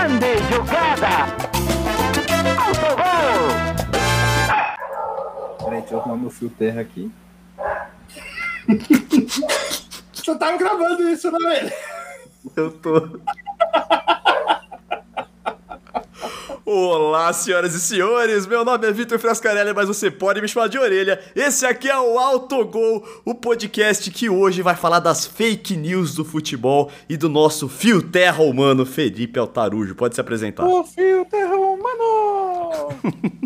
Grande jogada! Autogol! Peraí, deixa eu arrumar meu fio terra aqui. Você tava gravando isso, né, Eu tô. Olá, senhoras e senhores, meu nome é Vitor Frascarelli, mas você pode me chamar de orelha. Esse aqui é o Autogol, o podcast que hoje vai falar das fake news do futebol e do nosso fio terra humano, Felipe Altarujo. Pode se apresentar. O fio terra humano!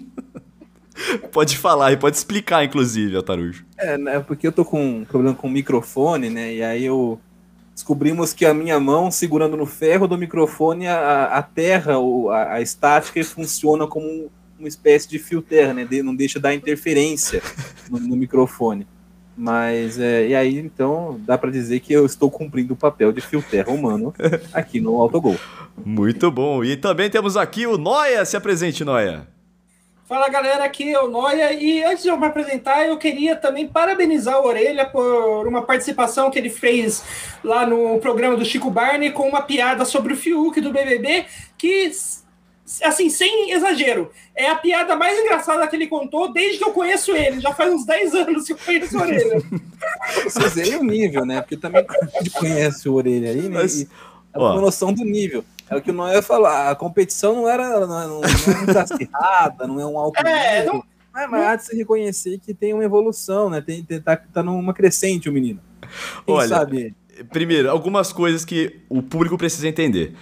Pode falar e pode explicar, inclusive, Altarujo. É, né, porque eu tô com um problema com o microfone, né? E aí eu descobrimos que a minha mão segurando no ferro do microfone, a, a terra, o- a, a estática funciona como uma espécie de fio terra, né? De- não deixa dar interferência no, no microfone. Mas, é, e aí, então, dá pra dizer que eu estou cumprindo o papel de fio terra humano aqui no Autogol. Muito bom. E também temos aqui o Noia. Se apresente, Noia. Fala galera, aqui é o Noia e antes de eu me apresentar, eu queria também parabenizar o Orelha por uma participação que ele fez lá no programa do Chico Barney com uma piada sobre o Fiuk do BBB que, assim, sem exagero, é a piada mais engraçada que ele contou desde que eu conheço ele. Já faz uns 10 anos que eu conheço o Orelha. Vocês veem o nível, né? Porque também a gente conhece o Orelha aí, né? Mas, e é ó. uma noção do nível. É o que o Noé falou, a competição não era não, é- não, não é muito acirrada, não é um alto É, nível. não- Mas, mas há de se reconhecer que tem uma evolução, né? Tem, tem- tá, tá numa crescente o menino. Quem Olha, sabe? Primeiro, algumas coisas que o público precisa entender.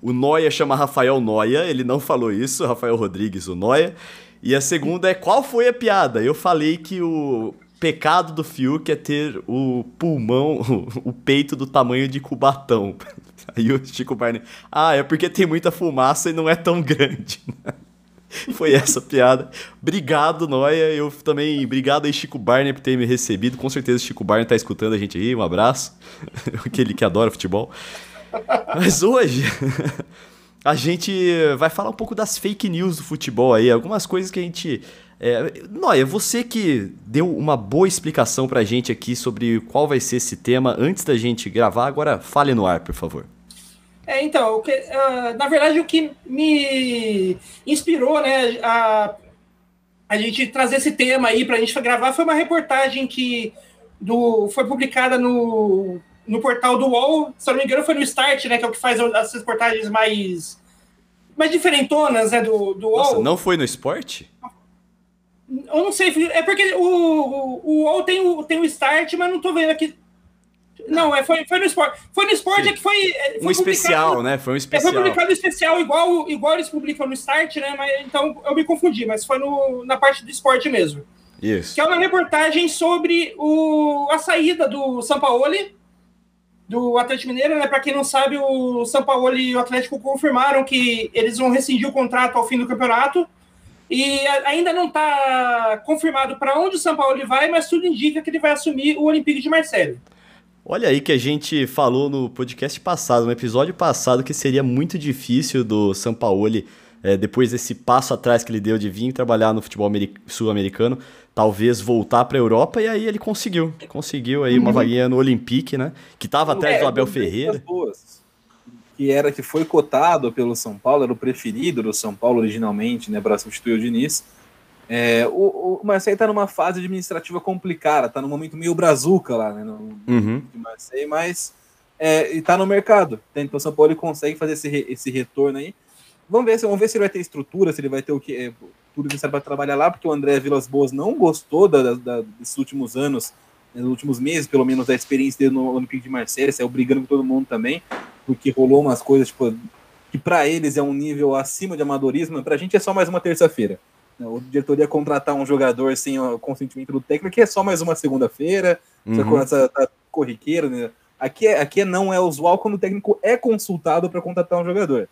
O Noia chama Rafael Noia, ele não falou isso, Rafael Rodrigues, o Noia. E a segunda é qual foi a piada? Eu falei que o pecado do Fiuk é ter o pulmão, o peito do tamanho de Cubatão. Aí o Chico Barney, ah, é porque tem muita fumaça e não é tão grande. Foi essa piada. Obrigado, Noia. Eu também. Obrigado aí, Chico Barney, por ter me recebido. Com certeza Chico Barney tá escutando a gente aí. Um abraço. Aquele que adora futebol. Mas hoje. A gente vai falar um pouco das fake news do futebol aí, algumas coisas que a gente. É... Noia, você que deu uma boa explicação pra gente aqui sobre qual vai ser esse tema antes da gente gravar, agora fale no ar, por favor. É, então, que, ah, na verdade, o que me inspirou, né, a, a gente trazer esse tema aí para a gente gravar foi uma reportagem que do, foi publicada no, no portal do UOL, se eu não me engano, foi no Start, né, que é o que faz as reportagens mais, mais diferentonas, né, do, do UOL. Nossa, não foi no esporte? Eu não sei, é porque o, o, o UOL tem o, tem o Start, mas não tô vendo aqui. Não, é, foi, foi no esporte. Foi no esporte é que foi. é, foi Um especial, né? Foi um é, especial. foi publicado especial, igual, igual eles publicam no Start, né? Mas, então eu me confundi, mas foi no, na parte do esporte mesmo. Isso. Que é uma reportagem sobre o, a saída do Sampaoli, do Atlético Mineiro, né? Para quem não sabe, o Sampaoli e o Atlético confirmaram que eles vão rescindir o contrato ao fim do campeonato. E ainda não está confirmado para onde o Sampaoli vai, mas tudo indica que ele vai assumir o Olympique de Marseille. Olha aí que a gente falou no podcast passado, no episódio passado, que seria muito difícil do Sampaoli, é, depois desse passo atrás que ele deu de vir trabalhar no futebol ameri- sul-americano, talvez voltar para a Europa, e aí ele conseguiu. Conseguiu aí uma vaguinha no Olympique, né? Que estava atrás É, do Abel Ferreira. boas. Que era que foi cotado pelo São Paulo, era o preferido do São Paulo originalmente, né, para substituir o Diniz. É, o, o Marseille está numa fase administrativa complicada, está num momento meio brazuca lá, né, no, Uhum. de Marseille, mas é, e tá no mercado. tá? Então o São Paulo consegue fazer esse, esse retorno aí. Vamos ver, se, vamos ver se ele vai ter estrutura, se ele vai ter o que é, tudo necessário para trabalhar lá, porque o André Vilas Boas não gostou da, da- desses últimos anos, né, nos últimos meses, pelo menos, da experiência dele no Olympique de Marseille, saiu brigando com todo mundo também, porque rolou umas coisas tipo, que para eles é um nível acima de amadorismo, para a gente é só mais uma terça-feira. Né? O diretor ia contratar um jogador sem o consentimento do técnico, que é só mais uma segunda-feira, essa Uhum. coisa tá corriqueira, né? Aqui, é, aqui não é usual quando o técnico é consultado para contratar um jogador.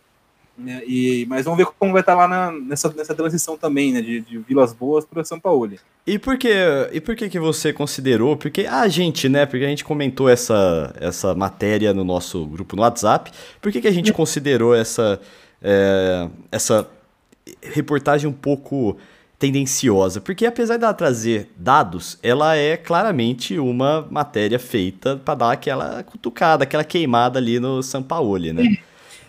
Né? E, mas vamos ver como vai estar lá na- nessa, nessa transição também, né? De, de Vilas Boas para São Paulo. E por que, e por que que você considerou? Porque a gente, né? Porque a gente comentou essa, essa matéria no nosso grupo no WhatsApp. Por que, que a gente considerou essa, é, essa reportagem um pouco tendenciosa? Porque apesar dela trazer dados, ela é claramente uma matéria feita para dar aquela cutucada, aquela queimada ali no Sampaoli, né?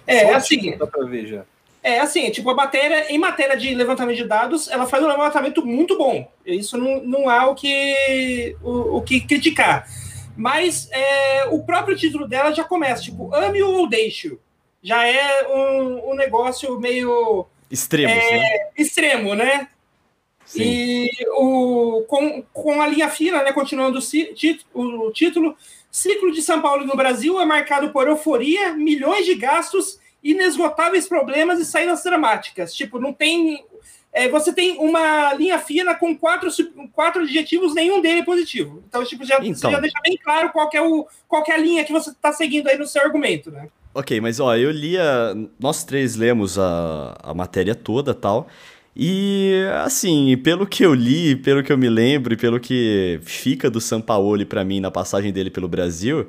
É, assim. Dá pra ver já. É, assim, tipo, a matéria, em matéria de levantamento de dados, ela faz um levantamento muito bom. Isso não, não há o que, o, o que criticar. Mas é, o próprio título dela já começa, tipo, ame ou deixe Já é um, um negócio meio. Extremo, é, né? Extremo, né? Sim. E o, com, com a linha fina, né, continuando o, o título, ciclo de São Paulo no Brasil é marcado por euforia, milhões de gastos, inesgotáveis problemas e saídas dramáticas. Tipo, não tem. É, você tem uma linha fina com quatro, quatro adjetivos, nenhum dele é positivo. Então, tipo, já, então. você já deixa bem claro qual é, o, qual é a linha que você está seguindo aí no seu argumento, né? Ok, mas ó, eu lia. Nós três lemos a, a matéria toda tal. E, assim, pelo que eu li, pelo que eu me lembro e pelo que fica do Sampaoli para mim na passagem dele pelo Brasil,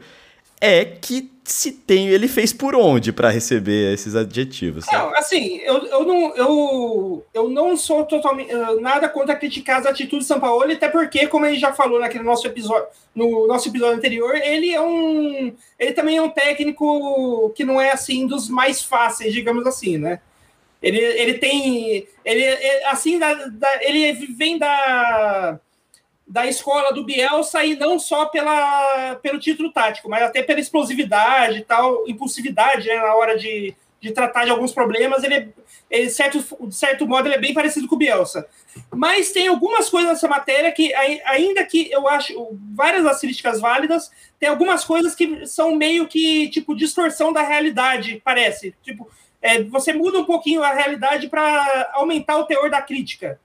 é que se tem, ele fez por onde para receber esses adjetivos? Não, assim, eu, eu, não, eu, eu não sou totalmente nada contra criticar as atitudes do Sampaoli, até porque, como ele já falou naquele nosso episódio, no nosso episódio anterior, ele é um, ele também é um técnico que não é assim dos mais fáceis, digamos assim, né? Ele, ele tem. Ele, assim, da, da, ele vem da, da escola do Bielsa e não só pela, pelo título tático, mas até pela explosividade e tal, impulsividade né, na hora de, de tratar de alguns problemas. Ele, ele certo, de certo modo, ele é bem parecido com o Bielsa. Mas tem algumas coisas nessa matéria que, ainda que eu acho várias das críticas válidas, tem algumas coisas que são meio que tipo distorção da realidade, parece. Tipo, é, você muda um pouquinho a realidade para aumentar o teor da crítica.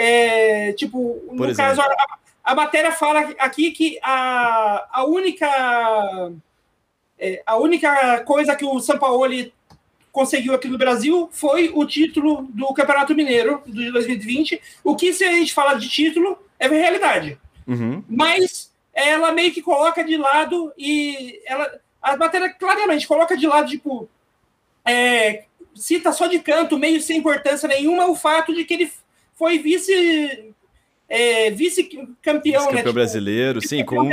É, tipo, Por no exemplo. caso, a, a, matéria fala aqui que a, a única é, a única coisa que o Sampaoli conseguiu aqui no Brasil foi o título do Campeonato Mineiro de 2020. O que, se a gente fala de título, é realidade. Uhum. Mas ela meio que coloca de lado e ela a matéria claramente coloca de lado, tipo, é, cita só de canto, meio sem importância nenhuma, o fato de que ele foi vice é, vice-campeão, vice né? Tipo, brasileiro, sim, com um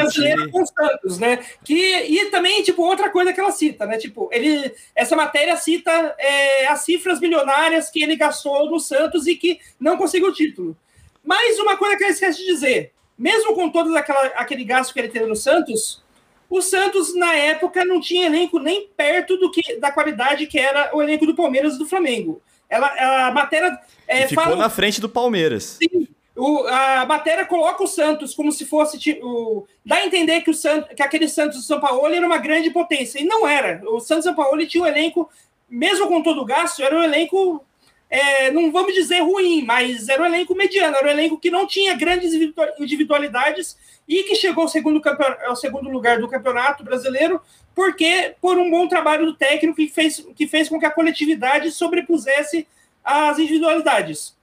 com Santos, né? Que, e também, tipo, outra coisa que ela cita, né? Tipo, ele, essa matéria cita é, as cifras milionárias que ele gastou no Santos e que não conseguiu o título. Mas uma coisa que ele esquece de dizer, mesmo com todo aquele gasto que ele teve no Santos, o Santos, na época, não tinha elenco nem perto do que da qualidade que era o elenco do Palmeiras e do Flamengo. Ela, a matéria. É, ficou fala, na frente do Palmeiras. Sim, o, a matéria coloca o Santos como se fosse. Tipo, dá a entender que, o Santos, que aquele Santos do São Paulo era uma grande potência. E não era. O Santos São Paulo tinha um elenco, mesmo com todo o gasto, era um elenco. É, não vamos dizer ruim, mas era um elenco mediano, era um elenco que não tinha grandes individualidades e que chegou ao segundo, ao segundo lugar do campeonato brasileiro, porque por um bom trabalho do técnico que fez, que fez com que a coletividade sobrepusesse as individualidades.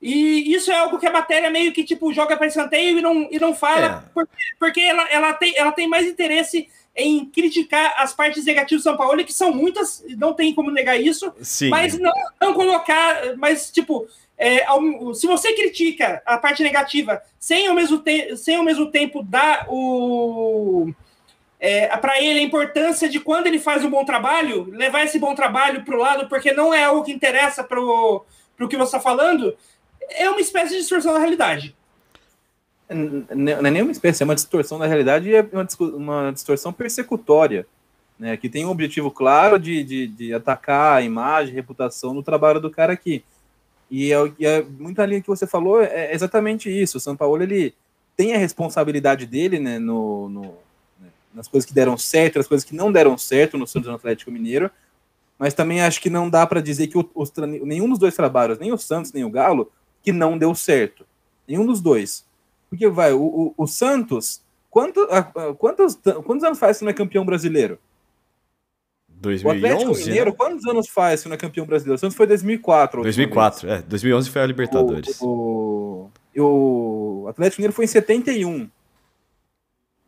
E isso é algo que a matéria meio que tipo joga para escanteio e não, e não fala, é. porque, porque ela, ela, tem, ela tem mais interesse em criticar as partes negativas do São Paulo, que são muitas, não tem como negar isso, Sim. mas não, não colocar, mas tipo, é, se você critica a parte negativa sem ao mesmo, te, sem ao mesmo tempo dar o. É, para ele a importância de quando ele faz um bom trabalho, levar esse bom trabalho para o lado, porque não é algo que interessa para o que você está falando, é uma espécie de distorção da realidade. Não é nenhuma espécie, é uma distorção da realidade e é uma, uma distorção persecutória, né, que tem um objetivo claro de, de, de atacar a imagem, a reputação no trabalho do cara aqui. E, é, é, muita linha que você falou é exatamente isso. O São Paulo ele tem a responsabilidade dele né, no, no nas coisas que deram certo, nas coisas que não deram certo no Santos no Atlético Mineiro. Mas também acho que não dá para dizer que o, os, nenhum dos dois trabalhos, nem o Santos nem o Galo, que não deu certo. Nenhum dos dois. Porque vai, o, o, o Santos, quanto, a, quantos, quantos anos faz que não é campeão brasileiro? 2011, o Atlético Mineiro, né? quantos anos faz que não é campeão brasileiro? O Santos foi 2004. 2004, é. 2011 foi a Libertadores. O, o, o, Atlético Mineiro foi em 71.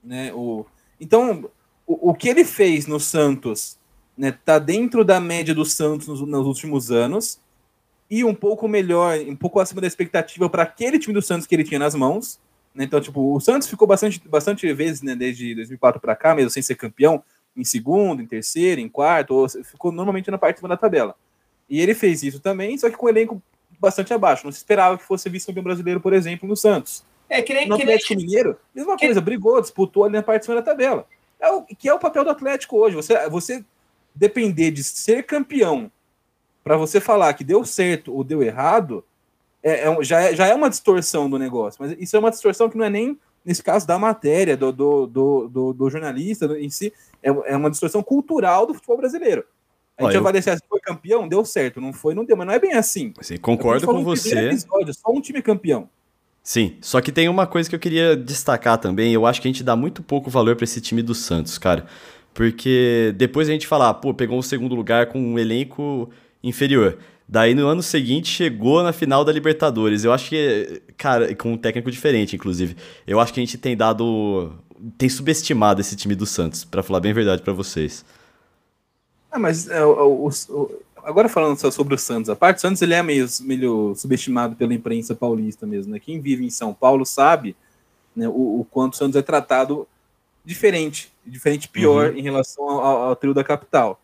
Né? O, então, o, o que ele fez no Santos né, tá dentro da média do Santos nos, nos últimos anos e um pouco melhor, um pouco acima da expectativa para aquele time do Santos que ele tinha nas mãos. Né? Então, tipo, o Santos ficou bastante, bastante vezes, né, desde 2004 para cá, mesmo sem ser campeão, em segundo, em terceiro, em quarto, ou ficou normalmente na parte de cima da tabela. E ele fez isso também, só que com o elenco bastante abaixo. Não se esperava que fosse vice-campeão brasileiro, por exemplo, no Santos. É, que nem, no Atlético que nem... Mineiro, mesma que... coisa, brigou, disputou ali na parte de cima da tabela. É o, que é o papel do Atlético hoje. Você, você depender de ser campeão para você falar que deu certo ou deu errado, é, é, já, é, já é uma distorção do negócio. Mas isso é uma distorção que não é nem, nesse caso, da matéria, do, do, do, do, do jornalista em si, é, é uma distorção cultural do futebol brasileiro. A gente Olha, avalia se foi campeão, deu certo, não foi, não deu, mas não é bem assim. Sim, concordo com você. Episódio, só um time campeão. Sim, só que tem uma coisa que eu queria destacar também. Eu acho que a gente dá muito pouco valor para esse time do Santos, cara. Porque depois a gente fala, pô, pegou um segundo lugar com um elenco inferior. Daí no ano seguinte chegou na final da Libertadores. Eu acho que, cara, com um técnico diferente, inclusive. Eu acho que a gente tem dado. tem subestimado esse time do Santos, para falar bem a verdade para vocês. Ah, mas é, o, o, agora falando só sobre o Santos, a parte do Santos ele é meio, meio subestimado pela imprensa paulista mesmo, né? Quem vive em São Paulo sabe né, o, o quanto o Santos é tratado diferente, diferente pior uhum. em relação ao, ao, trio da capital.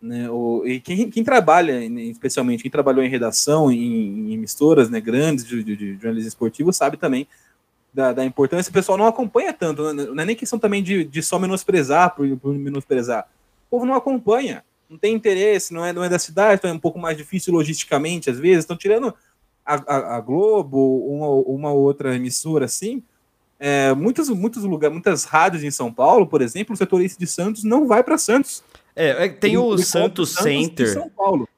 Né, o, e quem, quem, trabalha, especialmente quem trabalhou em redação, em, em emissoras né, grandes de, de, de, jornalismo esportivo, sabe também da, da, importância. O pessoal não acompanha tanto, né, não é nem questão também de, de só menosprezar por, por menosprezar povo não acompanha, não tem interesse, não é, não é da cidade, então é um pouco mais difícil logisticamente, às vezes. Estão tirando a, a, a, Globo, uma, uma outra emissora assim. É, muitos, muitos lugares, muitas rádios em São Paulo, por exemplo, o setorista de Santos não vai para Santos. É, é, tem o Santos, Center.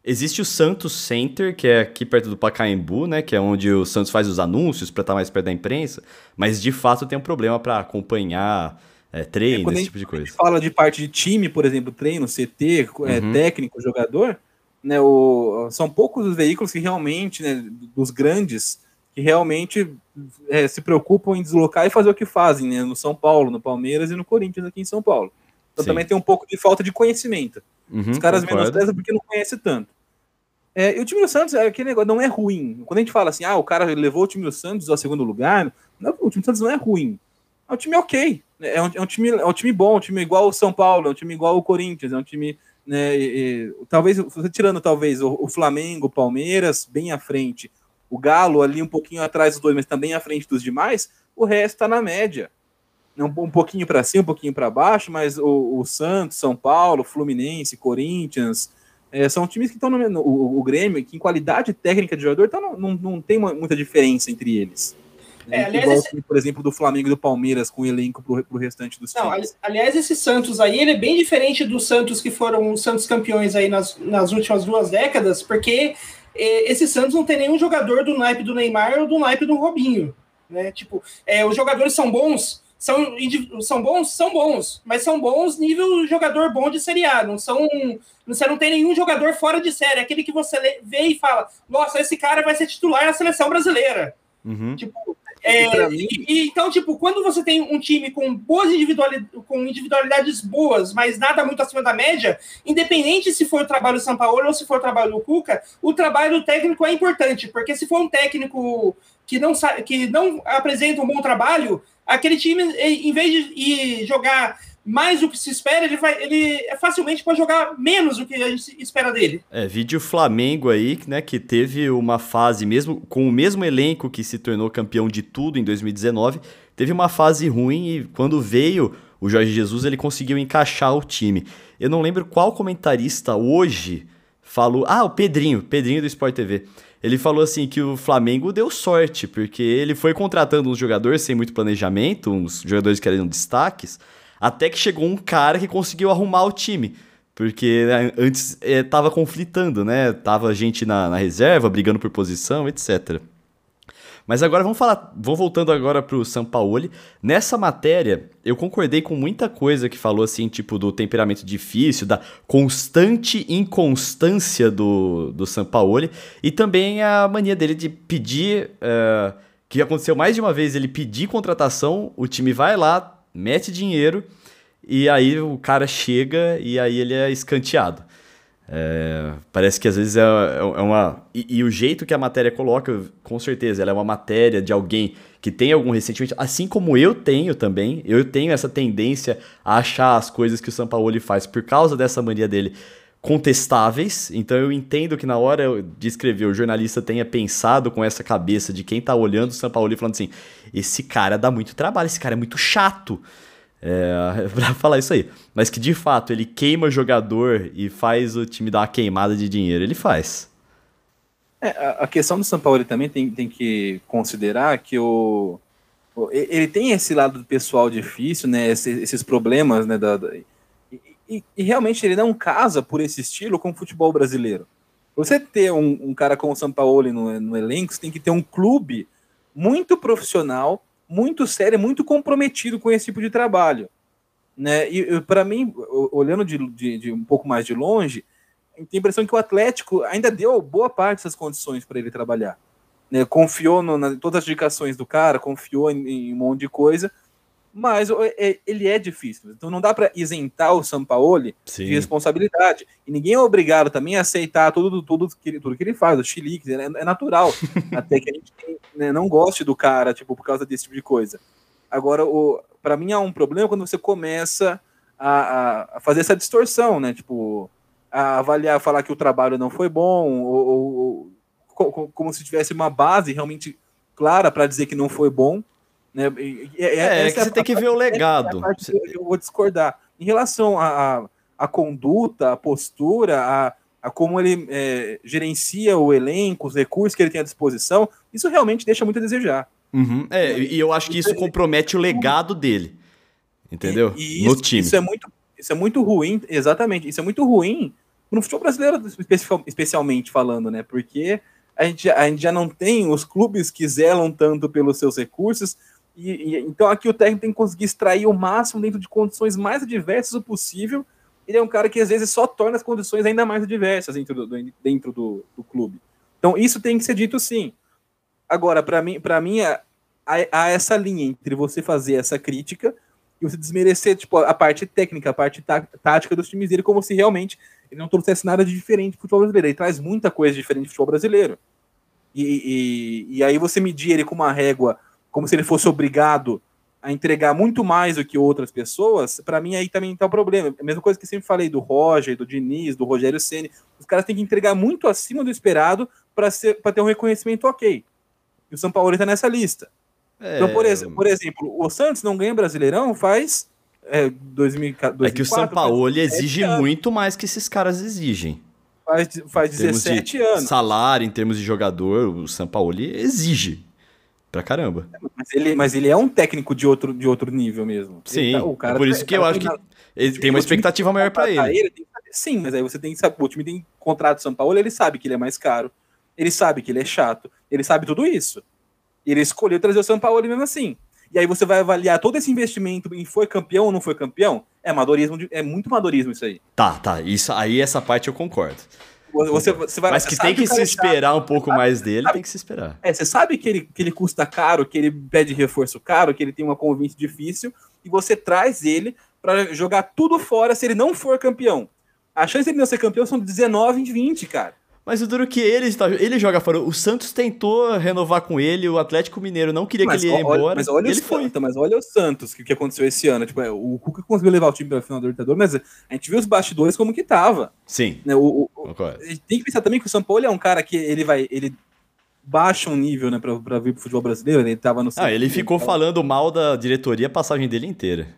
Existe o Santos Center, que é aqui perto do Pacaembu, né? Que é onde o Santos faz os anúncios para estar tá mais perto da imprensa. Mas de fato tem um problema para acompanhar é, treino, é, esse tipo de coisa. fala de parte de time, por exemplo, treino, CT, é, uhum. é, técnico, jogador, né, o, são poucos os veículos que realmente, né, dos grandes, que realmente é, se preocupam em deslocar e fazer o que fazem, né, no São Paulo, no Palmeiras e no Corinthians aqui em São Paulo. Então Sim. também tem um pouco de falta de conhecimento. Uhum, os caras menosprezam porque não conhecem tanto. É, e o time do Santos, é aquele negócio, não é ruim. Quando a gente fala assim, ah, o cara levou o time do Santos ao segundo lugar, não, o time do Santos não é ruim. É um time ok. É um, é um, time, é um time bom, um time igual o São Paulo, é um time igual o Corinthians, é um time. Né, e, e, talvez, tirando talvez o, o, Flamengo, o Palmeiras, bem à frente, o Galo ali um pouquinho atrás dos dois, mas também à frente dos demais, o resto está na média. Um, um pouquinho para cima, um pouquinho para baixo, mas o, o, Santos, São Paulo, Fluminense, Corinthians, é, são times que estão no, no o, o, Grêmio, que em qualidade técnica de jogador, não, não, não tem uma, muita diferença entre eles. É, aliás, igual, esse... por exemplo, do Flamengo e do Palmeiras com o elenco pro, pro restante dos Não, times. Aliás, esse Santos aí, ele é bem diferente dos Santos que foram os Santos campeões aí nas, nas últimas duas décadas, porque é, esse Santos não tem nenhum jogador do naipe do Neymar ou do naipe do Robinho. Né? Tipo, é, os jogadores são bons, são, são bons, são bons, mas são bons nível jogador bom de Série A. Não são. Você não tem nenhum jogador fora de série, aquele que você vê e fala, nossa, esse cara vai ser titular na seleção brasileira. Uhum. Tipo, é, mim... e, então, tipo, quando você tem um time com boas individualidades, com individualidades boas, mas nada muito acima da média, independente se for o trabalho do São Paulo ou se for o trabalho do Cuca, o trabalho técnico é importante, porque se for um técnico que não, que não apresenta um bom trabalho, aquele time, em vez de jogar mais do que se espera, ele vai, ele facilmente pode jogar menos do que a gente espera dele. É, vídeo Flamengo aí, né, que teve uma fase mesmo com o mesmo elenco que se tornou campeão de tudo em 2019, teve uma fase ruim e quando veio o Jorge Jesus, ele conseguiu encaixar o time. Eu não lembro qual comentarista hoje falou, ah, o Pedrinho, Pedrinho do Sport TV. Ele falou assim que o Flamengo deu sorte, porque ele foi contratando uns jogadores sem muito planejamento, uns jogadores que eram destaques, até que chegou um cara que conseguiu arrumar o time. Porque né, antes é, tava conflitando, né? Tava gente na, na reserva, brigando por posição, etc. Mas agora vamos falar, vamos voltando agora para o Sampaoli. Nessa matéria, eu concordei com muita coisa que falou assim, tipo do temperamento difícil, da constante inconstância do, do Sampaoli e também a mania dele de pedir, uh, que aconteceu mais de uma vez, ele pedir contratação, o time vai lá, mete dinheiro e aí o cara chega e aí ele é escanteado. É, parece que às vezes é, é, uma. E, e, o jeito que a matéria coloca, com certeza, ela é uma matéria de alguém que tem algum ressentimento, assim como eu tenho também. Eu tenho essa tendência a achar as coisas que o Sampaoli faz por causa dessa mania dele contestáveis. Então eu entendo que na hora de escrever o jornalista tenha pensado com essa cabeça de quem tá olhando o Sampaoli e falando assim: esse cara dá muito trabalho, esse cara é muito chato. É, pra falar isso aí. Mas que de fato ele queima jogador e faz o time dar uma queimada de dinheiro. Ele faz. É, a questão do São Paulo também tem, tem que considerar que o, ele tem esse lado pessoal difícil, né? Esses, esses problemas, né? Da, da e, e, realmente ele não casa por esse estilo com o futebol brasileiro. Você ter um, um cara como o São Paulo no, no elenco, você tem que ter um clube muito profissional muito sério, muito comprometido com esse tipo de trabalho. Né? E, para mim, olhando de, de, de, um pouco mais de longe, tem a impressão que o Atlético ainda deu boa parte dessas condições para ele trabalhar. Né? Confiou no, na, todas as indicações do cara, confiou em, em um monte de coisa, mas é, ele é difícil. Então não dá para isentar o Sampaoli Sim. de responsabilidade. E ninguém é obrigado também a aceitar tudo, tudo, que, tudo que ele faz, o chilique, é, é natural. até que a gente né, não goste do cara, tipo, por causa desse tipo de coisa. Agora, para mim, há um problema quando você começa a, a, a, fazer essa distorção, né? Tipo, a avaliar, falar que o trabalho não foi bom, ou, ou, ou como se tivesse uma base realmente clara para dizer que não foi bom né? É, é, é que você tem que ver o legado. É eu vou discordar. Em relação à a, a, conduta, a postura, a, a como ele é, gerencia o elenco, os recursos que ele tem à disposição, isso realmente deixa muito a desejar. Uhum. É, e eu acho que isso compromete o legado dele. Entendeu? E, e no isso, time. Isso é, muito, isso é muito ruim, exatamente. Isso é muito ruim no futebol brasileiro, especialmente falando, né? Porque a gente, a gente já não tem os clubes que zelam tanto pelos seus recursos, e, e, então aqui o técnico tem que conseguir extrair o máximo dentro de condições mais adversas o possível. Ele é um cara que às vezes só torna as condições ainda mais adversas dentro do, dentro do, do clube. Então isso tem que ser dito sim. Agora, para mim, para mim há, há, essa linha entre você fazer essa crítica e você desmerecer tipo, a parte técnica, a parte tá, tática dos times dele, como se realmente ele não trouxesse nada de diferente do futebol brasileiro. Ele traz muita coisa diferente do futebol brasileiro. E, e, e aí você medir ele com uma régua como se ele fosse obrigado a entregar muito mais do que outras pessoas, para mim aí também tá o problema. A mesma coisa que sempre falei do Roger, do Diniz, do Rogério Ceni, os caras têm que entregar muito acima do esperado para ter um reconhecimento ok. E o São Paulo está nessa lista. É... Então, por, ex por, exemplo, o Santos não ganha Brasileirão faz é, 2004, É que o São Paulo exige anos. muito mais que esses caras exigem. Faz, faz 17 anos. Salário, em termos de jogador, o São Paulo exige. Pra caramba. Mas ele, mas ele é um técnico de outro, de outro nível mesmo. Sim, tá, o cara, por isso tá, que eu acho que ele tem uma expectativa maior para ele. ele sim, mas aí você tem que saber, o time tem contrato São Paulo, ele sabe que ele é mais caro, ele sabe que ele é chato, ele sabe tudo isso. Ele escolheu trazer o São Paulo mesmo assim. E aí você vai avaliar todo esse investimento em foi campeão ou não foi campeão? É amadorismo, de, é muito amadorismo isso aí. Tá, tá, isso aí essa parte eu concordo. Você, você vai, Mas que tem que se esperar um pouco mais dele, sabe, tem que se esperar. É, você sabe que ele, que ele custa caro, que ele pede reforço caro, que ele tem uma convite difícil, e você traz ele para jogar tudo fora se ele não for campeão. A chance de ele não ser campeão são 19 em 20, cara. Mas o duro que ele, ele joga fora. O Santos tentou renovar com ele, o Atlético Mineiro não queria mas que ele ia olha, embora. Mas olha ele foi. Santos, mas olha o Santos, que, que aconteceu esse ano. Tipo, é, o Cuca conseguiu levar o time para a final do Libertadores, mas a gente viu os bastidores como que tava. Sim. Né, o, o, tem que pensar também que o São Paulo é um cara que ele vai. Ele baixa um nível, né, para vir pro futebol brasileiro. Ele tava no. Ah, ele ficou falando mal da diretoria a passagem dele inteira.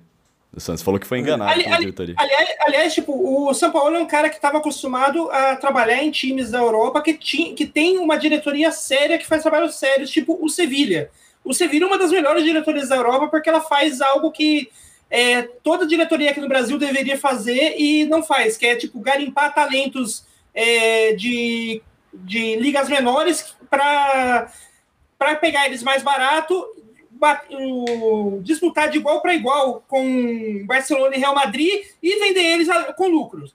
O Santos falou que foi enganado ali, diretoria. Aliás, aliás, tipo, o São Paulo é um cara que estava acostumado a trabalhar em times da Europa que, ti, que tem uma diretoria séria que faz trabalhos sérios, tipo o Sevilha. O Sevilha é uma das melhores diretorias da Europa porque ela faz algo que é, toda diretoria aqui no Brasil deveria fazer e não faz, que é tipo garimpar talentos é, de, de ligas menores para pegar eles mais barato disputar de igual para igual com Barcelona e Real Madrid e vender eles com lucros.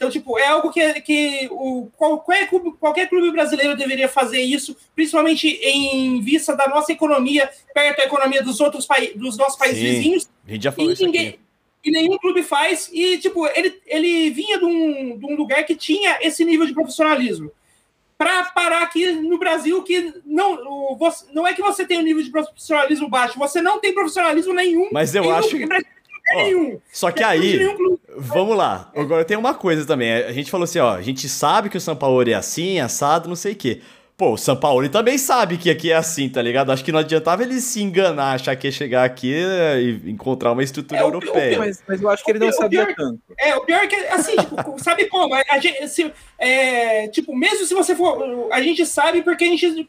Então, tipo, é algo que, que o, qualquer, clube, qualquer clube brasileiro deveria fazer isso, principalmente em vista da nossa economia, perto da economia dos outros países, dos nossos países Sim, vizinhos. A gente já falou e isso ninguém, aqui. e nenhum clube faz. E, tipo, ele, ele vinha de um, de um lugar que tinha esse nível de profissionalismo. Para parar aqui no Brasil, que não, você, não é que você tem um nível de profissionalismo baixo, você não tem profissionalismo nenhum. Mas eu acho que. Ó, só que aí, vamos lá. Agora tem uma coisa também. A gente falou assim, ó, a gente sabe que o São Paulo é assim, assado, não sei o quê. Pô, o São Paulo também sabe que aqui é assim, tá ligado? Acho que não adiantava ele se enganar, achar que ia chegar aqui e encontrar uma estrutura é, europeia. Mas, mas, eu acho que ele não sabia pior, tanto. É, o pior é que, assim, tipo, sabe como? A gente, se, é, tipo, mesmo se você for. A gente sabe porque a gente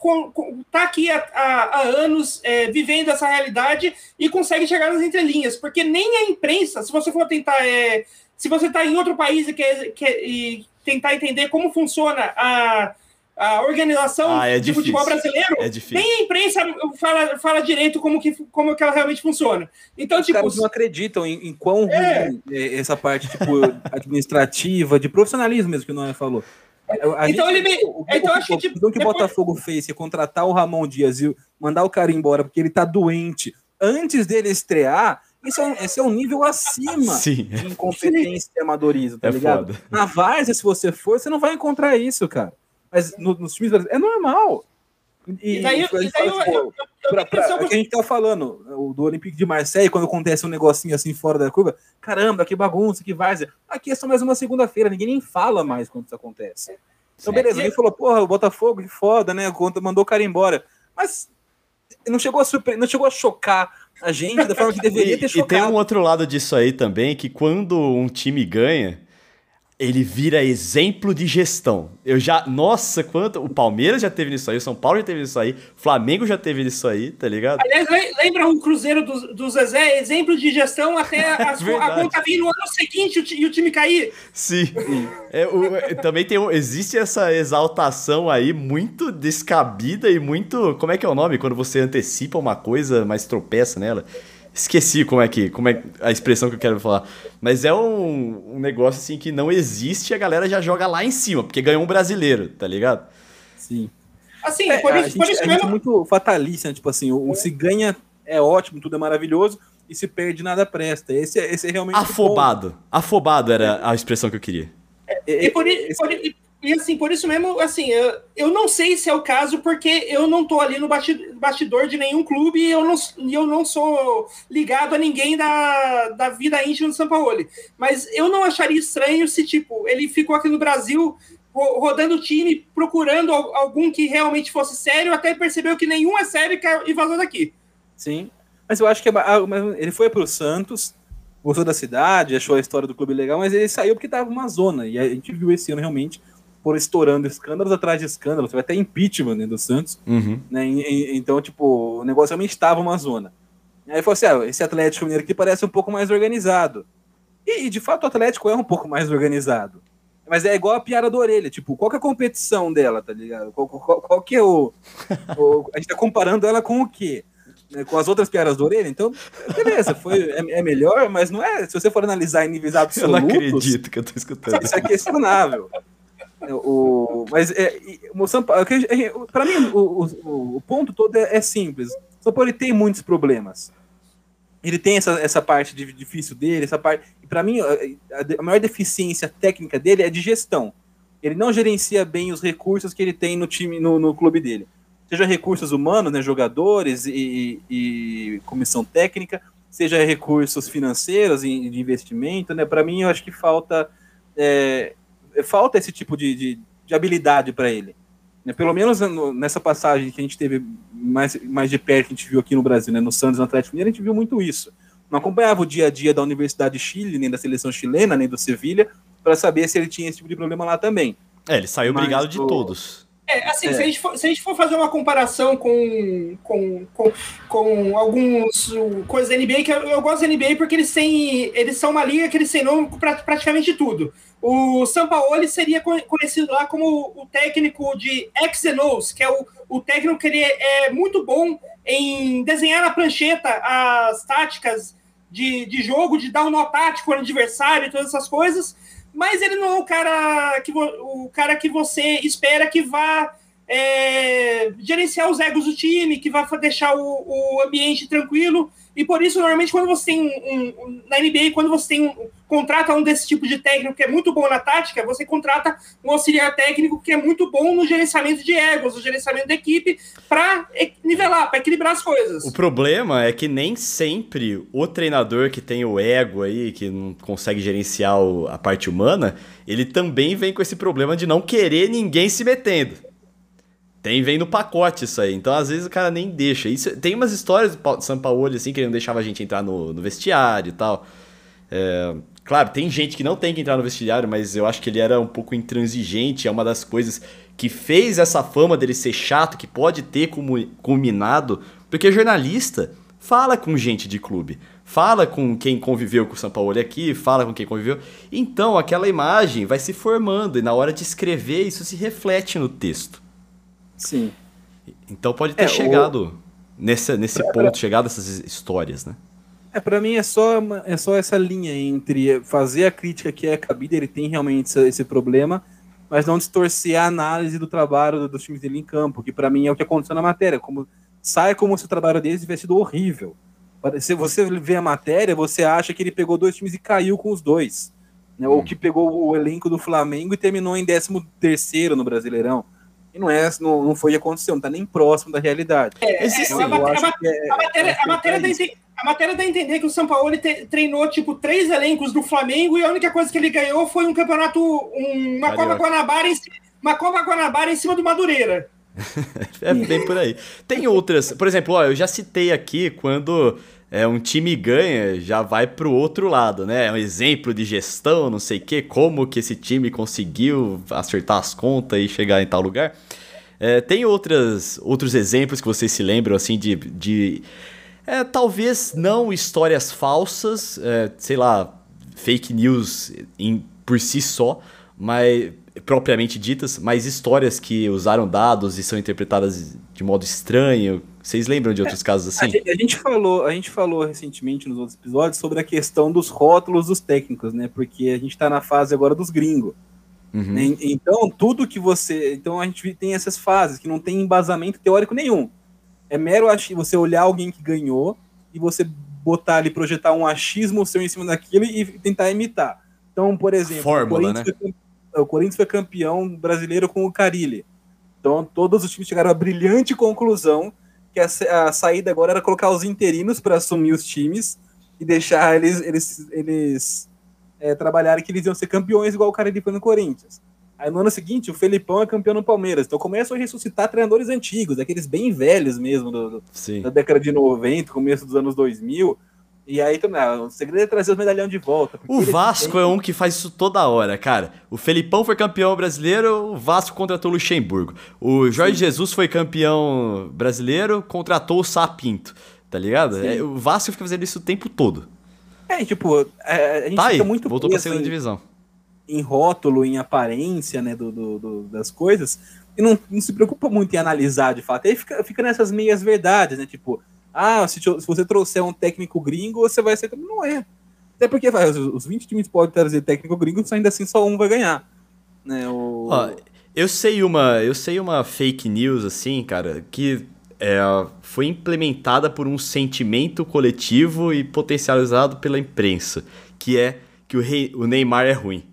tá aqui há, há, há anos é, vivendo essa realidade e consegue chegar nas entrelinhas. Porque nem a imprensa, se você for tentar. É, se você tá em outro país e, quer, quer, e tentar entender como funciona a a organização ah, é de futebol brasileiro, é nem a imprensa fala, fala direito como que, como que ela realmente funciona. Então, Os tipo. Os caras não acreditam em, em quão é. ruim é essa parte tipo, administrativa, de profissionalismo mesmo que o Noé falou. A então gente, ele me... o, então, o, acho que, tipo, o que o Botafogo fez é contratar o Ramon Dias e mandar o cara embora porque ele tá doente antes dele estrear. Isso é, um, esse é um nível acima Sim. de incompetência e amadorismo, tá é ligado? Foda. Na Várzea, se você for, você não vai encontrar isso, cara. Mas no, nos times brasileiros é normal. E, e daí, a gente, tava falando, o do Olympique de Marseille, quando acontece um negocinho assim fora da curva, caramba, que bagunça, que várzea. Aqui é só mais uma segunda-feira, ninguém nem fala mais quando isso acontece. Então, beleza, alguém falou, porra, o Botafogo, que foda, né? Mandou o cara embora. Mas não chegou a surpre... não chegou a chocar a gente da forma que deveria ter chocado. E tem um outro lado disso aí também, que quando um time ganha, ele vira exemplo de gestão. Eu já. Nossa, quanto. O Palmeiras já teve isso aí, o São Paulo já teve isso aí, o Flamengo já teve isso aí, tá ligado? Aliás, lembra o Cruzeiro do, do Zezé? Exemplo de gestão até a, a conta vir no ano seguinte e o time cair. Sim. É, o, é, também tem. Existe essa exaltação aí muito descabida e muito. Como é que é o nome? Quando você antecipa uma coisa, mas tropeça nela. Esqueci como é que, como é a expressão que eu quero falar. Mas é um, um negócio assim que não existe e a galera já joga lá em cima, porque ganhou um brasileiro, tá ligado? Sim. Assim, é, por, isso, por isso a mesmo... gente é muito fatalista, né? tipo assim, o, o, se ganha é ótimo, tudo é maravilhoso, e se perde nada presta. Esse, é, esse é realmente. Afobado. Afobado era a expressão que eu queria. É, e, por, esse... por, e assim, por isso mesmo, assim, eu, eu não sei se é o caso, porque eu não tô ali no bastidor de nenhum clube e eu não, eu não sou ligado a ninguém da, da vida íntima do São Paulo. Mas eu não acharia estranho se, tipo, ele ficou aqui no Brasil rodando o time, procurando algum que realmente fosse sério, até percebeu que nenhum é sério e vazou daqui. Sim, mas eu acho que é ele foi para o Santos, gostou da cidade, achou a história do clube legal, mas ele saiu porque estava uma zona, e a gente viu esse ano realmente por estourando escândalos atrás de escândalos, teve até impeachment né, do Santos, uhum. né, e, e, então, tipo, o negócio realmente estava uma zona. Aí falou assim, ah, esse Atlético Mineiro aqui parece um pouco mais organizado. E, de fato, o Atlético é um pouco mais organizado. Mas é igual a piada da orelha, tipo, qual que é a competição dela, tá ligado? Qual, qual, qual que é o, o, A gente tá comparando ela com o quê? Né, com as outras piadas da orelha, então, beleza, foi, é, é, melhor, mas não é. Se você for analisar em níveis absolutos. Eu não acredito que eu tô escutando. Isso é questionável. O, mas é, o São Paulo, para mim, o, o, o, ponto todo é, é simples. O São Paulo ele tem muitos problemas. Ele tem essa, essa parte de, difícil dele, essa parte. Para mim, a, a, maior deficiência técnica dele é de gestão. Ele não gerencia bem os recursos que ele tem no time, no, no clube dele. Seja recursos humanos, né, jogadores e, e comissão técnica, seja recursos financeiros e de investimento, né? Para mim, eu acho que falta é, falta esse tipo de, de, de habilidade para ele. Né? Pelo menos nessa passagem que a gente teve mais, mais de perto, que a gente viu aqui no Brasil, né? no Santos no Atlético Mineiro, a gente viu muito isso. Não acompanhava o dia a dia da Universidade de Chile, nem da seleção chilena, nem do Sevilha, para saber se ele tinha esse tipo de problema lá também. É, ele saiu Mas, obrigado de todos. É, assim, é. Se, a gente for, se a gente for fazer uma comparação com, com, com, com alguns coisas da NBA, que eu, eu, gosto da NBA porque eles têm. Eles são uma liga que eles têm nome para praticamente tudo. O Sampaoli seria conhecido lá como o técnico de X and O's, que é o, o técnico que ele é muito bom em desenhar na prancheta as táticas de, de jogo, de dar um nó tático ao adversário e todas essas coisas mas ele não é o cara que, o cara que você espera que vá é, gerenciar os egos do time, que vai deixar o, o ambiente tranquilo. E por isso, normalmente, quando você tem um, um, na NBA, quando você tem um, contrata um desse tipo de técnico que é muito bom na tática, você contrata um auxiliar técnico que é muito bom no gerenciamento de egos, no gerenciamento da equipe, para nivelar, para equilibrar as coisas. O problema é que nem sempre o treinador que tem o ego aí, que não consegue gerenciar a parte humana, ele também vem com esse problema de não querer ninguém se metendo. Tem, vem no pacote isso aí. Então, às vezes, o cara nem deixa. Isso, tem umas histórias do São Paulo, assim, que ele não deixava a gente entrar no, no vestiário e tal. É, claro, tem gente que não tem que entrar no vestiário, mas eu acho que ele era um pouco intransigente. É uma das coisas que fez essa fama dele ser chato, que pode ter culminado. Porque jornalista fala com gente de clube. Fala com quem conviveu com o São Paulo aqui, fala com quem conviveu. Então, aquela imagem vai se formando e na hora de escrever, isso se reflete no texto. Sim. Então pode ter é, chegado o... nesse, nesse pra, ponto, pra... chegado essas histórias, né? É, para mim é só, é só essa linha entre fazer a crítica que é cabida, ele tem realmente esse, esse problema, mas não distorcer a análise do trabalho dos times dele em campo, que para mim é o que aconteceu na matéria. Como, sai como se o trabalho deles tivesse sido horrível. Se você vê a matéria, você acha que ele pegou dois times e caiu com os dois. Né? Hum. Ou que pegou o elenco do Flamengo e terminou em 13 terceiro no Brasileirão. E não é, não, não foi acontecer, não está nem próximo da realidade. É, Existe, a, matéria, a matéria dá a matéria dá a entender que o São Paulo te, treinou tipo três elencos do Flamengo e a única coisa que ele ganhou foi um campeonato, um, uma Copa Guanabara em uma Copa Guanabara em cima do Madureira. é bem por aí. Tem outras, por exemplo, ó, eu já citei aqui quando é, um time ganha, já vai para o outro lado, né? É um exemplo de gestão, não sei o quê, como que esse time conseguiu acertar as contas e chegar em tal lugar. É, tem outras, outros exemplos que vocês se lembram, assim, de... de é, talvez não histórias falsas, é, sei lá, fake news em, por si só, mas propriamente ditas, mas histórias que usaram dados e são interpretadas de modo estranho, vocês lembram de outros é, casos assim? A gente, a gente, falou, a gente falou recentemente nos outros episódios sobre a questão dos rótulos dos técnicos, né? Porque a gente está na fase agora dos gringos. Uhum. Né? Então, tudo que você. Então, a gente tem essas fases que não tem embasamento teórico nenhum. É mero você olhar alguém que ganhou e você botar ali, projetar um achismo seu em cima daquilo e tentar imitar. Então, por exemplo, Fórmula, o, Corinthians né? foi, o Corinthians foi campeão brasileiro com o Carilli. Então, todos os times chegaram à brilhante conclusão que a, a saída agora era colocar os interinos para assumir os times e deixar eles, eles, eles é, trabalharem que eles iam ser campeões igual o cara foi no Corinthians. Aí no ano seguinte, o Felipão é campeão no Palmeiras. Então começam a ressuscitar treinadores antigos, aqueles bem velhos mesmo, do, do da década de 90, começo dos anos 2000. E aí, o segredo é trazer os medalhão de volta. O Vasco é um que faz isso toda hora, cara. O Felipão foi campeão brasileiro, o Vasco contratou o Luxemburgo. O Jorge Sim. Jesus foi campeão brasileiro, contratou o Sapinto, tá ligado? É, o Vasco fica fazendo isso o tempo todo. É, tipo, é, a gente tá fica aí, muito voltou pra segunda em, divisão. Em rótulo, em aparência, né, do, do, do, das coisas, e não, não se preocupa muito em analisar de fato. Aí fica, fica nessas meias verdades, né, tipo ah, se, se, você trouxer um técnico gringo, você vai ser. Não é. Até porque vai, os, os 20 times podem trazer técnico gringo, ainda assim só um vai ganhar. Né? O... Ó, eu sei uma. Eu sei uma fake news, assim, cara, que é, foi implementada por um sentimento coletivo e potencializado pela imprensa, que é que o, rei, o Neymar é ruim.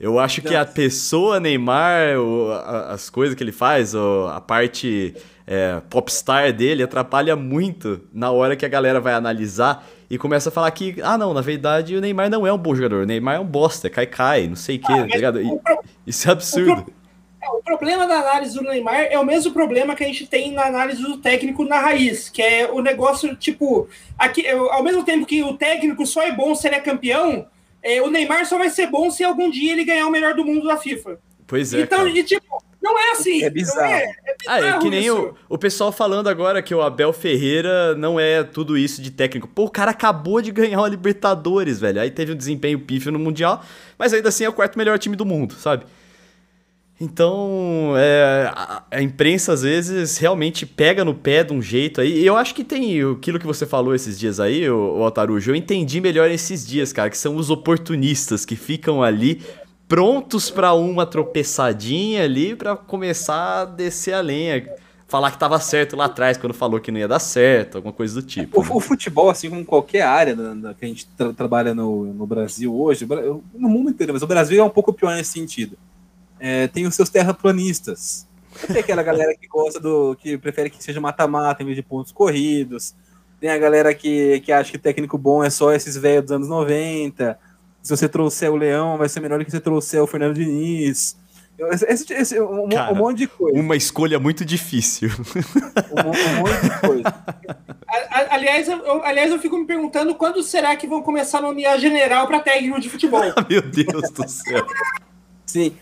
Eu acho que a pessoa Neymar, o, a, as coisas que ele faz, o, a parte é, popstar dele atrapalha muito na hora que a galera vai analisar e começa a falar que, ah, não, na verdade o Neymar não é um bom jogador, o Neymar é um bosta, cai, cai, não sei o ah, tá ligado? Pro... Isso é absurdo. O, pro... É, o, problema da análise do Neymar é o mesmo problema que a gente tem na análise do técnico na raiz, que é o negócio, tipo, aqui, ao mesmo tempo que o técnico só é bom se ele é campeão, é, o Neymar só vai ser bom se algum dia ele ganhar o melhor do mundo da FIFA. Pois é. Então, e, tipo, não é assim. É bizarro. É, é bizarro ah, é que nem o, o pessoal falando agora que o Abel Ferreira não é tudo isso de técnico. Pô, o cara acabou de ganhar uma Libertadores, velho. Aí teve um desempenho pífio no Mundial, mas ainda assim é o quarto melhor time do mundo, sabe? Então, é, a, a, imprensa às vezes realmente pega no pé de um jeito aí. E eu acho que tem aquilo que você falou esses dias aí, o, o Altarujo. Eu entendi melhor esses dias, cara, que são os oportunistas que ficam ali prontos para uma tropeçadinha ali para começar a descer a lenha. Falar que tava certo lá atrás, quando falou que não ia dar certo, alguma coisa do tipo. O, né? o futebol, assim como qualquer área da, da, que a gente tra trabalha no, no Brasil hoje, no mundo inteiro, mas o Brasil é um pouco pior nesse sentido. É, tem os seus terraplanistas. Tem aquela galera que gosta do. que prefere que seja mata-mata em vez de pontos corridos. Tem a galera que, que acha que técnico bom é só esses velhos dos anos 90 se você trouxer o Leão, vai ser melhor do que se você trouxer o Fernando Diniz. Esse, esse, um, Cara, um, monte de coisa. Uma escolha muito difícil. Um, um monte de coisa. aliás, eu, aliás, eu fico me perguntando quando será que vão começar a nomear general para técnico de futebol. Meu Deus do céu. Sim.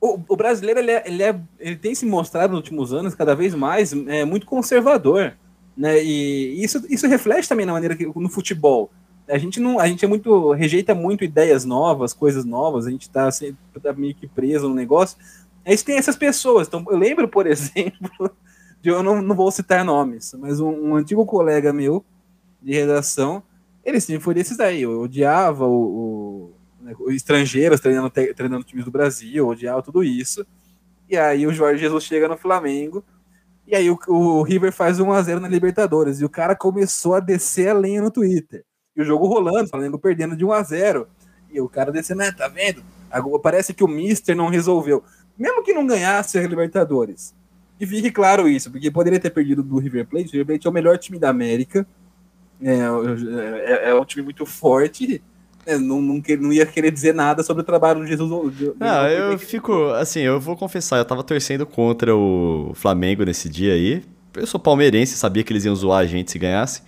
O, o brasileiro ele, é, ele, é, ele tem se mostrado nos últimos anos cada vez mais é, muito conservador. Né? E isso, isso reflete também na maneira que no futebol a gente não, a gente é muito rejeita muito ideias novas, coisas novas, a gente está sempre tá meio que preso no negócio. A gente tem essas pessoas. Então, eu lembro, por exemplo, de, eu não, não vou citar nomes, mas um, um, antigo colega meu de redação, ele sempre foi desses aí. Eu odiava o, o, né, estrangeiros treinando, treinando times do Brasil, odiava tudo isso. E aí o Jorge Jesus chega no Flamengo. E aí o, o River faz 1x0 na Libertadores. E o cara começou a descer a lenha no Twitter. E o jogo rolando, o Flamengo perdendo de 1 a 0 E o cara descendo, né, tá vendo? Agora, parece que o Mister não resolveu. Mesmo que não ganhasse a Libertadores. E fique claro isso, porque poderia ter perdido do River Plate. O River Plate é o melhor time da América. É, é, é um time muito forte. É, não, não, não, ia querer dizer nada sobre o trabalho do Jesus. De, ah, eu fico. Assim, eu vou confessar, eu tava torcendo contra o Flamengo nesse dia aí. Eu sou palmeirense, sabia que eles iam zoar a gente se ganhasse.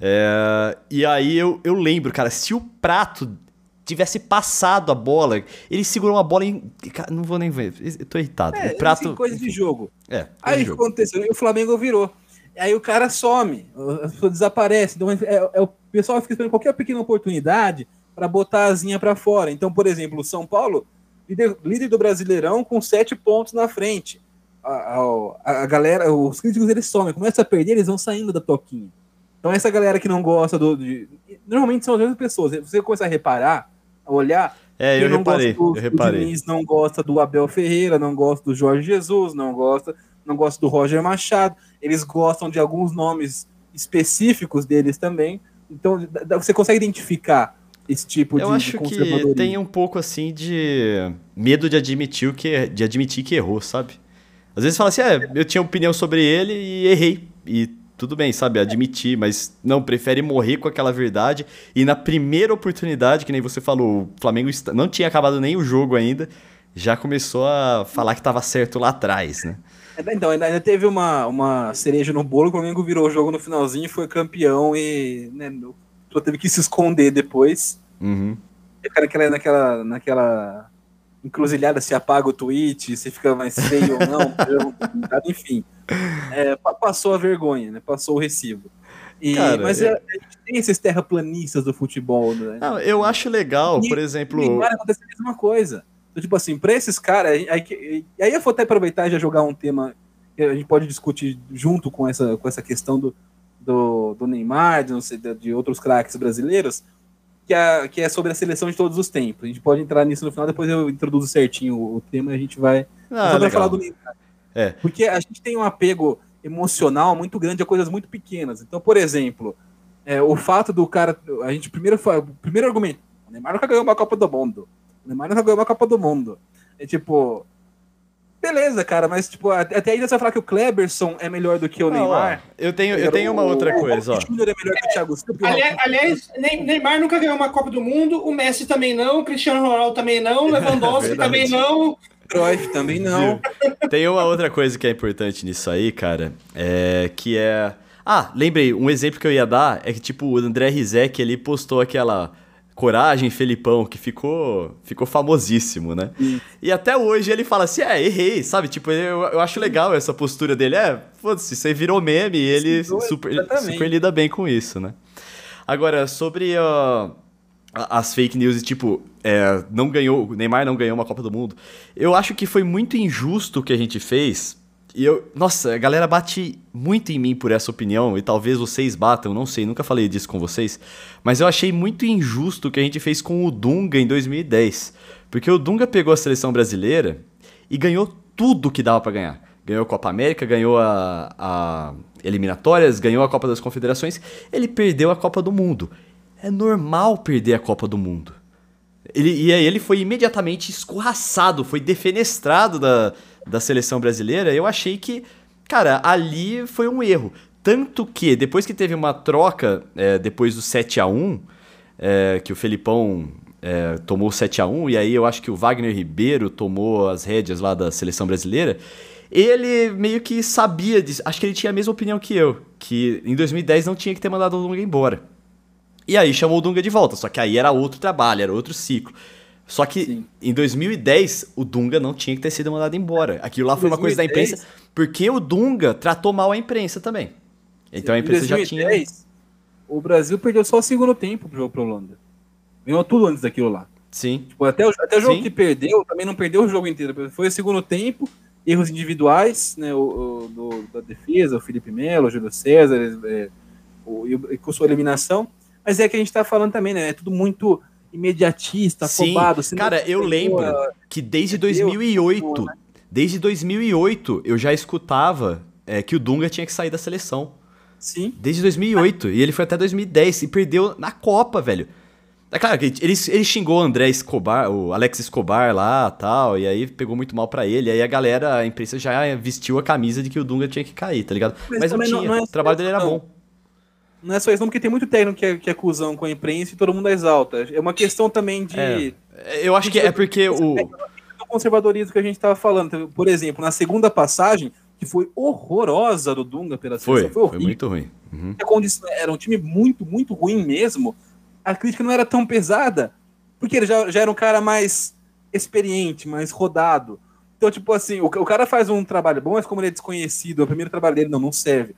É, e aí eu, eu lembro, cara, se o prato tivesse passado a bola, ele segurou uma bola em. Não vou nem ver, eu tô irritado. É, o prato. Assim, coisa de jogo. É. Aí o que aconteceu? E o Flamengo virou. Aí o cara some, a pessoa desaparece. Então é, é, o pessoal fica esperando qualquer pequena oportunidade para botar a asinha para fora. Então, por exemplo, o São Paulo, líder, líder, do Brasileirão, com sete pontos na frente. A, a, a galera, os críticos eles somem, começa a perder, eles vão saindo da toquinha. Então, essa galera que não gosta do. De, normalmente são as mesmas pessoas. Você começa a reparar, a olhar. É, eu reparei. Do, eu reparei. O Diniz não gosta do Abel Ferreira, não gosta do Jorge Jesus, não gosta, não gosta do Roger Machado. Eles gostam de alguns nomes específicos deles também. Então, você consegue identificar esse tipo eu de Eu acho que tem um pouco assim de medo de admitir o que de admitir que errou, sabe? Às vezes fala assim, é, eu tinha opinião sobre ele e errei. E tudo bem, sabe, admitir, mas não, prefere morrer com aquela verdade. E na primeira oportunidade, que nem você falou, o Flamengo não tinha acabado nem o jogo ainda, já começou a falar que estava certo lá atrás, né? É, então, ainda teve uma, uma cereja no bolo, o Flamengo virou o jogo no finalzinho, foi campeão e né, só teve que se esconder depois. Uhum. Naquela, naquela, naquela encruzilhada, se apaga o tweet, se fica mais feio ou não, enfim é, passou a vergonha, né? Passou o recibo. E, Cara, mas é, a gente tem esses terraplanistas do futebol, né? Não, eu acho legal, e, por exemplo. E vai acontecer a mesma coisa. Então, tipo assim, para esses caras, aí, aí eu vou até aproveitar e já jogar um tema que a gente pode discutir junto com essa, com essa questão do, do, do Neymar, de, de outros craques brasileiros, que é, que é sobre a seleção de todos os tempos. A gente pode entrar nisso no final, depois eu introduzo certinho o, tema e a gente vai. Ah, só vai falar do Neymar. É. Porque a gente tem um apego emocional muito grande a coisas muito pequenas. Então, por exemplo, é, o fato do cara. A gente primeiro primeiro argumento: o Neymar nunca ganhou uma Copa do Mundo. O Neymar nunca ganhou uma Copa do Mundo. É tipo. Beleza, cara, mas tipo, até ainda você vai falar que o Kleberson é melhor do que o Neymar. Ó, eu tenho, eu tenho uma o, outra coisa, ó. Júnior é melhor que o Thiago Silva. Aliás, aliás, Neymar nunca ganhou uma Copa do Mundo, o Messi também não, o Cristiano Ronaldo também não, o Lewandowski é também não. Cruyff também não. Tem uma outra coisa que é importante nisso aí, cara, é que é... Ah, lembrei, um exemplo que eu ia dar é que, tipo, o André Rizek, ele postou aquela Coragem Felipão, que ficou, ficou famosíssimo, né? Sim. E até hoje ele fala assim, é, errei, sabe? Tipo, eu, eu acho legal essa postura dele. É, foda-se, você virou meme e ele Sim, super, super lida bem com isso, né? Agora, sobre... Uh, as fake news, tipo, é, não ganhou, Neymar não ganhou uma Copa do Mundo. Eu acho que foi muito injusto o que a gente fez. E eu, nossa, a galera bate muito em mim por essa opinião, e talvez vocês batam, não sei, nunca falei disso com vocês, mas eu achei muito injusto o que a gente fez com o Dunga em 2010. Porque o Dunga pegou a seleção brasileira e ganhou tudo que dava para ganhar. Ganhou a Copa América, ganhou a, a eliminatórias, ganhou a Copa das Confederações, ele perdeu a Copa do Mundo. É normal perder a Copa do Mundo. Ele, e aí ele foi imediatamente escorraçado, foi defenestrado da, da seleção brasileira. Eu achei que, cara, ali foi um erro. Tanto que, depois que teve uma troca, é, depois do 7 a 1 é, que o Felipão é, tomou 7 a 1 e aí eu acho que o Wagner Ribeiro tomou as rédeas lá da seleção brasileira. Ele meio que sabia disso. Acho que ele tinha a mesma opinião que eu, que em 2010 não tinha que ter mandado o Dunga embora. E aí chamou o Dunga de volta, só que aí era outro trabalho, era outro ciclo. Só que Sim. em 2010, o Dunga não tinha que ter sido mandado embora. Aquilo lá foi 2010, uma coisa da imprensa, porque o Dunga tratou mal a imprensa também. Então a imprensa 2010, já tinha. O Brasil perdeu só o segundo tempo pro jogo pra Holanda. Ganhou tudo antes daquilo lá. Sim. Tipo, até, o, até o jogo Sim. que perdeu, também não perdeu o jogo inteiro. Foi o segundo tempo, erros individuais, né? O, o do, da defesa, o Felipe Melo, o Júlio César, é, o, e com sua eliminação. Mas é que a gente tá falando também, né? É tudo muito imediatista, Sim. afobado. Cara, eu lembro que desde 2008, né? desde 2008, eu já escutava é, que o Dunga tinha que sair da seleção. Sim. Desde 2008. E ele foi até 2010 e perdeu na Copa, velho. É claro que ele, ele xingou o André Escobar, o Alex Escobar lá tal, e aí pegou muito mal para ele. Aí a galera, a imprensa já vestiu a camisa de que o Dunga tinha que cair, tá ligado? Mas, Mas não tinha, não é o trabalho dele era não. bom. Não é só isso, não, porque tem muito técnico que é, que é cuzão com a imprensa e todo mundo exalta. É uma questão também de. É. Eu acho que é porque o. O conservadorismo que a gente estava falando. Por exemplo, na segunda passagem, que foi horrorosa do Dunga pela seleção, foi, foi, foi muito ruim. Uhum. Era um time muito, muito ruim mesmo a crítica não era tão pesada, porque ele já, já era um cara mais experiente, mais rodado. Então, tipo assim, o, o cara faz um trabalho bom, mas como ele é desconhecido, o primeiro trabalho dele não, não serve.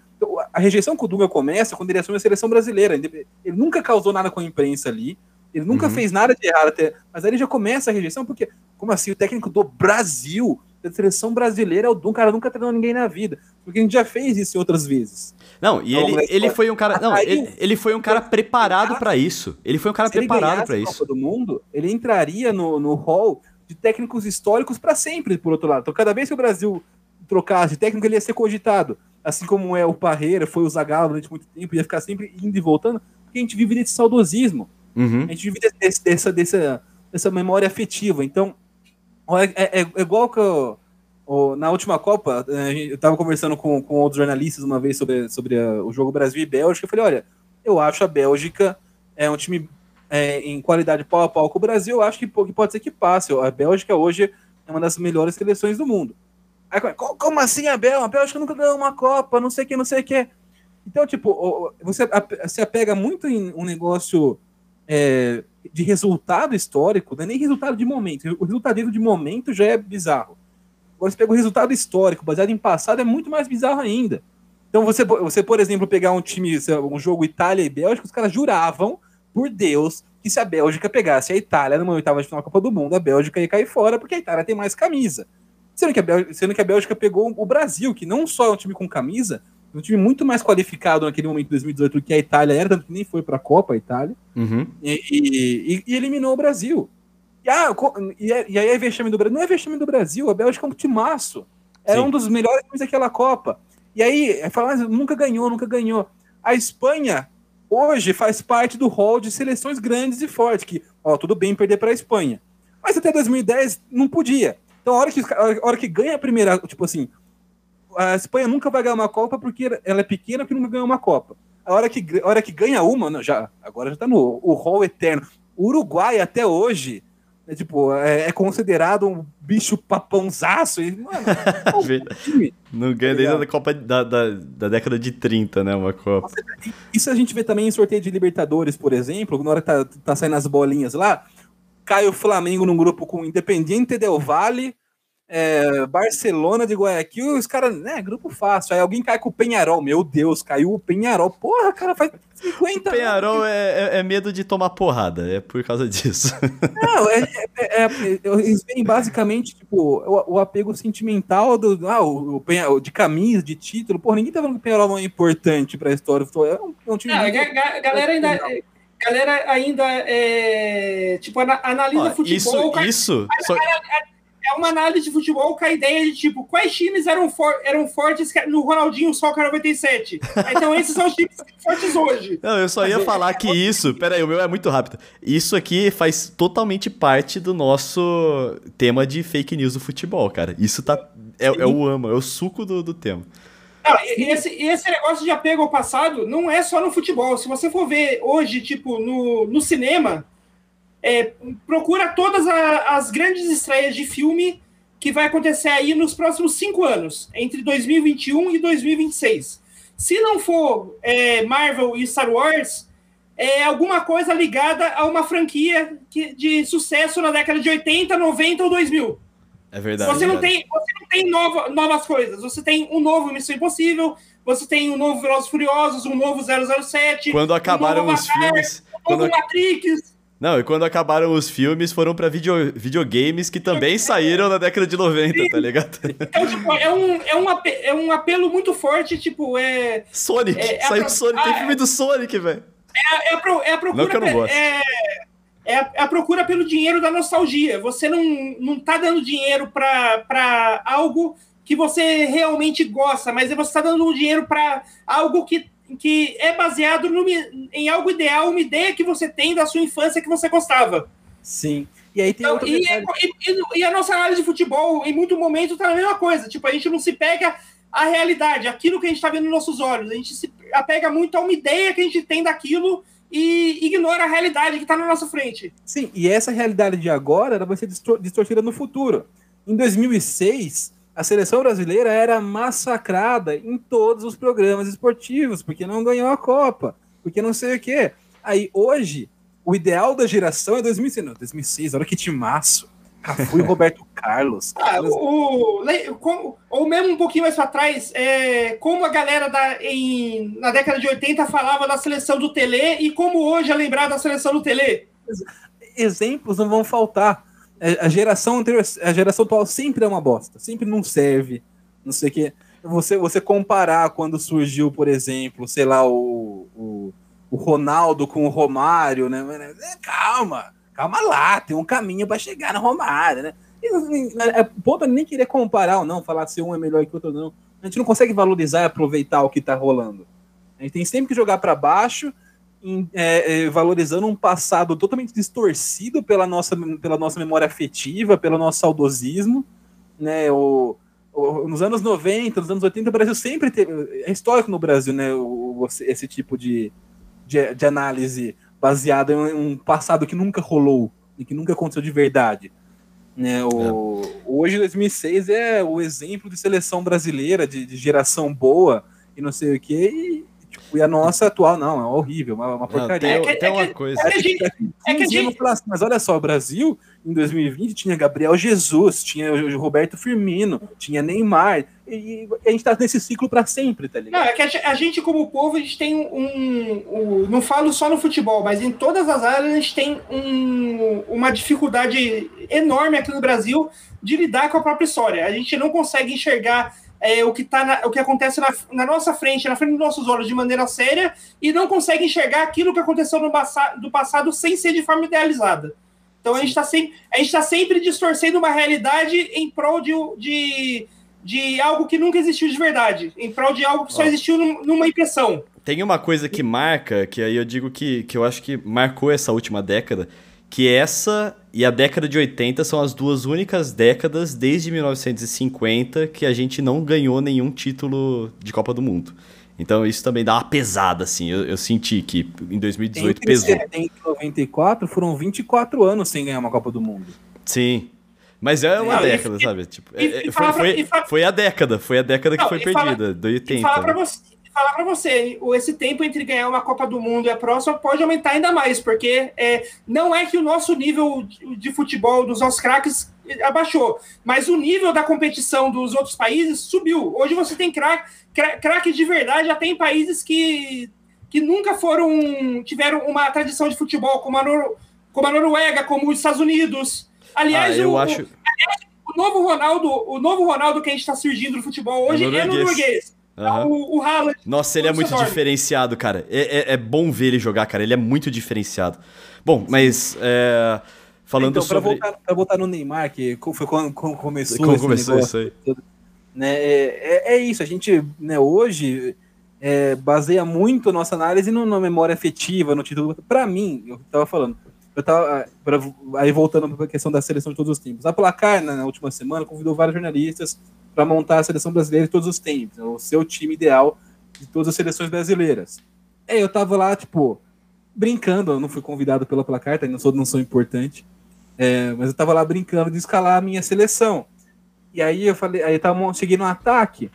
A rejeição com o Dunga começa quando ele assume a seleção brasileira. Ele, ele nunca causou nada com a imprensa ali, ele nunca uhum. fez nada de errado, até, mas aí ele já começa a rejeição, porque, como assim, o técnico do Brasil, da seleção brasileira, é o Dunga, cara nunca treinou ninguém na vida. Porque a gente já fez isso outras vezes. Não, e ele, ele foi um cara. Não, ele, ele foi um cara preparado para isso. Ele foi um cara preparado para isso. Do Mundo, ele entraria no, no hall de técnicos históricos para sempre, por outro lado. Então, cada vez que o Brasil trocasse de técnico, ele ia ser cogitado. Assim como é o Parreira, foi o Zagallo durante muito tempo, ia ficar sempre indo e voltando, porque a gente vive desse saudosismo. Uhum. A gente vive desse, dessa, dessa, dessa memória afetiva. Então, é, é, é igual que eu na última Copa, eh, eu estava conversando com, com outros jornalistas uma vez sobre, sobre a, o jogo Brasil e Bélgica. Eu falei: olha, eu acho a Bélgica é um time é, em qualidade pau a pau com o Brasil. Eu acho que, que pode ser que passe. A Bélgica hoje é uma das melhores seleções do mundo. Aí, como assim a Bélgica? A Bélgica nunca ganhou uma Copa, não sei o que, não sei o que. Então, tipo, você se apega muito em um negócio é, de resultado histórico, não é nem resultado de momento. O resultado de momento já é bizarro. Agora você pega o resultado histórico, baseado em passado, é muito mais bizarro ainda. Então você, você por exemplo, pegar um time, um jogo Itália e Bélgica, os caras juravam, por Deus, que se a Bélgica pegasse a Itália numa oitava de final da Copa do Mundo, a Bélgica ia cair fora, porque a Itália tem mais camisa. Sendo que a Bélgica, sendo que a Bélgica pegou o Brasil, que não só é um time com camisa, é um time muito mais qualificado naquele momento de 2018 do que a Itália era, tanto que nem foi para a Copa a Itália, uhum. e, e, e, eliminou o Brasil. E, ah, e, é, e aí é vexame do Brasil. Não é vexame do Brasil, a Bélgica é um timaço. Era Sim. um dos melhores times daquela Copa. E aí, é falar, nunca ganhou, nunca ganhou. A Espanha hoje faz parte do hall de seleções grandes e fortes, que, ó, tudo bem perder para a Espanha. Mas até 2010 não podia. Então, a hora que, a hora que ganha a primeira, tipo assim, a Espanha nunca vai ganhar uma Copa porque ela é pequena porque nunca ganhou uma Copa. A hora que, a hora que ganha uma, não, já, agora já tá no o hall eterno. O Uruguai até hoje é, tipo, é, é, considerado um bicho papãozaço. E, mano, não ganha desde a Copa da, da, da, década de 30, né? Uma Copa. Isso a gente vê também em sorteio de Libertadores, por exemplo, na hora que tá, tá saindo as bolinhas lá, cai o Flamengo num grupo com Independiente Del Valle, é, Barcelona de Guayaquil, os caras, né, grupo fácil. Aí alguém cai com o Penharol. Meu Deus, caiu o Penharol. Porra, cara, faz 50 O Penharol é, é, é medo de tomar porrada, é por causa disso. Não, é, é, é, eles veem basicamente tipo, o, o apego sentimental do, ah, o, o Penharol, de camisa, de título. Porra, ninguém tá falando que o Penharol não é importante pra história. É um, um time. Não, a ga, galera ainda. Galera ainda é, tipo, analisa Ó, futebol. Isso, isso. A, a, a, é uma análise de futebol com a ideia de tipo, quais times eram, for eram fortes no Ronaldinho Soccer 97? Então esses são os times fortes hoje. Não, eu só ia falar que isso, peraí, o meu é muito rápido. Isso aqui faz totalmente parte do nosso tema de fake news do futebol, cara. Isso tá. É, é o ama, é o suco do, do tema. Não, esse, esse negócio de apego ao passado não é só no futebol. Se você for ver hoje, tipo, no, no cinema, é, procura todas a, as grandes estreias de filme que vai acontecer aí nos próximos cinco anos, entre 2021 e 2026. Se não for é, Marvel e Star Wars, é alguma coisa ligada a uma franquia que, de sucesso na década de 80, 90 ou 2000. É verdade. Você não tem, você não tem nova, novas coisas. Você tem um novo Missão Impossível, você tem um novo Velozes Furiosos, um novo 007. Quando acabaram um os filmes. Um novo quando... Matrix. Não, e quando acabaram os filmes, foram pra video, videogames que também saíram na década de 90, tá ligado? Então, tipo, é um, é, um apelo, é um apelo muito forte, tipo, é... Sonic! É, é saiu a, Sonic, tem ah, filme do Sonic, velho. É, é, a, é a procura... Não que eu não gosto. É, é a, é a, procura pelo dinheiro da nostalgia. Você não, não tá dando dinheiro pra algo que você realmente gosta, mas você tá dando dinheiro pra algo que que é baseado no, em algo ideal, uma ideia que você tem da sua infância que você gostava. Sim. E aí tem então, e, é, e, e, a nossa análise de futebol, em muito momento, tá a mesma coisa. Tipo, a gente não se pega à realidade, aquilo que a gente está vendo nos nossos olhos. A gente se apega muito a uma ideia que a gente tem daquilo e ignora a realidade que está na nossa frente. Sim, e essa realidade de agora ela vai ser distorcida no futuro. Em 2006, a seleção brasileira era massacrada em todos os programas esportivos, porque não ganhou a Copa, porque não sei o quê. Aí hoje, o ideal da geração é 2006, não, 2006 olha que timaço. Cafu e Roberto Carlos. Ah, o, o, ou mesmo um pouquinho mais para trás, é, como a galera da, em, na década de 80 falava da seleção do Tele e como hoje é lembrar da seleção do Tele. Exemplos não vão faltar. É, a geração anterior, a geração atual sempre é uma bosta, sempre não serve, não sei o que. Você, você comparar quando surgiu, por exemplo, sei lá, o, o, o Ronaldo com o Romário, né? É, calma, calma lá, tem um caminho para chegar no Romário, né? É, é, ponto nem querer comparar ou não, falar se um é melhor que o outro não. A gente não consegue valorizar e aproveitar o que tá rolando. A gente tem sempre que jogar para baixo em, é, é, valorizando um passado totalmente distorcido pela nossa, pela nossa memória afetiva, pelo nosso saudosismo. Né, o, o, nos anos 90, nos anos 80, o Brasil sempre teve. É histórico no Brasil, né? O, esse tipo de, de, de, análise baseada em um passado que nunca rolou e que nunca aconteceu de verdade. Né, o, é. Hoje, 2006, é o exemplo de seleção brasileira, de, de geração boa e não sei o quê, e, e a nossa atual, não, é horrível, uma, uma porcaria. Não, tem, tem uma coisa. É que, é que, gente... Mas olha só, o Brasil, em 2020, tinha Gabriel Jesus, tinha Roberto Firmino, tinha Neymar. E a gente tá nesse ciclo para sempre, tá ligado? Não, é que a gente, como povo, a gente tem um, um, Não falo só no futebol, mas em todas as áreas a gente tem um, uma dificuldade enorme aqui no Brasil de lidar com a própria história. A gente não consegue enxergar é, o, que tá na, o que acontece na, na, nossa frente, na frente dos nossos olhos, de maneira séria, e não consegue enxergar aquilo que aconteceu no do passado sem ser de forma idealizada. Então a gente está sempre, tá sempre distorcendo uma realidade em prol de, de, de algo que nunca existiu de verdade, em prol de algo que só existiu num, numa impressão. Tem uma coisa que marca, que aí eu digo que, que eu acho que marcou essa última década, que essa e a década de 80 são as duas únicas décadas desde 1950 que a gente não ganhou nenhum título de Copa do Mundo. Então isso também dá uma pesada, assim. Eu, eu senti que em 2018 Entre pesou. 70 e 94 foram 24 anos sem ganhar uma Copa do Mundo. Sim. Mas é uma é, década, e, sabe? Tipo, e, é, foi, foi, foi, a década, foi a década não, que foi perdida, fala, do 80. E fala né? pra você, falar para você, esse tempo entre ganhar uma Copa do Mundo e a próxima pode aumentar ainda mais, porque é, não é que o nosso nível de futebol dos nossos craques abaixou. Mas o nível da competição dos outros países subiu. Hoje você tem craques craque de verdade até em países que, que nunca foram tiveram uma tradição de futebol, como a, Nor como a Noruega, como os Estados Unidos. Aliás, ah, eu o, acho... aliás, o novo Ronaldo, o novo Ronaldo que a gente está surgindo no futebol hoje é, é norueguês. Uhum. O, o Haaland. Nossa, ele é muito diferenciado, cara. É, é, é, bom ver ele jogar, cara. Ele é muito diferenciado. Bom, mas. É, falando então, sobre. Voltar, pra voltar no Neymar, que foi quando, quando começou. Como começou negócio, isso aí? Né, é, é, é, isso, a gente né, hoje é, baseia muito a nossa análise na memória afetiva, no título. Para mim, eu estava falando, eu tava, pra, aí voltando para a questão da seleção de todos os tempos. A Placar, na, na última semana, convidou vários jornalistas para montar a seleção brasileira de todos os tempos, né, o seu time ideal de todas as seleções brasileiras. É, eu tava lá, tipo, brincando, eu não fui convidado pela placar, tá? não sou, não sou importante, é, mas eu tava lá brincando de escalar a minha seleção. E aí eu falei, aí eu tava, cheguei no ataque,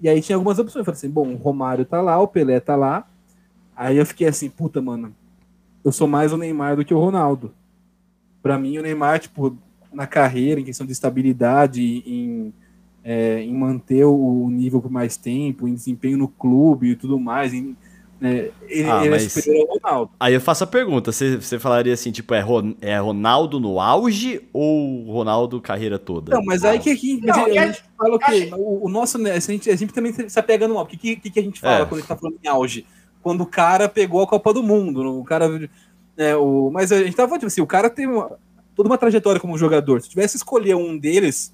e aí tinha algumas opções. Eu falei assim, bom, o Romário tá lá, o Pelé tá lá. Aí eu fiquei assim, puta, mano, eu sou mais o Neymar do que o Ronaldo. Para mim, o Neymar, tipo, na carreira, em questão de estabilidade, em é, em manter o nível por mais tempo, em desempenho no clube e tudo mais. Em, né, ele, ah, ele é superior ao Ronaldo. Aí eu faço a pergunta: você, você falaria assim, tipo, é, é Ronaldo no auge ou Ronaldo carreira toda? Não, mas aí que aqui não, a gente fala o quê? O, o, nosso, né, a gente, a gente também se apega no auge. O que, que, que a gente fala é. quando a gente tá falando em auge? Quando o cara pegou a Copa do Mundo, o cara. É, o, mas a gente tava falando, tipo assim, o cara tem uma, toda uma trajetória como jogador. Se tivesse escolher um deles,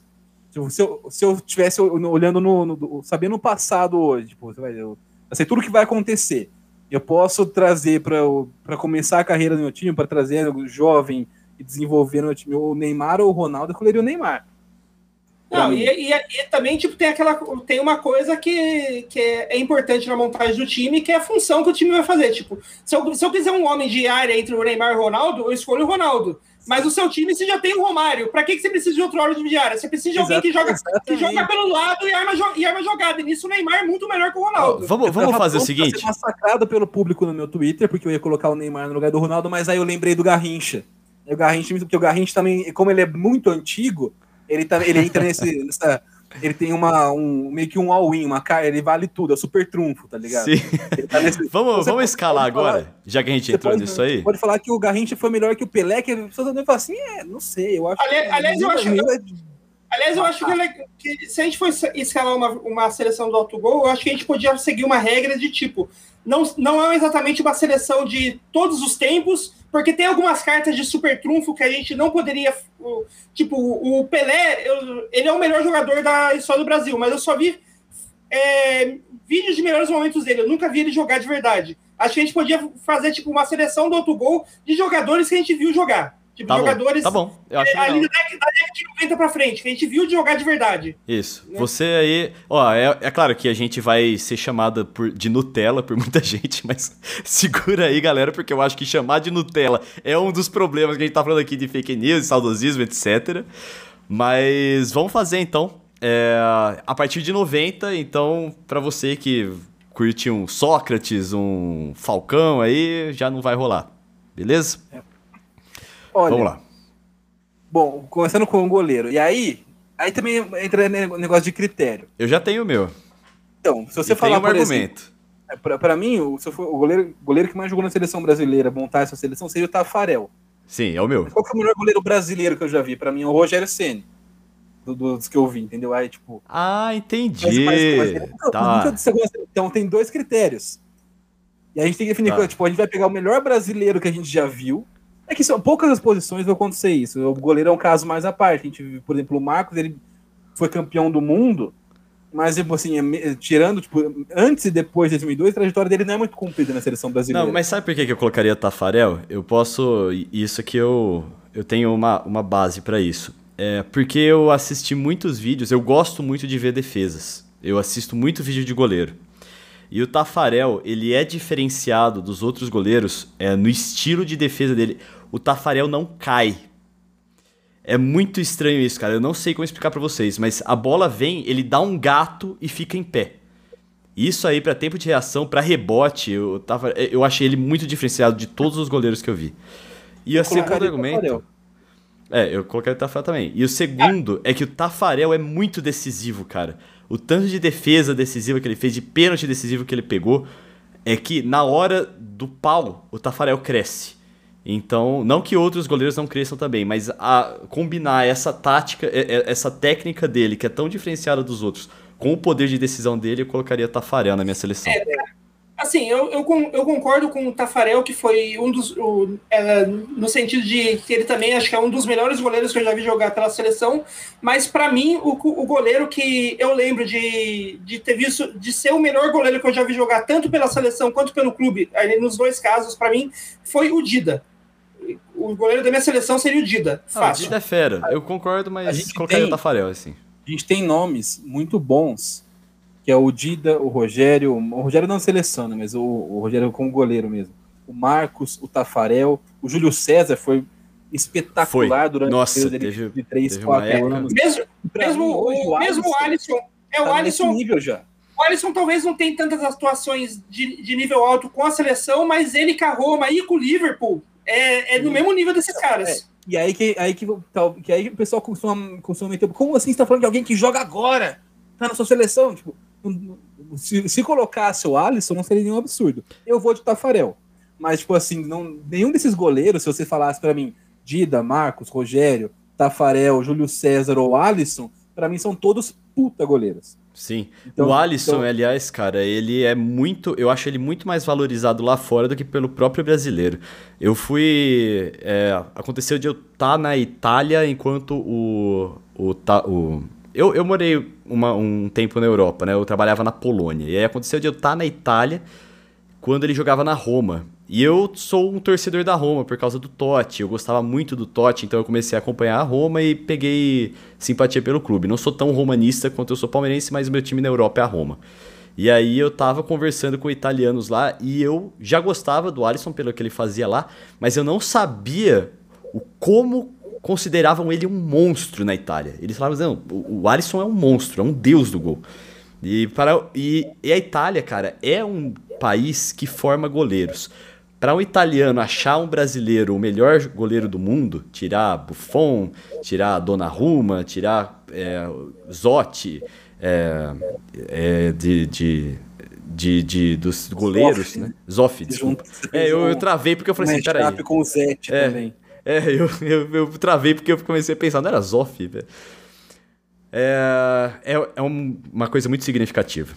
se, eu, se eu tivesse olhando no, no sabendo o passado hoje, tipo, eu, eu sei tudo que vai acontecer. Eu posso trazer para começar a carreira do meu time, para trazer o jovem e desenvolver no meu time o Neymar ou o Ronaldo, eu escolheria o Neymar. Não, e, e, e, também tipo, tem aquela tem uma coisa que, que é importante na montagem do time, que é a função que o time vai fazer. Tipo, se eu, se eu quiser um homem de área entre o Neymar e o Ronaldo, eu escolho o Ronaldo. Mas o seu time você já tem o Romário. Para que, que você precisa de outro homem de área? Você precisa de alguém que joga, que joga pelo lado e arma, e arma jogada. E nisso o Neymar é muito melhor que o Ronaldo. vamos vamos fazer o seguinte. Eu massacrado pelo público no meu Twitter, porque eu ia colocar o Neymar no lugar do Ronaldo, mas aí eu lembrei do Garrincha. O Garrincha, porque o Garrincha também, como ele é muito antigo, ele, tá, ele entra nesse, nessa ele tem uma, um, meio que um all-in, uma cara, ele vale tudo, é o super trunfo, tá ligado? Sim. Tá nesse... vamos, vamos escalar agora, falar, já que a gente entrou pode, nisso aí. Pode falar que o Garrincha foi melhor que o Pelé, que as pessoas também falam assim, é, não sei, eu acho aliás, que... Aliás, eu acho, aliás, eu acho que, que, se a gente for escalar uma, uma seleção do autogol, eu acho que a gente podia seguir uma regra de tipo, não, não é exatamente uma seleção de todos os tempos, porque tem algumas cartas de super trunfo que a gente não poderia. Tipo, o Pelé, eu, ele é o melhor jogador da história do Brasil, mas eu só vi é, vídeos de melhores momentos dele. Eu nunca vi ele jogar de verdade. Acho que a gente podia fazer tipo uma seleção do autogol de jogadores que a gente viu jogar. Tipo, tá jogadores. Bom, tá bom, eu acho é, ali da década de 90 pra frente, que a gente viu de jogar de verdade. Isso. Né? Você aí. Ó, é, é claro que a gente vai ser chamada por, de Nutella por muita gente, mas segura aí, galera, porque eu acho que chamar de Nutella é um dos problemas que a gente tá falando aqui de fake news, saudosismo, etc. Mas vamos fazer então. É, a partir de 90, então, para você que curte um Sócrates, um Falcão aí, já não vai rolar. Beleza? É. Olha, Vamos lá. Bom, começando com o goleiro. E aí, aí também entra negócio de critério. Eu já tenho o meu. Então, se você e falar um por argumento. Exemplo, pra, mim, o, se for, o goleiro, goleiro que mais jogou na seleção brasileira, montar essa seleção, seria o Tafarel. Sim, é o meu. qual que é o melhor goleiro brasileiro que eu já vi? Pra mim é o Rogério Ceni do, dos que eu vi, entendeu? Aí, tipo. Ah, entendi. Mas, mas, mas, tá. então tem dois critérios. E a gente tem que definir, tá. tipo, a gente vai pegar o melhor brasileiro que a gente já viu, é que são poucas as posições vão acontecer isso. O goleiro é um caso mais à parte. A gente, por exemplo, o Marcos, ele foi campeão do mundo, mas tipo assim, é tirando, tipo, antes e depois de 2002, a trajetória dele não é muito cumprida na seleção brasileira. Não, mas sabe por que eu colocaria Tafarel? Eu posso, isso aqui eu eu tenho uma, uma base para isso. É porque eu assisti muitos vídeos, eu gosto muito de ver defesas. Eu assisto muito vídeo de goleiro. E o Tafarel, ele é diferenciado dos outros goleiros é, no estilo de defesa dele o Tafarel não cai. É muito estranho isso, cara. Eu não sei como explicar para vocês, mas a bola vem, ele dá um gato e fica em pé. Isso aí para tempo de reação, para rebote, eu tava, eu achei ele muito diferenciado de todos os goleiros que eu vi. E o segundo argumento, É, eu coloquei o Tafarel também. E o segundo é que o Tafarel é muito decisivo, cara. O tanto de defesa decisiva que ele fez, de pênalti decisivo que ele pegou, é que na hora do pau, o Tafarel cresce. Então, não que outros goleiros não cresçam também, mas combinar essa tática, essa técnica dele, que é tão diferenciada dos outros, com o poder de decisão dele, eu colocaria Tafarel na minha seleção. É, Assim, eu, eu, eu, concordo com o Tafarel, que foi um dos. O, é, no sentido de que ele também acho que é um dos melhores goleiros que eu já vi jogar pela seleção, mas para mim, o, o goleiro que eu lembro de, de ter visto, de ser o melhor goleiro que eu já vi jogar, tanto pela seleção quanto pelo clube, nos dois casos, para mim, foi o Dida. O goleiro da minha seleção seria o Dida. Fácil. Ah, o Dida é fera, eu concordo, mas a gente colocaria tem, o Tafarel, assim. A gente tem nomes muito bons que é o Dida, o Rogério, o Rogério não seleciona, mas o, o Rogério como goleiro mesmo. O Marcos, o Tafarel, o Júlio César foi espetacular foi. durante Nossa, o período de 3, 4 anos. Mesmo, mesmo, mim, o, o mesmo o Alisson, é o tá Alisson nível já. O Alisson talvez não tenha tantas atuações de, de nível alto com a seleção, mas ele com a Roma e com o Liverpool é, é no mesmo nível desses caras. É. E aí que, aí que, que aí o pessoal costuma, costuma meter, como assim você tá falando de alguém que joga agora? Tá na sua seleção? Tipo, se, se colocasse o Alisson, não seria nenhum absurdo. Eu vou de Tafarel. Mas, tipo assim, não, nenhum desses goleiros, se você falasse para mim, Dida, Marcos, Rogério, Tafarel, Júlio César ou Alisson, para mim são todos puta goleiros. Sim. Então, o Alisson, então... aliás, cara, ele é muito. Eu acho ele muito mais valorizado lá fora do que pelo próprio brasileiro. Eu fui. É, aconteceu de eu estar tá na Itália enquanto o. o, o eu, eu morei uma, um tempo na Europa, né? Eu trabalhava na Polônia. E aí aconteceu de eu estar na Itália quando ele jogava na Roma. E eu sou um torcedor da Roma por causa do Totti. Eu gostava muito do Totti, então eu comecei a acompanhar a Roma e peguei simpatia pelo clube. Não sou tão romanista quanto eu sou palmeirense, mas o meu time na Europa é a Roma. E aí eu tava conversando com italianos lá e eu já gostava do Alisson pelo que ele fazia lá, mas eu não sabia o como consideravam ele um monstro na Itália. Eles falavam, não, o Alisson é um monstro, é um deus do gol. E, para, e, e a Itália, cara, é um país que forma goleiros. Para um italiano achar um brasileiro o melhor goleiro do mundo, tirar Buffon, tirar Donnarumma, tirar é, Zotti, é, é, de, de, de, de, dos goleiros, Zoff, né? Zoff, desculpa. É, eu, eu travei porque eu falei assim, peraí. com o Zete é, também. É, eu, eu, eu, travei porque eu comecei a pensar, não era Zoff, velho. É, é, é uma coisa muito significativa.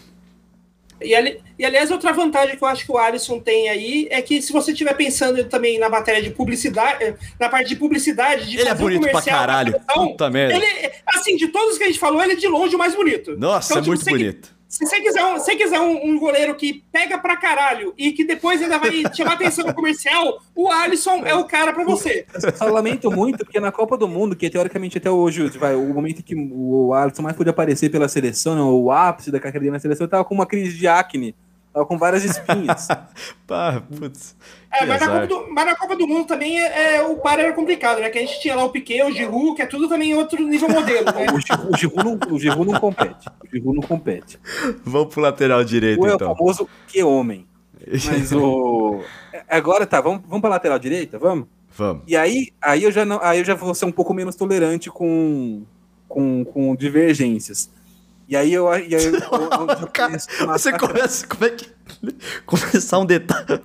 E, ali, e, aliás, outra vantagem que eu acho que o Alisson tem aí é que se você estiver pensando também na matéria de publicidade, na parte de publicidade, de ele é bonito pra caralho. Puta merda. Ele, assim, de todos que a gente falou, ele é de longe o mais bonito. Nossa, então, é tipo, muito bonito. Se você quiser, um, se quiser um, um, goleiro que pega pra caralho e que depois ainda vai chamar atenção no comercial, o Alisson é o cara pra você. Eu lamento muito, porque na Copa do Mundo, que teoricamente até hoje, vai, o momento que o Alisson mais podia aparecer pela seleção, né, o ápice da carreira dele na seleção, ele tava com uma crise de acne Tava com várias espinhas. Pá, putz. É, mas na, do, mas na, Copa do, Mundo também é, é, o par era complicado, né? Que a gente tinha lá o Piquet, o Giroud, que é tudo também outro nível modelo, né? o, Giroud, não, o Giroud não compete. O Giroud não compete. Vamos pro lateral direito, o então. é o famoso que homem. Mas o... Agora tá, vamos, vamos pra lateral direita? Vamos? Vamos. E aí, aí, eu já não, aí eu já vou ser um pouco menos tolerante com, com, com divergências. E aí eu. E aí eu, eu, Cara, você começa. Como é que. Começar um,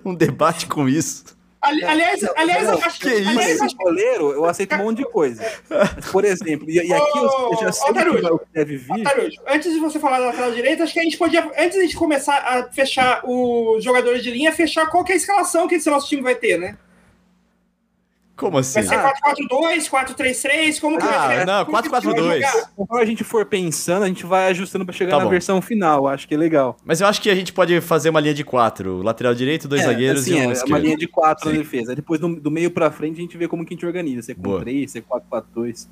um debate com isso. Ali, aliás, aliás, eu acho que. Aliás, esse goleiro, eu aceito um monte de coisa. Mas, por exemplo, e, e aqui eu, eu já sei o que deve vir. antes de você falar da lateral direita, acho que a gente podia, antes de começar a fechar os jogadores de linha, fechar qual é a escalação que esse nosso time vai ter, né? Como assim? Vai ser 4-4-2, 4-3-3, como que ah, vai ser? Não, 4-4-2. Conforme a gente for pensando, a gente vai ajustando para chegar tá na bom. versão final, acho que é legal. Mas eu acho que a gente pode fazer uma linha de 4, lateral direito, dois é, zagueiros assim, e um é, esquerdo. uma linha de 4 na defesa. Depois do, do meio para frente a gente vê como que a gente organiza, se é com 3, se é 4-4-2.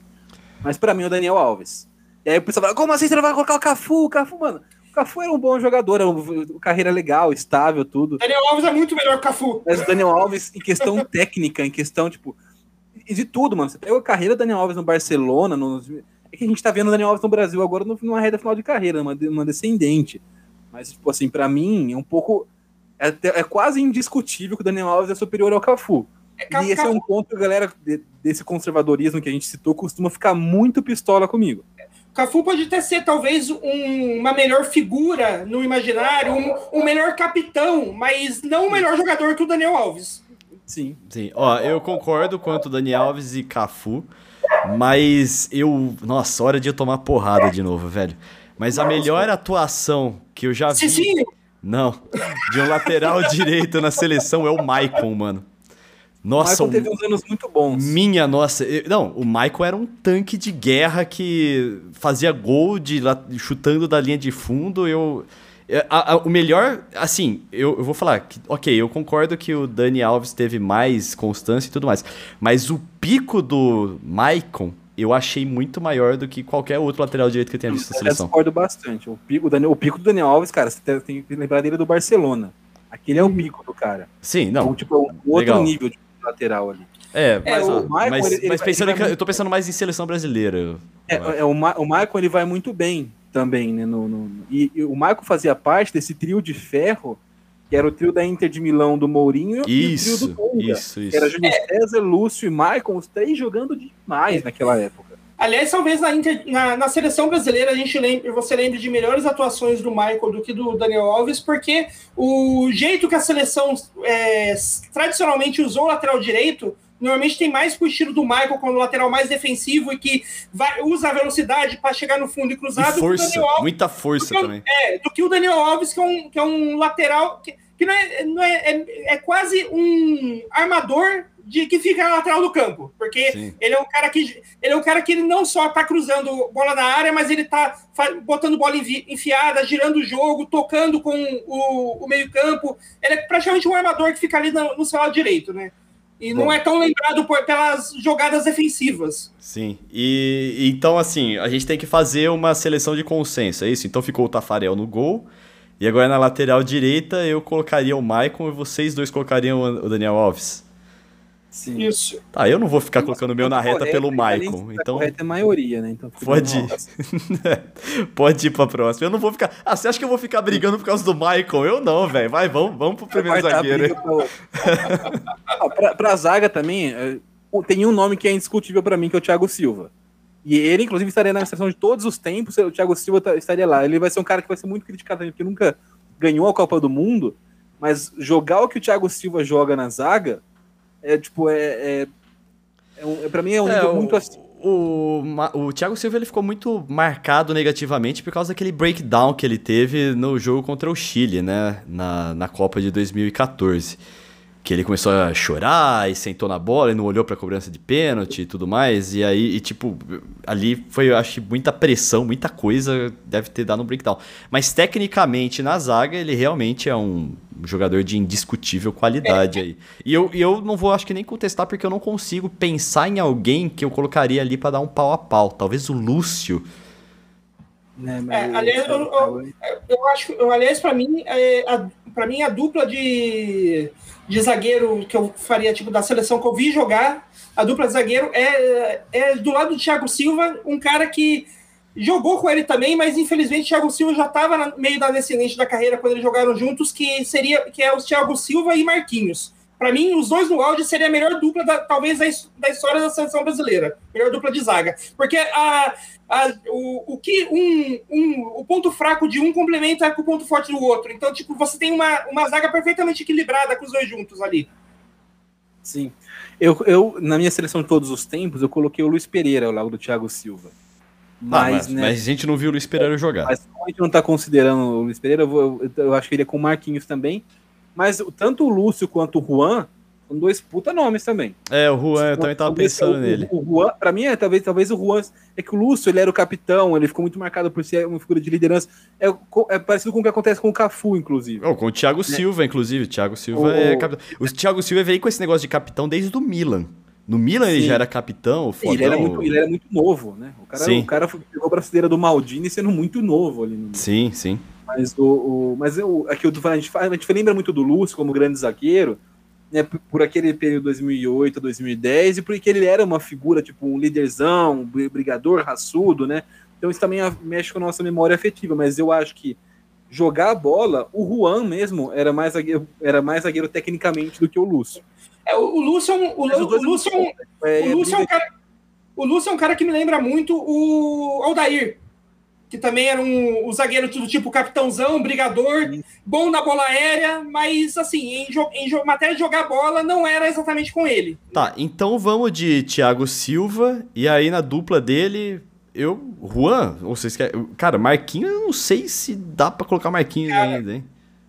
Mas para mim é o Daniel Alves. E aí o pessoal fala, como assim você não vai colocar o Cafu? O Cafu, mano, Cafu era um bom jogador, era uma carreira legal, estável, tudo. Daniel Alves é muito melhor que o Cafu. Mas o Daniel Alves, em questão técnica, em questão, tipo, de tudo, mano. Você pega a carreira do Daniel Alves no Barcelona, é que a gente tá vendo o Daniel Alves no Brasil agora numa reta final de carreira, uma, uma descendente. Mas, tipo assim, para mim, é um pouco. É, é, quase indiscutível que o Daniel Alves é superior ao Cafu. É, e esse é um ponto que a galera desse conservadorismo que a gente citou costuma ficar muito pistola comigo. Cafu pode até ser talvez um, uma melhor figura no imaginário, um, um, melhor capitão, mas não o melhor jogador que o Daniel Alves. Sim. Sim. Ó, eu concordo quanto Daniel Alves e Cafu, mas eu. Nossa, hora de eu tomar porrada de novo, velho. Mas a melhor atuação que eu já vi. Sim, Não, de um lateral direito na seleção é o Maicon, mano. Nossa, o Michael teve uns anos muito bons. Minha nossa. Eu, não, o Michael era um tanque de guerra que fazia gol de, chutando da linha de fundo. Eu. É, a, a, o melhor, assim, eu, eu, vou falar que, ok, eu concordo que o Dani Alves teve mais constância e tudo mais, mas o pico do Maicon eu achei muito maior do que qualquer outro lateral direito que eu tenha visto na seleção. Eu concordo bastante. O pico, o pico do Daniel Alves, cara, você tem que lembrar dele do Barcelona. Aquele é o pico do cara. Sim, não. Então, tipo, é um outro Legal. nível de lateral ali. É, é mas, o Michael, mas, ele, mas pensando vai, eu tô pensando mais em seleção brasileira. É, é o, Ma, o Michael ele vai muito bem também, né? No, no, e, e, o Michael fazia parte desse trio de ferro, que era o trio da Inter de Milão do Mourinho isso, e o trio do Tonga, isso, isso. Era Júlio é. César, Lúcio e Michael, os três jogando demais naquela época. Aliás, talvez na, Inter, na, na, seleção brasileira a gente lembre, você lembre de melhores atuações do Michael do que do Daniel Alves, porque o jeito que a seleção é, tradicionalmente usou o lateral direito normalmente tem mais pro estilo do Michael como lateral mais defensivo e que vai, usa a velocidade para chegar no fundo e cruzado. E força, Alves, muita força do também. É, do que o Daniel Alves, que é um, que é um lateral que, que não, é, não é, é, é quase um armador de que fica na lateral do campo, porque Sim. ele é um cara que ele é um cara que ele não só tá cruzando bola na área, mas ele tá botando bola enfiada, girando o jogo, tocando com o, o meio-campo. Ele é praticamente um armador que fica ali no, no seu lado direito, né? E Bom. não é tão lembrado por, pelas jogadas defensivas. Sim. E então, assim, a gente tem que fazer uma seleção de consenso, é isso? Então ficou o Tafarel no gol. E agora na lateral direita eu colocaria o Maicon e vocês dois colocariam o Daniel Alves. Sim. Isso. Tá, eu não vou ficar colocando o meu na reta pelo Maicon. Então. Correto é maioria, né? Então pode ir. pode ir pra próxima. Eu não vou ficar. Ah, você acha que eu vou ficar brigando por causa do Maicon? Eu não, velho. Vai, vamos, vamos pro primeiro zagueiro. Pra... pra, pra zaga também, é, tem um nome que é indiscutível para mim, que é o Thiago Silva. E ele, inclusive, estaria na seleção de todos os tempos. O Thiago Silva tá, estaria lá. Ele vai ser um cara que vai ser muito criticado porque nunca ganhou a Copa do Mundo. Mas jogar o que o Thiago Silva joga na zaga é tipo, é. é, é, um, é pra mim é um é, nível muito assim. O, o Thiago Silva ele ficou muito marcado negativamente por causa daquele breakdown que ele teve no jogo contra o Chile, né? Na, na Copa de 2014 que ele começou a chorar e sentou na bola e não olhou para a cobrança de pênalti e tudo mais. E aí, e, tipo, ali foi, eu acho, muita pressão, muita coisa deve ter dado um breakdown. Mas tecnicamente na zaga, ele realmente é um jogador de indiscutível qualidade é. aí. E eu, e eu não vou, acho que nem contestar, porque eu não consigo pensar em alguém que eu colocaria ali para dar um pau a pau. Talvez o Lúcio. É, é, aliás, eu, eu, eu, acho, aliás, para mim, é, para mim a dupla de de zagueiro que eu faria, tipo, da seleção que eu vi jogar, a dupla de zagueiro é, é do lado do Thiago Silva, um cara que jogou com ele também, mas infelizmente o Thiago Silva já estava no meio da descendente da carreira quando eles jogaram juntos, que seria que é o Thiago Silva e Marquinhos. Para mim, os dois no áudio seria a melhor dupla, da, talvez, da, da história da seleção brasileira. Melhor dupla de zaga. Porque a, a, o, o que um, um, o ponto fraco de um complementa com o ponto forte do outro. Então, tipo, você tem uma, uma zaga perfeitamente equilibrada com os dois juntos ali. Sim. Eu, eu, na minha seleção de todos os tempos, eu coloquei o Luiz Pereira ao lado do Thiago Silva. Mas, ah, mas, né, mas, a gente não viu o Luiz Pereira jogar. Mas como a gente não está considerando o Luiz Pereira, eu, vou, eu, eu acho que ele é com o Marquinhos também. Mas tanto o Lúcio quanto o Juan são dois puta nomes também. É, o Juan, eu também tava pensando o, nele. O, Juan, pra mim, é, talvez, talvez o Juan. É que o Lúcio, ele era o capitão, ele ficou muito marcado por ser uma figura de liderança. É, é parecido com o que acontece com o Cafu, inclusive. Oh, com o Thiago é. Silva, inclusive. O Thiago Silva o, é capitão. O Thiago Silva veio com esse negócio de capitão desde o Milan. No Milan Sim. ele já era capitão, fodão. Ele era, muito, ele era muito novo, né? O cara, sim. o cara pegou a braçadeira do Maldini sendo muito novo ali. No... Sim, sim. Mas, o, o, mas eu, aqui eu tô falando, a gente, a gente lembra muito do Lúcio como grande zagueiro, né, por aquele período 2008 2010, e porque ele era uma figura, tipo, um líderzão, um brigador, raçudo, né? Então isso também mexe com a nossa memória afetiva, mas eu acho que jogar a bola, o Juan mesmo era mais zagueiro, era mais zagueiro tecnicamente do que o Lúcio. É, o, o Lúcio, é o, os o, dois Lúcio, não- é, o Lúcio é um cara. O Lúcio é um cara que me lembra muito o Aldair, que também era um, o zagueiro do tipo capitãozão, brigador, bom na bola aérea, mas assim, em, em matéria de jogar bola, não era exatamente com ele. Tá, então vamos de Thiago Silva e aí na dupla dele, eu, Juan, ou vocês querem. Cara, Marquinhos, eu não sei se dá pra colocar Marquinhos Cara, ainda, hein?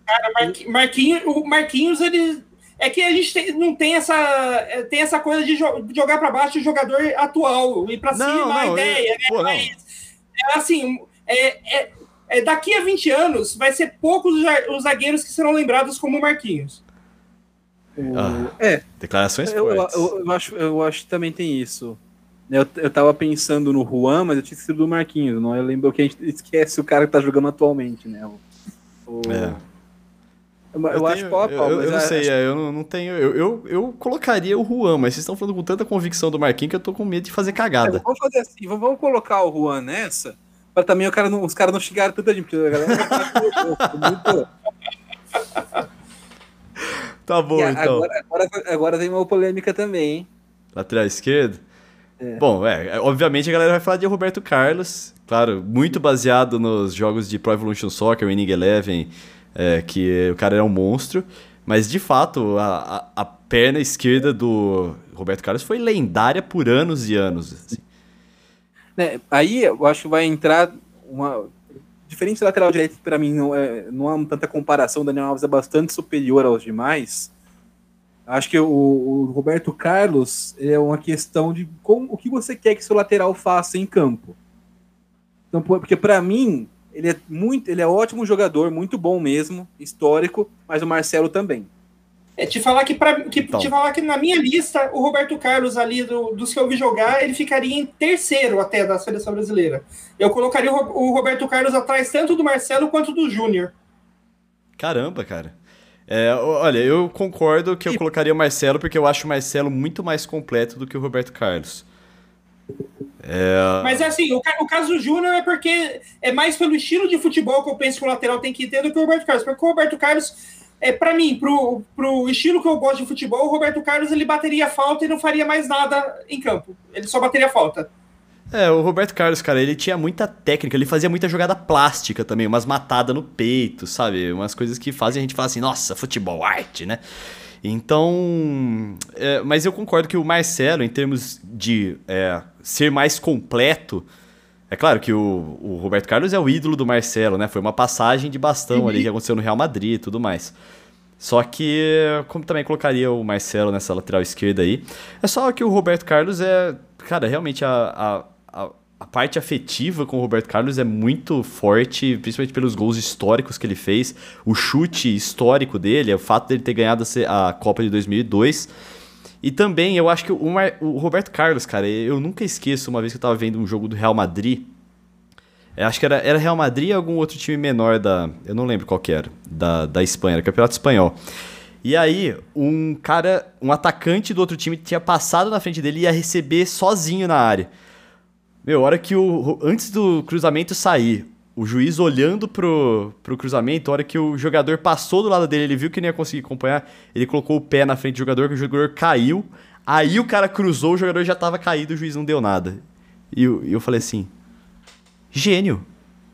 Cara, Marqui- Marquinhos, o Marquinhos, ele. É que a gente tem- não tem essa, é, tem essa coisa de jo- de jogar pra baixo o jogador atual, e pra Não, cima a não, ideia, eu- né? pô, não. Mas, assim, é, é- é, daqui a 20 anos, vai ser poucos os za- os zagueiros que serão lembrados como Marquinhos. Ah. É, Declarações eu, eu, eu- eu acho, eu acho que também tem isso. Eu, eu tava pensando no Juan, mas eu tinha sido do Marquinhos. Não, eu lembro que a gente esquece o cara que tá jogando atualmente, né? O, o- É. Eu, eu acho tenho- pau a pau, eu, eu não acho- sei, é, eu não, não tenho. Eu, eu, colocaria o Juan, mas vocês estão falando com tanta convicção do Marquinhos que eu tô com medo de fazer cagada. Vamos fazer assim, vamos, colocar o Juan nessa, pra também cara não- os caras não chegarem tanta gente, porque a galera Tá bom, E então. agora, agora, agora tem uma polêmica também, hein? Lateral esquerdo? É. Bom, é, é, obviamente a galera vai falar de Roberto Carlos, claro, muito baseado nos jogos de Pro Evolution Soccer, Winning Eleven, é, que o cara era um monstro, mas de fato a, a, perna esquerda do Roberto Carlos foi lendária por anos e anos. assim. Né, Aí eu acho que vai entrar uma. Diferente do lateral direito, pra mim não, é, não há tanta comparação. O Daniel Alves é bastante superior aos demais. Acho que o, o Roberto Carlos é uma questão de como, o que você quer que seu lateral faça em campo. Então, por- porque pra mim, ele é muito, ele é ótimo jogador, muito bom mesmo, histórico, mas o Marcelo também. É te falar que, pra, que, Então. te falar que na minha lista, o Roberto Carlos ali, do- dos que eu vi jogar, ele ficaria em terceiro até da seleção brasileira. Eu colocaria o, o Roberto Carlos atrás tanto do Marcelo quanto do Júnior. Caramba, cara. É, olha, eu concordo que eu colocaria o Marcelo porque eu acho o Marcelo muito mais completo do que o Roberto Carlos. É, Mas assim, o, o caso do Júnior é porque é mais pelo estilo de futebol que eu penso que o lateral tem que ter do que o Roberto Carlos. Porque o Roberto Carlos, é, para mim, pro, pro estilo que eu gosto de futebol, o Roberto Carlos ele bateria falta e não faria mais nada em campo. Ele só bateria falta. É, o Roberto Carlos, cara, ele tinha muita técnica, ele fazia muita jogada plástica também, umas matadas no peito, sabe? Umas coisas que fazem a gente falar assim, nossa, futebol, arte, né? Então. é, mas eu concordo que o Marcelo, em termos de é, ser mais completo. É claro que o, o Roberto Carlos é o ídolo do Marcelo, né? Foi uma passagem de bastão ali que aconteceu no Real Madrid e tudo mais. Só que, como também colocaria o Marcelo nessa lateral esquerda aí, é só que o Roberto Carlos é. Cara, realmente a, a, a, a parte afetiva com o Roberto Carlos é muito forte, principalmente pelos gols históricos que ele fez, o chute histórico dele, o fato dele ter ganhado a Copa de 2002. E também eu acho que o, Mar- o Roberto Carlos, cara, eu nunca esqueço uma vez que eu tava vendo um jogo do Real Madrid. Eu acho que era, era Real Madrid e algum outro time menor da. Eu não lembro qual que era. Da, da Espanha, era Campeonato Espanhol. E aí, um cara, um atacante do outro time tinha passado na frente dele e ia receber sozinho na área. Meu, a hora que o. Antes do cruzamento sair, o juiz olhando pro, pro cruzamento, a hora que o jogador passou do lado dele, ele viu que não ia conseguir acompanhar, ele colocou o pé na frente do jogador, que o jogador caiu. Aí o cara cruzou, o jogador já tava caído, o juiz não deu nada. E eu, eu falei assim: gênio!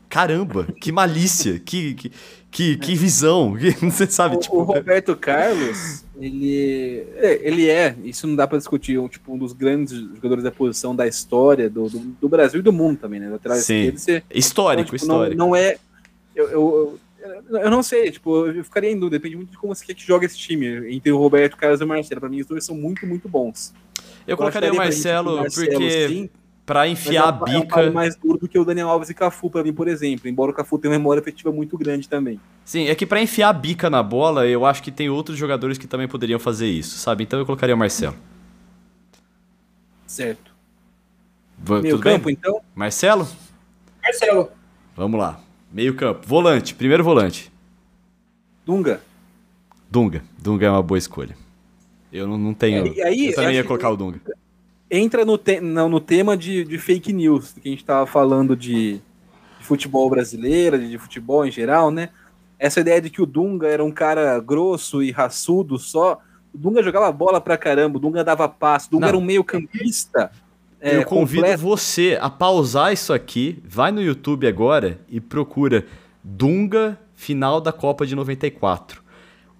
Caramba, que malícia, que, que, que, que visão, que, você sabe, O, tipo. o Roberto Carlos, ele é, ele é, isso não dá pra discutir, um, tipo, um dos grandes jogadores da posição da história do, do, do Brasil e do mundo também, né? Lateral Sim. você, Histórico, então, tipo, não- histórico. Não, é. Eu, eu, eu, eu não sei, tipo, eu ficaria em dúvida, depende muito de como você quer que joga esse time, entre o Roberto Carlos e o Marcelo. Pra mim, os dois são muito, muito bons. eu colocaria o acharia pra gente Marcelo, que o Marcelo, porque sim, pra mas enfiar a é um- é um bica. mais duro do que o Daniel Alves e Cafu, pra mim, por exemplo. Embora o Cafu tenha uma memória afetiva muito grande também. Sim, é que pra enfiar a bica na bola, eu acho que tem outros jogadores que também poderiam fazer isso, sabe? Então eu colocaria o Marcelo. Certo. Va- Meio tudo campo, bem? então? Marcelo? Marcelo. Vamos lá. Meio campo. Volante, primeiro volante. Dunga. Dunga. Dunga é uma boa escolha. Eu não, não tenho. É, e aí, eu também ia que- colocar o Dunga. Entra no, te não, no tema de, de fake news, que a gente estava falando de, de futebol brasileiro, de, de futebol em geral, né? Essa ideia de que o Dunga era um cara grosso e raçudo só, O Dunga jogava bola pra caramba, o Dunga dava passe, o Dunga Não. era um meio campista. é, eu convido completo. você a pausar isso aqui, vai no YouTube agora e procura Dunga final da Copa de 94.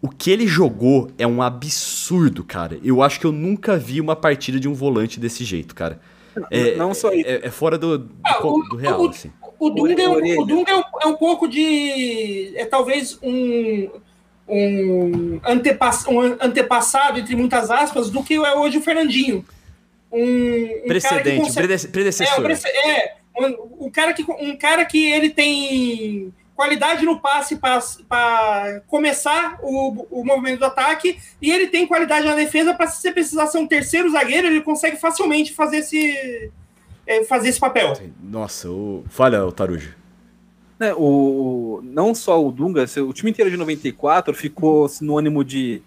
O que ele jogou é um absurdo, cara. Eu acho que eu nunca vi uma partida de um volante desse jeito, cara. É, não só isso. é, é fora do, do, Ah, o- do real, o- assim. O Dunga, é um, o Dunga é, um, é um pouco de. É talvez um, um, antepass, um antepassado, entre muitas aspas, do que é hoje o Fernandinho. Um, um cara que Precedente, consegue- predece- É, predecessor. o prece- é, um, um cara que, um cara que ele tem qualidade no passe para começar o, o movimento do ataque e ele tem qualidade na defesa para se você precisar ser um terceiro zagueiro, ele consegue facilmente fazer esse, é, fazer esse papel. Nossa, o... falha o Tarujo. né, o, não só o Dunga, o time inteiro de 94 ficou sinônimo de,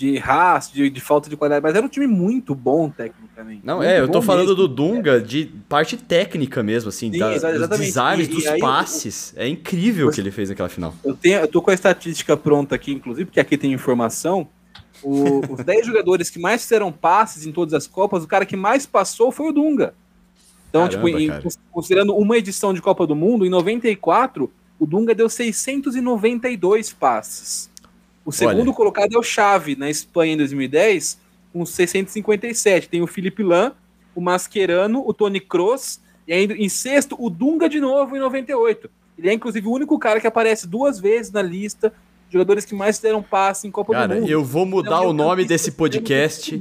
de raça, de, de falta de qualidade, mas era um time muito bom tecnicamente. Não, é, eu tô falando mesmo. do Dunga de parte técnica mesmo, assim, Sim, da, dos desarmes, E- e dos aí, passes. É incrível o que ele fez naquela final. Eu, tenho, eu tô com a estatística pronta aqui, inclusive, porque aqui tem informação. O- os 10 jogadores que mais fizeram passes em todas as Copas, o cara que mais passou foi o Dunga. Então, Caramba, tipo, em- considerando uma edição de Copa do Mundo, em 94, o Dunga deu 692 passes. O segundo Olha. colocado é o Xavi, na Espanha em 2010, com 657. Tem o Felipe Lan, o Mascherano, o Tony Kroos, e ainda em sexto, o Dunga de novo em 98. Ele é, inclusive, o único cara que aparece duas vezes na lista de jogadores que mais fizeram passe em Copa do Cara, Mundo. eu vou mudar Ele é um o nome desse podcast.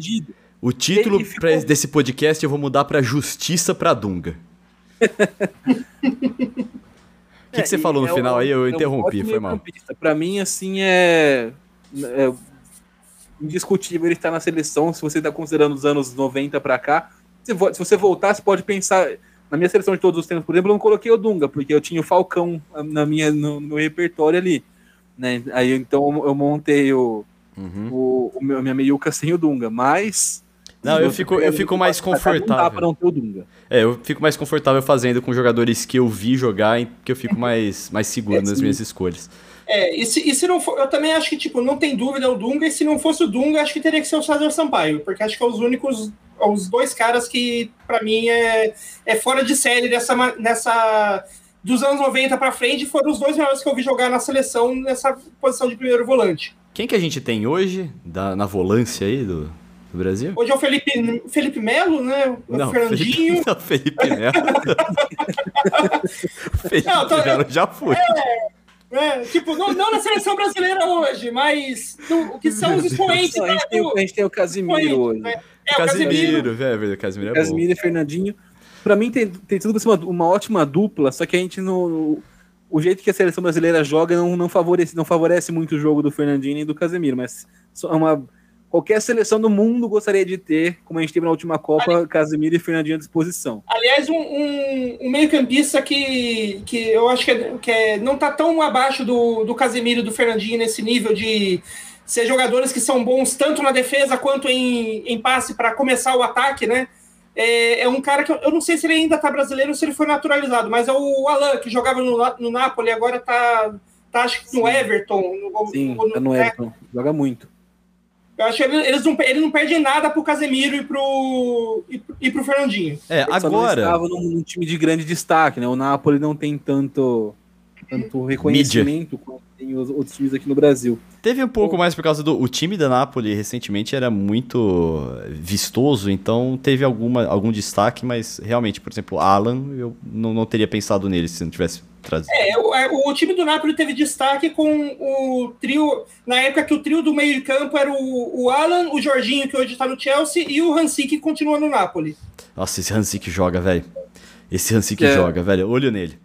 O título ficou- desse podcast eu vou mudar pra Justiça pra Dunga. O que, que você É, falou no é final um- aí? Eu é um interrompi, ótimo foi mal. Pra mim, assim, é, é indiscutível ele estar na seleção. Se você está considerando os anos 90 pra cá, se, se você voltar, você pode pensar. Na minha seleção de todos os tempos, por exemplo, eu não coloquei o Dunga, porque eu tinha o Falcão na minha, no, no meu repertório ali. Né? Aí então eu montei o, Uhum. o, o meu, a minha meiuca sem o Dunga, mas. Não, eu fico- eu fico mais confortável. pra não ter o Dunga. É, eu fico mais confortável fazendo com jogadores que eu vi jogar, que eu fico mais, mais seguro É, nas minhas escolhas. É, e se, e se não for, eu também acho que, tipo, não tem dúvida o Dunga, e se não fosse o Dunga, acho que teria que ser o César Sampaio, porque acho que é os únicos, os dois caras que, pra mim, é, é fora de série dessa, ma- nessa. Dos anos 90 pra frente, foram os dois melhores que eu vi jogar na seleção nessa posição de primeiro volante. Quem que a gente tem hoje da, na volância aí do, do Brasil? Hoje é o Felipe, Felipe Melo, né? O Não, Fernandinho. Felipe, não, Felipe Melo. Felipe Não, tô- Melo já foi. né? Tipo, não, não na seleção brasileira hoje, mas no- o que são os expoentes. A, né, gente tem, o- do- a gente tem o Casimiro hoje. né? É, o Casemiro. Casimiro, velho, Casimiro é bom. Casimiro e Fernandinho. Pra mim tem, tem tudo pra ser uma, uma ótima dupla, só que a gente não. O jeito que a seleção brasileira joga não, não, favorece, não favorece muito o jogo do Fernandinho e do Casemiro, mas é uma, qualquer seleção do mundo gostaria de ter, como a gente teve na última Copa, Casemiro e Fernandinho à disposição. Aliás, um, um, um meio-campista que, que eu acho que, é, que é, não tá tão abaixo do, do Casemiro e do Fernandinho nesse nível de ser jogadores que são bons tanto na defesa quanto em, em passe para começar o ataque, né? É, é um cara que eu, eu não sei se ele ainda tá brasileiro ou se ele foi naturalizado, mas é o Alan, que jogava no, no Napoli, agora tá, tá acho que no. Everton. No, Sim, no- tá no? Everton, joga muito. Eu acho que ele- eles não, ele não perde nada pro Casemiro e pro, e, pro- e pro Fernandinho. É, Ele agora. estava num, num time de grande destaque, né? O Napoli não tem tanto, tanto reconhecimento quanto tem os outros times aqui no Brasil. Teve um pouco mais por causa do. O time da Napoli recentemente era muito vistoso, então teve alguma, algum destaque, mas realmente, por exemplo, Alan, eu não, não teria pensado nele se não tivesse trazido. É, o, é, o time do Napoli teve destaque com o trio, na época que o trio do meio de campo era o, o Alan, o Jorginho, que hoje tá no Chelsea, e o Hansi, que continua no Napoli. Nossa, esse Hansik joga, velho. Esse Hansik É. joga, velho. Olho nele.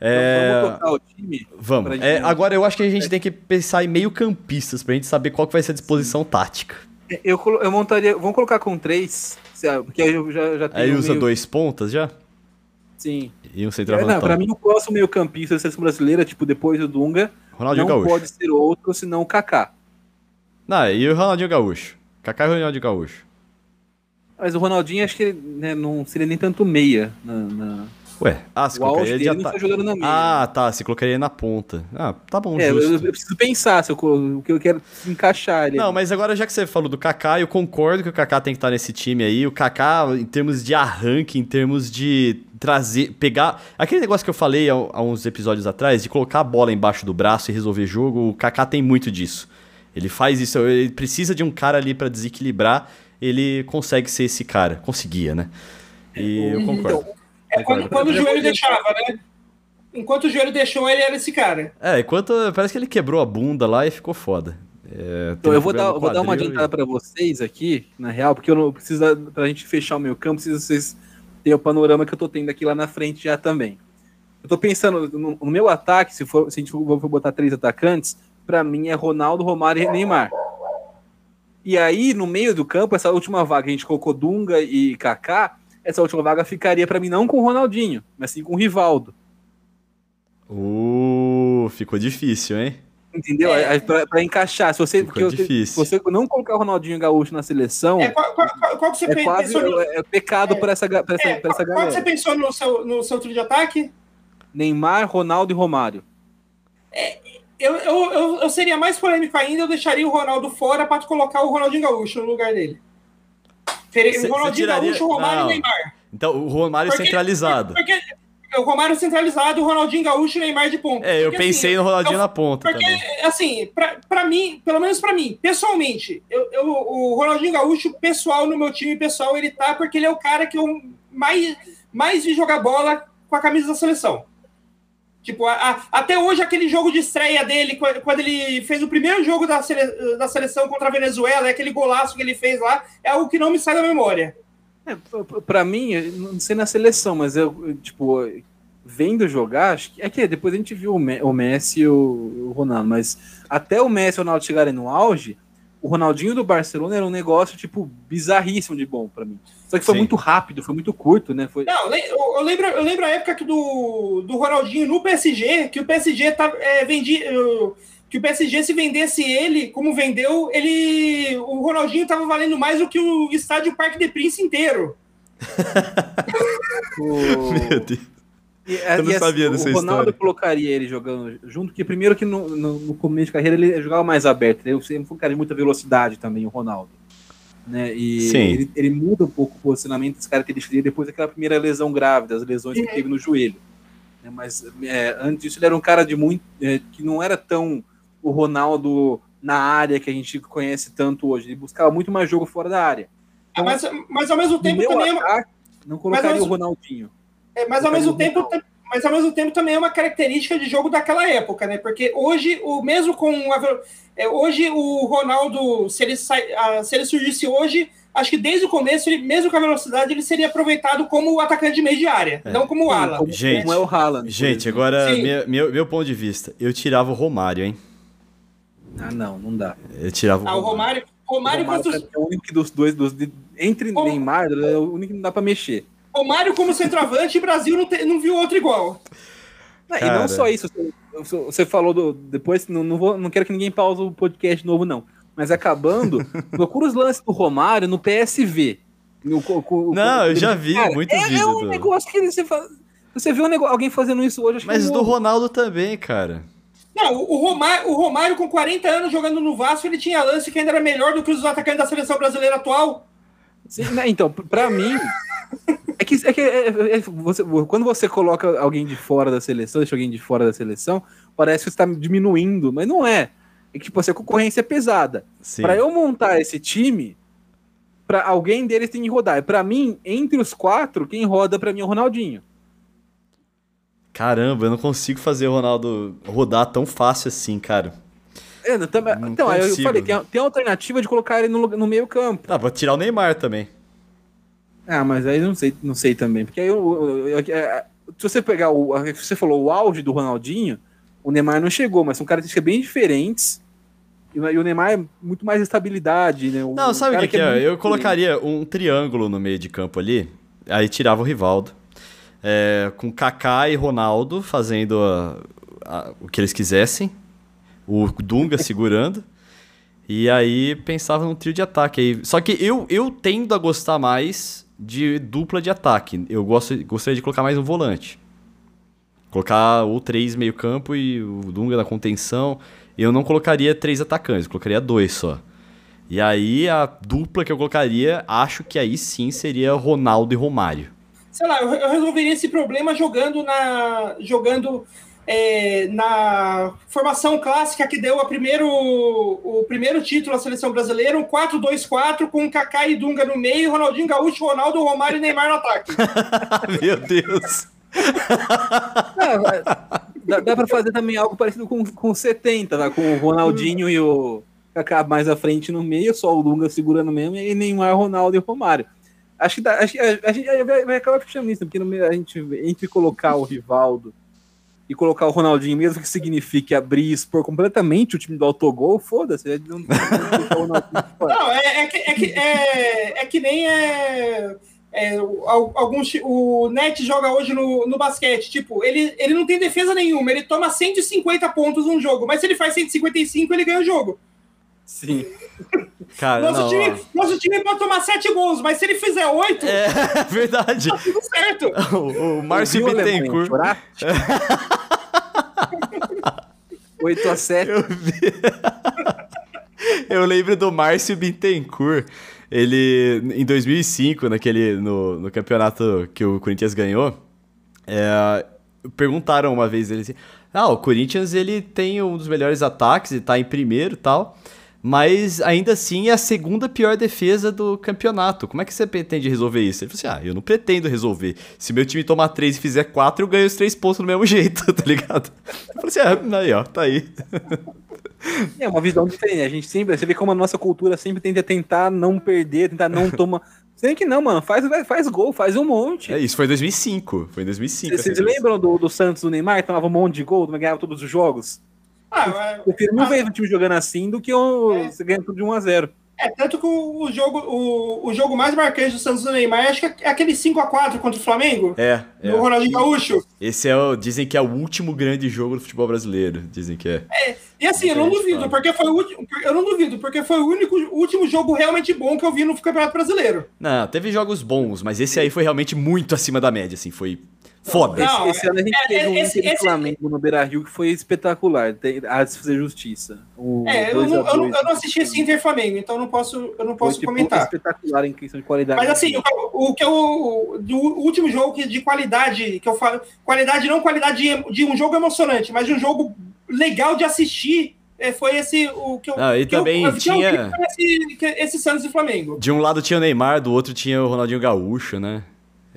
É, Então, vamos tocar o time. Vamos. É, agora eu acho que a gente tem que pensar em meio campistas pra gente saber qual que vai ser a disposição tática. Eu, colo- eu montaria. Vamos colocar com três, porque aí eu já, já tenho. Aí usa meio- dois pontas já? Sim. E um É, centroavantão. não, pra mim, o próximo meio-campista da seleção brasileira, tipo, depois do Dunga, Ronaldinho não Gaúcho. pode ser outro senão o Kaká. Não, e o Ronaldinho Gaúcho. Kaká e o Ronaldinho Gaúcho. Mas o Ronaldinho, acho que ele né, não seria nem tanto meia na, na, Ué, ah, O auge colocaria foi jogando na meia. Ah, tá, você colocaria ele na ponta. Ah, tá bom, É, eu, eu preciso pensar se eu, o que eu quero encaixar ele. Não, mas agora já que você falou do Kaká, eu concordo que o Kaká tem que estar nesse time aí. O Kaká, em termos de arranque, em termos de trazer, pegar. Aquele negócio que eu falei há, há uns episódios atrás, de colocar a bola embaixo do braço e resolver jogo, o Kaká tem muito disso. Ele faz isso, ele precisa de um cara ali pra desequilibrar, ele consegue ser esse cara. Conseguia, né? E eu concordo. É quando, quando o joelho deixava, né? Enquanto o joelho deixou, ele era esse cara. É, enquanto parece que ele quebrou a bunda lá e ficou foda. É, Então, eu vou dar, vou dar uma adiantada pra vocês aqui, na real, porque eu não preciso, pra gente fechar o meu campo, preciso vocês terem o panorama que eu tô tendo aqui lá na frente já também. Eu tô pensando, no, no meu ataque, se, for, se a gente for for botar três atacantes, pra mim é Ronaldo, Romário e Neymar. E aí, no meio do campo, essa última vaga, a gente colocou Dunga e Kaká, essa última vaga ficaria pra mim não com o Ronaldinho, mas sim com o Rivaldo. Uh, ficou difícil, hein? Entendeu? É. Aí, Pra, pra encaixar. Se você, Ficou difícil. se você não colocar o Ronaldinho Gaúcho na seleção, É, qual, qual- qual- qual que você é quase pensou no, é pecado pra essa, pra essa, é, pra essa qual, qual que você galera. pensou no seu, no seu trio de ataque? Neymar, Ronaldo e Romário. Eu, eu, eu, eu seria mais polêmico ainda, eu deixaria o Ronaldo fora para colocar o Ronaldinho Gaúcho no lugar dele. Teria Cê- Ronaldinho cê tiraria- Gaúcho, o Romário e Neymar. Então, o Romário Porque- centralizado. Porque o Romário centralizado, o Ronaldinho Gaúcho e Neymar de ponta. É, eu Porque, pensei assim, no Ronaldinho eu- na ponta Porque, também. assim, pra, pra mim, pelo menos pra mim, pessoalmente, eu, eu- o Ronaldinho Gaúcho, pessoal, no meu time pessoal, ele tá porque ele é o cara que eu mais, mais vi jogar bola com a camisa da seleção. Tipo, a- a- até hoje, aquele jogo de estreia dele, qu- quando ele fez o primeiro jogo da, sele- da seleção contra a Venezuela, é aquele golaço que ele fez lá, é algo que não me sai da memória. É, p- p- pra mim, não sei na seleção, mas eu, tipo, vendo jogar, acho que, é que depois a gente viu o Messi e o, o Ronaldo, mas até o Messi e o Ronaldo chegarem no auge, o Ronaldinho do Barcelona era um negócio, tipo, bizarríssimo de bom pra mim. Só que foi Sim. muito rápido, foi muito curto, né? Foi, Não, eu, lembro, eu lembro a época que do, do Ronaldinho no PSG, que o PSG tá, é, vendi, que o PSG se vendesse ele, como vendeu, ele o Ronaldinho tava valendo mais do que o estádio Parque de Prince inteiro. o- Meu Deus. E, Eu não sabia dessa O Ronaldo história. colocaria ele jogando junto, que primeiro que no, no- no começo de carreira ele jogava mais aberto. Ele sempre foi um cara de muita velocidade também, o Ronaldo. Né? E Sim. ele, ele muda um pouco o posicionamento das características dele depois daquela primeira lesão grave, das lesões que Uhum. teve no joelho. Né? Mas é, antes disso ele era um cara de muito. é, que não era tão o Ronaldo na área que a gente conhece tanto hoje. Ele buscava muito mais jogo fora da área. Então, mas, mas ao mesmo tempo também é ataque, não colocaria mas- o Ronaldinho. É, mas ao mesmo tempo mas ao mesmo tempo também é uma característica de jogo daquela época, né? Porque hoje o mesmo com a, é, hoje o Ronaldo, se ele sai, ah, se ele surgisse hoje, acho que desde o começo, ele, mesmo com a velocidade, ele seria aproveitado como o atacante de meio de área, É. não como o ala. Gente, como é o Haaland. Gente, agora, meu, meu, meu ponto de vista, eu tirava o Romário, hein? Ah, não, não dá. Eu tirava o Ah, o Romário. Romário, Romário, O Romário contra- é o único dos dois, dos, entre Neymar, é o único que não dá pra mexer. Romário como centroavante, o Brasil não, te- não viu outro igual. E Cara. não só isso, você, falou do. Depois, não, não, vou, não quero que ninguém pause o podcast novo, não. Mas acabando, procura os lances do Romário no PSV. No, co- Não, eu já vi Cara, muito é, vídeo É um do- negócio que você faz. Você um alguém fazendo isso hoje, acho Mas que do não- Ronaldo também, cara. Não, o o Romário, o Romário com 40 anos jogando no Vasco, ele tinha lance que ainda era melhor do que os atacantes da seleção brasileira atual. Sim, né, então, pra mim. É que, é que é- é- é- você- quando você coloca alguém de fora da seleção, deixa alguém de fora da seleção, parece que você tá diminuindo, mas não é. É que, tipo, assim, a concorrência é pesada. Pra eu montar esse time, para alguém deles tem que rodar. Pra mim, entre os quatro, quem roda pra mim é o Ronaldinho. Caramba, eu não consigo fazer o Ronaldo rodar tão fácil assim, cara. É, então, aí eu consigo. falei, tem, tem a alternativa de colocar ele no, no meio campo. Tá, vou tirar o Neymar também. Ah, mas aí eu não sei, não sei também. Porque aí eu, eu- eu- é, se você pegar o. Você falou o auge do Ronaldinho, o Neymar não chegou, mas são características bem diferentes. E, o- Neymar é muito mais estabilidade, né? O- Não, sabe o que, que é? muito- Eu colocaria um triângulo no meio de campo ali, aí tirava o Rivaldo, é, com Kaká e Ronaldo fazendo a- a- o que eles quisessem, o Dunga segurando, e aí pensava num trio de ataque aí. Só que eu, eu tendo a gostar mais de dupla de ataque. Eu gosto, gostaria de colocar mais um volante. Colocar o três meio campo e o Dunga na contenção. Eu não colocaria três atacantes, colocaria dois só. E aí a dupla que eu colocaria, acho que aí sim seria Ronaldo e Romário. Sei lá, eu, eu resolveria esse problema jogando na. jogando é, na formação clássica que deu a primeiro, o primeiro título à seleção brasileira, um 4-2-4 com Kaká e Dunga no meio, Ronaldinho Gaúcho, Ronaldo, Romário e Neymar no ataque. Meu Deus! Não, dá, dá pra fazer também algo parecido com, com 70, tá? com o Ronaldinho e o Kaká mais à frente no meio, só o Dunga segurando mesmo, e Neymar, Ronaldo e Romário. Acho que, dá, acho que a, a, gente vai, vai acabar fechando isso, porque no meio, a gente, entre colocar o Rivaldo e colocar o Ronaldinho, mesmo que signifique abrir e expor completamente o time do autogol, foda-se. Não, não, é, é, que, é, que, é, é que nem é, é, alguns, o Net joga hoje no, no basquete. Tipo, ele, ele não tem defesa nenhuma, ele toma 150 pontos num jogo, mas se ele faz 155, ele ganha o jogo. Sim. Cara, nosso, não, time, nosso time pode tomar 7 gols, mas se ele fizer 8, é verdade. Tá tudo certo. O, o Márcio Bittencourt. 8 a 7. Eu, vi... Eu lembro do Márcio Bittencourt. Ele, em 2005, naquele, no, no campeonato que o Corinthians ganhou, é, perguntaram uma vez ele assim: Ah, o Corinthians ele tem um dos melhores ataques e tá em primeiro e tal mas ainda assim é a segunda pior defesa do campeonato. Como é que você pretende resolver isso? Ele falou assim: ah, eu não pretendo resolver. Se meu time tomar três e fizer quatro, eu ganho os três pontos do mesmo jeito, tá ligado? Eu falei assim: ah, aí, ó, tá aí. É uma visão diferente. A gente sempre, você vê como a nossa cultura sempre tende a tentar não perder, tentar não tomar. Sei que não, mano. Faz, faz gol, faz um monte. É, isso foi em 2005. Foi em 2005. Vocês lembram do, do Santos do Neymar? Tomava um monte de gol, ganhava todos os jogos? Ah, eu prefiro mil ah, vezes o time jogando assim do que o, é. você ganha tudo de 1 a 0 É, tanto que o jogo, o, o jogo mais marcante do Santos do Neymar, acho que é aquele 5x4 contra o Flamengo. É. é. Do Ronaldinho Gaúcho. Esse é o. Dizem que é o último grande jogo do futebol brasileiro. Dizem que é. É. E assim, eu não duvido, porque foi o último. Eu não duvido, porque foi o único o último jogo realmente bom que eu vi no Campeonato Brasileiro. Não, teve jogos bons, mas esse aí foi realmente muito acima da média, assim, foi Foda. Não, esse, esse, ano a gente é, teve um esse, Inter esse, Flamengo no Beira Rio que foi espetacular. Tem, há de fazer justiça. O é, eu não, eu, não, eu não, assisti esse Inter Flamengo, então não posso, eu não posso foi, tipo, comentar. espetacular em questão de qualidade. Mas assim, o, o que eu. Do último jogo de qualidade, que eu falo. Qualidade, não qualidade de, de um jogo emocionante, mas de um jogo legal de assistir é, foi esse o que eu. Ah, e também eu, tinha. Esse, esse Santos e Flamengo. De um lado tinha o Neymar, do outro tinha o Ronaldinho Gaúcho, né?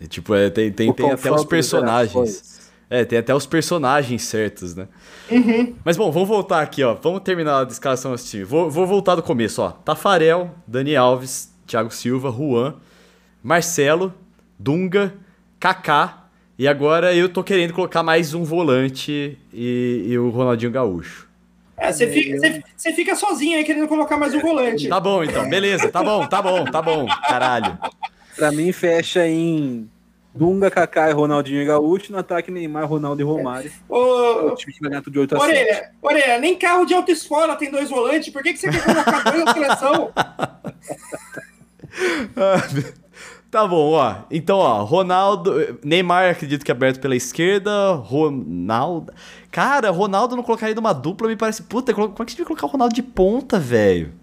É, tipo, é, tem, tem, tem até os personagens. É, tem até os personagens certos, né? Uhum. Mas bom, vamos voltar aqui, ó. Vamos terminar a escalação desse time. Vou, vou voltar do começo, ó. Tafarel, Dani Alves, Thiago Silva, Juan, Marcelo, Dunga, Kaká. E agora eu tô querendo colocar mais um volante e, e o Ronaldinho Gaúcho. É, você fica, você, fica sozinho aí querendo colocar mais um volante. Tá bom, então. Beleza, tá bom, tá bom, tá bom. Caralho. Pra mim, fecha em Dunga, Kaká e Ronaldinho e Gaúcho. No ataque, Neymar, Ronaldo e Romário. Ô, o time que vai ganhar tudo de 8 a orelha, 7. Orelha, nem carro de autoescola tem dois volantes. Por que, que você quer colocar dois na seleção? Tá bom, ó. Então, ó, Ronaldo. Neymar, acredito que é aberto pela esquerda. Ronaldo. Cara, Ronaldo não colocaria numa dupla, me parece. Puta, como é que a gente vai colocar o Ronaldo de ponta, velho?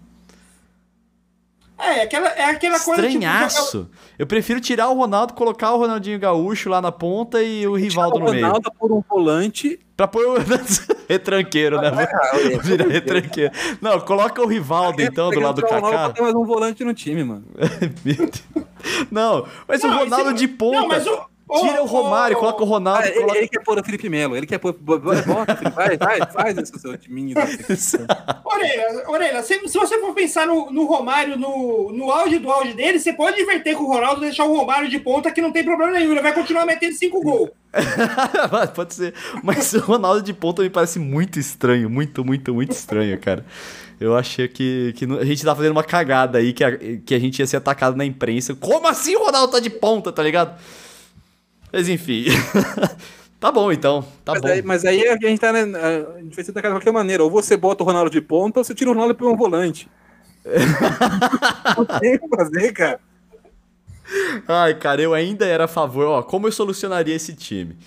É, aquela, é aquela coisa. Estranhaço. Tipo, eu prefiro tirar o Ronaldo, colocar o Ronaldinho Gaúcho lá na ponta e o Rivaldo no meio. O Ronaldo por um volante. Pra pôr o. retranqueiro, né? Vira retranqueiro. Não, coloca o Rivaldo então do lado do Kaká. Tem mais um volante no time, mano. Meu Deus. Não, mas não, o Ronaldo de ponta. Não, mas o. Tira o Romário, oh, coloca o Ronaldo. Ah, coloca... ele, quer pôr o Felipe Melo, ele quer pôr. Bota, vai, vai, faz esse seu timinho. Orelha, Orelha se, se, você for pensar no, no Romário, no, no auge do auge dele, você pode inverter com o Ronaldo deixar o Romário de ponta que não tem problema nenhum. Ele vai continuar metendo cinco gols. pode ser. Mas o Ronaldo de ponta me parece muito estranho. Muito, muito, muito estranho, cara. Eu achei que, que a gente tá fazendo uma cagada aí, que a, que a gente ia ser atacado na imprensa. Como assim o Ronaldo tá de ponta, tá ligado? Mas enfim. tá bom, então. Tá mas bom. Aí, mas aí a gente tá, né, a gente vai atacado de qualquer maneira. Ou você bota o Ronaldo de ponta, ou você tira o Ronaldo para um volante. Não tem o que fazer, cara. Ai, cara, eu ainda era a favor. Ó, como eu solucionaria esse time?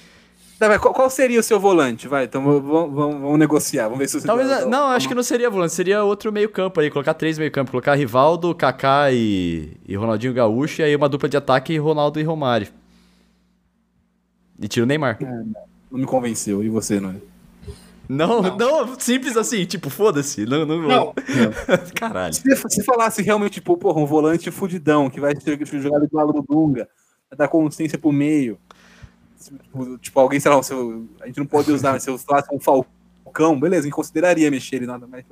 Tá, qual, qual, seria o seu volante? Vai, então vamos, vamos, vamos negociar. Vamos ver se você. Talvez, dá, não, acho que não seria volante, seria outro meio-campo aí. Colocar três meio-campo. Colocar Rivaldo, Kaká e, e Ronaldinho Gaúcho. E aí uma dupla de ataque, Ronaldo e Romário. E tira o Neymar. É, não me convenceu. E você, não é? Não, não, não, simples assim, tipo, foda-se. Não, não, não. Caralho. Se, se falasse realmente, tipo, porra, um volante fudidão que vai ser jogado do lado do Dunga, vai dar consciência pro meio. Tipo, alguém, sei lá, a gente não pode usar, se eu falasse um Falcão, beleza, gente consideraria mexer ele nada mais.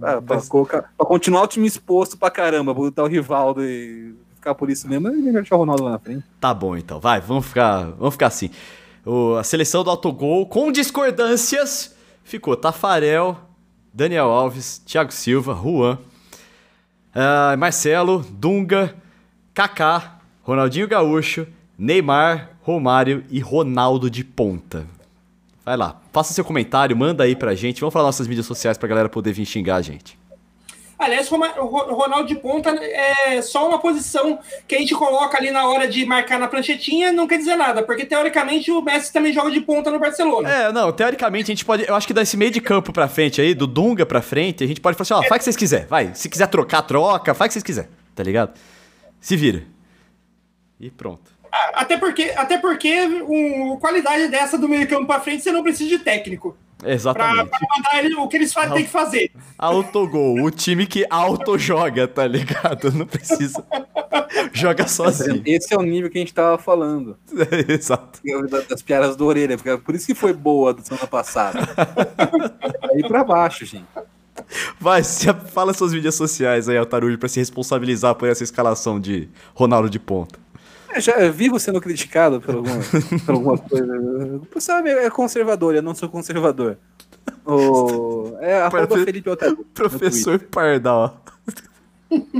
Ah, pra, colocar, pra continuar o time exposto pra caramba, botar o Rivaldo e ficar por isso mesmo, é melhor deixar o Ronaldo lá na frente. Tá bom, então, vai, vamos ficar, vamos ficar assim. O, a seleção do autogol, com discordâncias, ficou Tafarel, Daniel Alves, Thiago Silva, Juan, uh, Marcelo, Dunga, Kaká, Ronaldinho Gaúcho, Neymar, Romário e Ronaldo de ponta. Vai lá, faça seu comentário, manda aí pra gente. Vamos falar nossas mídias sociais pra galera poder vir xingar a gente. Aliás, o Ronaldo de ponta é só uma posição que a gente coloca ali na hora de marcar na pranchetinha, não quer dizer nada, porque teoricamente o Messi também joga de ponta no Barcelona. É, não, teoricamente a gente pode, eu acho que desse meio de campo pra frente aí, do Dunga pra frente, a gente pode falar assim, ó, é. faz o que vocês quiserem, vai, se quiser trocar, troca, faz o que vocês quiserem, tá ligado? Se vira. E pronto. Até porque, até porque um, qualidade dessa do meio campo pra frente, você não precisa de técnico. Exatamente. Pra, pra mandar ele, o que eles fazem, tem que fazer. Autogol, o time que auto-joga, tá ligado? Não precisa. Joga sozinho. Esse é o nível que a gente tava falando. É, exato. Das piadas do orelha, porque é por isso que foi boa da semana passada. aí pra baixo, gente. Vai, fala suas mídias sociais aí, Altarujo, pra se responsabilizar por essa escalação de Ronaldo de ponta. Eu já vivo sendo criticado por alguma, por alguma coisa. O pessoal é conservador, eu não sou conservador. O, é arroba. Felipe Otarujo. Professor Pardal.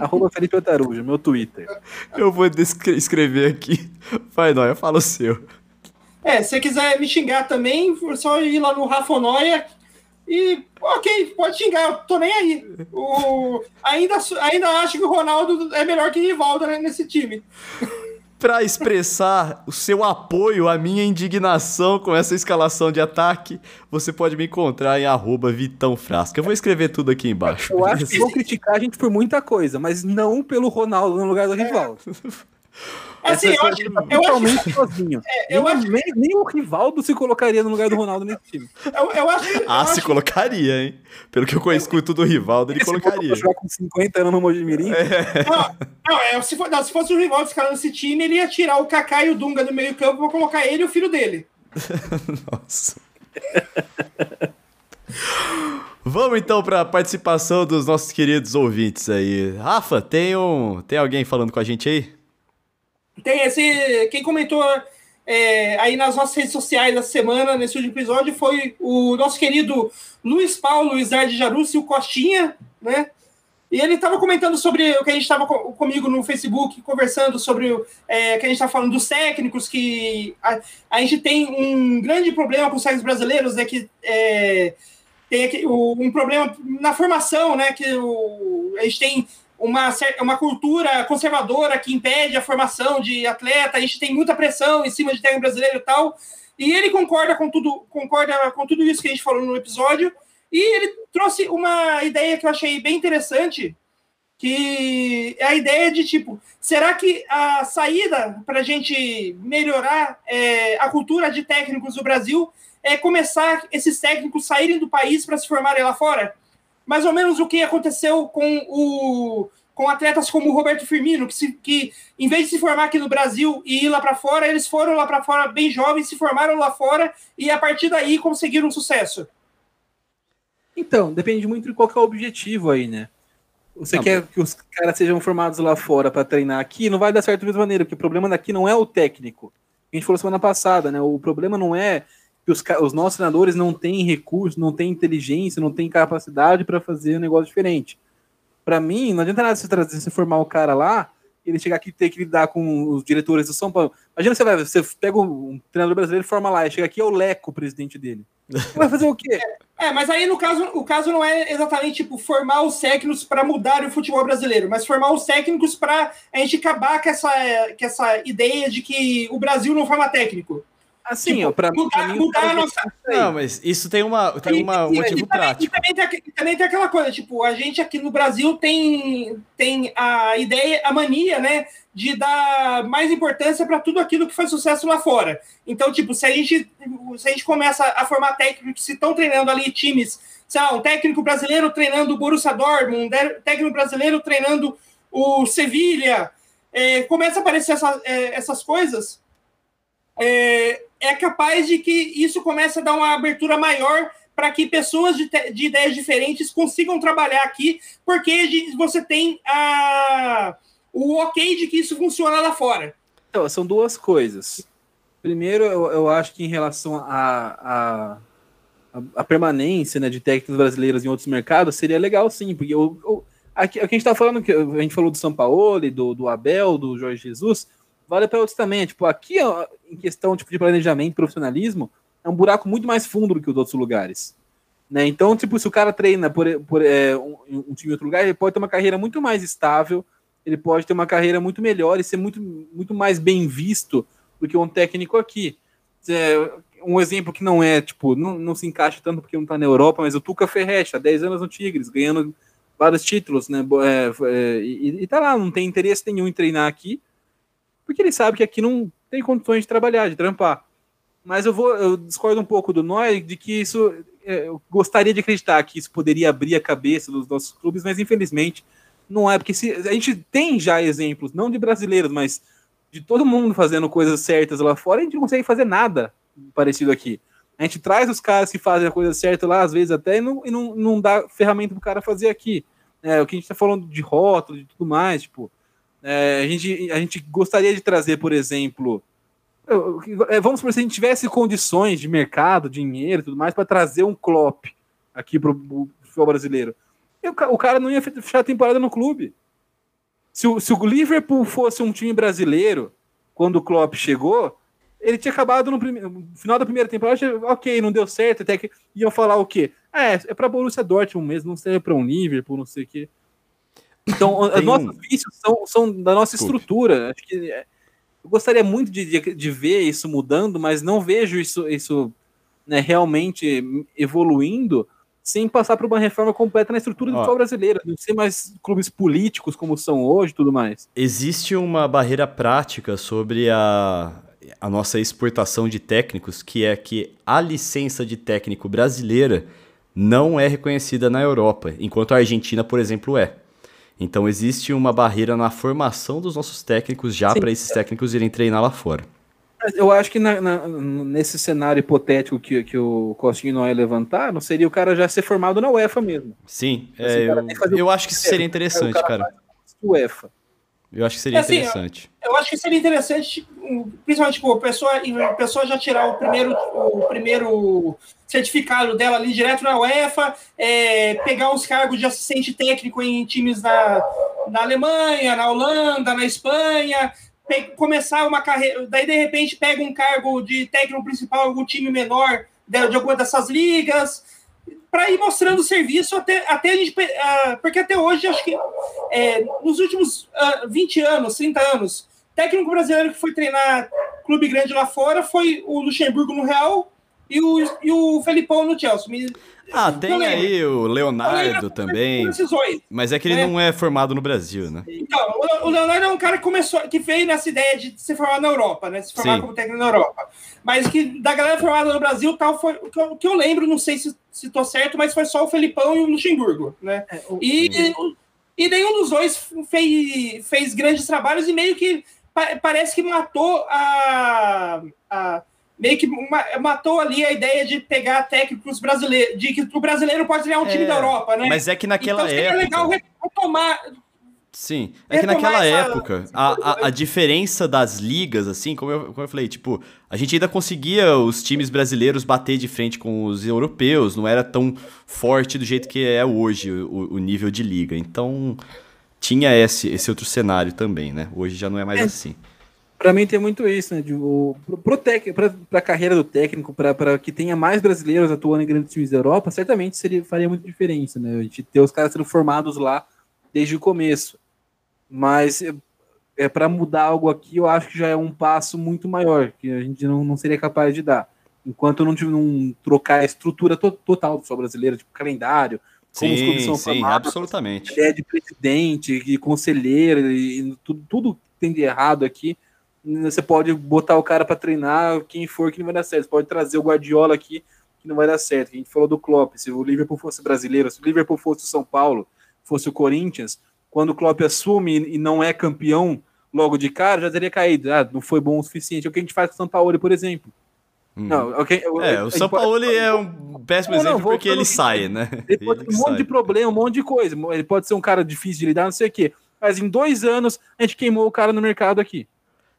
Arroba Felipe Otarujo, meu Twitter. Eu vou escrever aqui. Vai, Noia, fala o seu. É, se você quiser me xingar também, é só ir lá no Rafa Noia e, ok, pode xingar, eu tô nem aí. O, ainda, ainda acho que o Ronaldo é melhor que o Rivaldo né, nesse time para expressar o seu apoio à minha indignação com essa escalação de ataque, você pode me encontrar em arroba Vitão Frasca. Eu vou escrever tudo aqui embaixo. Eu acho que vou criticar a gente por muita coisa, mas não pelo Ronaldo no lugar do rival. Assim, eu acho, eu totalmente acho, sozinho. É, eu nem, acho, nem, nem, o Rivaldo se colocaria no lugar do Ronaldo nesse time. Eu, eu acho, ah, se acho... colocaria, hein? Pelo que eu conheço do Rivaldo, ele colocaria. jogar com 50 anos no Mojimirim? É. Não, não, é, se, for, não, se fosse o Rivaldo escalando esse time, ele ia tirar o Kaká e o Dunga do meio campo pra colocar ele e o filho dele. Nossa. Vamos então para a participação dos nossos queridos ouvintes aí. Rafa, tem, um, tem alguém falando com a gente aí? Tem esse. Quem comentou é, aí nas nossas redes sociais essa semana, nesse último episódio, foi o nosso querido Luiz Paulo Isard Jarussi, o Costinha, né? E ele estava comentando sobre o que a gente estava comigo no Facebook, conversando sobre é, que a gente está falando dos técnicos, que a, a, gente tem um grande problema com os técnicos brasileiros, né? Que é, tem aqui, o, um problema na formação, né? Que o, a gente tem uma, uma cultura conservadora que impede a formação de atleta, a gente tem muita pressão em cima de técnico brasileiro e tal. E ele concorda com tudo, concorda com tudo isso que a gente falou no episódio. E ele trouxe uma ideia que eu achei bem interessante, que é a ideia de tipo, será que a saída para a gente melhorar é, a cultura de técnicos do Brasil é começar esses técnicos saírem do país para se formarem lá fora? Mais ou menos o que aconteceu com o com atletas como o Roberto Firmino, que, se, que em vez de se formar aqui no Brasil e ir lá para fora, eles foram lá para fora bem jovens, se formaram lá fora e a partir daí conseguiram sucesso. Então, depende muito de qual é o objetivo aí, né? Você não, quer que os caras sejam formados lá fora para treinar aqui, não vai dar certo da mesma maneira, porque o problema daqui não é o técnico. A gente falou semana passada, né? O problema não é que os, os nossos treinadores não têm recurso, não têm inteligência, não têm capacidade para fazer um negócio diferente. Para mim, não adianta nada você trazer, você formar o cara lá, ele chegar aqui e ter que lidar com os diretores do São Paulo. Imagina você vai, você pega um, treinador brasileiro e forma lá, e chega aqui é o Leco, o presidente dele. Vai fazer o quê? É, mas aí no caso, o caso não é exatamente tipo formar os técnicos para mudar o futebol brasileiro, mas formar os técnicos para a gente acabar com essa, com essa ideia de que o Brasil não forma técnico. Assim, tipo, ó, pra, mudar, pra mim, mudar a nossa. Não, mas isso tem, uma, tem uma, um motivo e também, prático. E também, tem, e também tem aquela coisa, tipo, a gente aqui no Brasil tem, tem a ideia, a mania, né, de dar mais importância para tudo aquilo que foi sucesso lá fora. Então, tipo, se a gente, se a gente começa a formar técnicos que estão treinando ali times, sei lá, um técnico brasileiro treinando o Borussia Dortmund, um técnico brasileiro treinando o Sevilha, é, começa a aparecer essa, é, essas coisas. É, é capaz de que isso comece a dar uma abertura maior para que pessoas de, de, ideias diferentes consigam trabalhar aqui, porque você tem a, o ok de que isso funciona lá fora. Então, são duas coisas. Primeiro, eu, eu acho que em relação à a, a, a, permanência né, de técnicos brasileiros em outros mercados, seria legal sim, porque eu, eu, aqui, aqui a gente está falando, que a gente falou do São Paulo, do, do Abel, do Jorge Jesus, vale para outros também. Tipo, aqui, em questão tipo, de planejamento, profissionalismo, é um buraco muito mais fundo do que os outros lugares. Né? Então, tipo, se o cara treina por, por é, um, um, time em outro lugar, ele pode ter uma carreira muito mais estável, ele pode ter uma carreira muito melhor e ser muito, muito mais bem visto do que um técnico aqui. É, um exemplo que não é, tipo, não, não se encaixa tanto porque não está na Europa, mas o Tuca Ferretti, há 10 anos no Tigres, ganhando vários títulos, né? É, é, e, e tá lá, não tem interesse nenhum em treinar aqui, porque ele sabe que aqui não tem condições de trabalhar, de trampar. Mas eu vou, eu discordo um pouco do Noy de que isso, é, eu gostaria de acreditar que isso poderia abrir a cabeça dos nossos clubes, mas infelizmente não é, porque se, a gente tem já exemplos, não de brasileiros, mas de todo mundo fazendo coisas certas lá fora, a gente não consegue fazer nada parecido aqui. A gente traz os caras que fazem a coisa certa lá, às vezes até, e não, e não, não dá ferramenta pro cara fazer aqui. É, o que a gente tá falando de rótulo, de tudo mais, tipo, é, a, gente, a gente gostaria de trazer, por exemplo, é, vamos por se a gente tivesse condições de mercado, dinheiro e tudo mais, para trazer um Klopp aqui para o futebol brasileiro. o cara não ia fechar a temporada no clube. Se o, se o Liverpool fosse um time brasileiro, quando o Klopp chegou, ele tinha acabado no, no, final da primeira temporada, ok, não deu certo, até que iam falar o quê? É, é para Borussia Dortmund mesmo, não serve para um Liverpool, não sei o quê. Então, os nossos vícios são, são da nossa estrutura. Acho que é, eu gostaria muito de, de, de, ver isso mudando, mas não vejo isso, isso né, realmente evoluindo sem passar por uma reforma completa na estrutura do futebol brasileiro, não ser mais clubes políticos como são hoje e tudo mais. Existe uma barreira prática sobre a, a nossa exportação de técnicos, que é que a licença de técnico brasileira não é reconhecida na Europa, enquanto a Argentina, por exemplo, é. Então existe uma barreira na formação dos nossos técnicos já para esses técnicos irem treinar lá fora. Eu acho que na, na, nesse cenário hipotético que, que o Costinho não ia levantar, não seria o cara já ser formado na UEFA mesmo. Sim, é, eu, eu acho que isso seria interessante, cara. UEFA. Eu acho que seria assim, interessante. Eu, eu, acho que seria interessante, principalmente tipo, a pessoa, a pessoa já tirar o primeiro, o primeiro certificado dela ali direto na UEFA, é, pegar uns cargos de assistente técnico em times na, na Alemanha, na Holanda, na Espanha, começar uma carreira, daí de repente pega um cargo de técnico principal em algum time menor de, de alguma dessas ligas para ir mostrando o serviço até, até a gente. Uh, porque até hoje, acho que é, nos últimos uh, 20 anos, 30 anos, técnico brasileiro que foi treinar clube grande lá fora foi o Luxemburgo no Real e o, e o Felipão no Chelsea. Ah, tem aí o Leonardo também. Mas é que ele é. não é formado no Brasil, né? Então, o Leonardo é um cara que começou, que veio nessa ideia de ser formado na Europa, né? Se formar Sim. como técnico na Europa. Mas que da galera formada no Brasil, tal, foi o que eu, que eu lembro, não sei se, se tô certo, mas foi só o Felipão e o Luxemburgo, né? É, o... E, e nenhum dos dois fez, fez grandes trabalhos e meio que parece que matou a, a meio que matou ali a ideia de pegar técnicos brasileiros, de que o brasileiro pode ganhar um time é, da Europa, né? Mas é que naquela então, seria época... legal retomar... Sim, é que naquela essa... época, a, a, a, diferença das ligas, assim, como eu, como eu falei, tipo, a gente ainda conseguia os times brasileiros bater de frente com os europeus, não era tão forte do jeito que é hoje o, o nível de liga. Então, tinha esse, esse outro cenário também, né? Hoje já não é mais é. assim. Para mim tem muito isso, né? De, o, pro para a carreira do técnico, para que tenha mais brasileiros atuando em grandes times da Europa, certamente seria, faria muita diferença, né? A gente ter os caras sendo formados lá desde o começo. Mas é, é para mudar algo aqui, eu acho que já é um passo muito maior, que a gente não, não seria capaz de dar. Enquanto não, não trocar a estrutura to, total do futebol brasileiro, tipo calendário, como sim, os clubes são sim, formados, absolutamente. Ideia de presidente, de conselheiro, e tudo, tudo tem de errado aqui. Você pode botar o cara para treinar quem for que não vai dar certo. Você pode trazer o Guardiola aqui que não vai dar certo. A gente falou do Klopp. Se o Liverpool fosse brasileiro, se o Liverpool fosse o São Paulo, fosse o Corinthians, quando o Klopp assume e não é campeão logo de cara, já teria caído. Ah, não foi bom o suficiente. É o que a gente faz com o São Paulo, por exemplo. Hum. Não, okay, é, o São Paulo pode... é um péssimo não, exemplo não, porque ele sai, né? Ele pode ter um monte sai. de problema, um monte de coisa. Ele pode ser um cara difícil de lidar, não sei o quê. Mas em dois anos a gente queimou o cara no mercado aqui.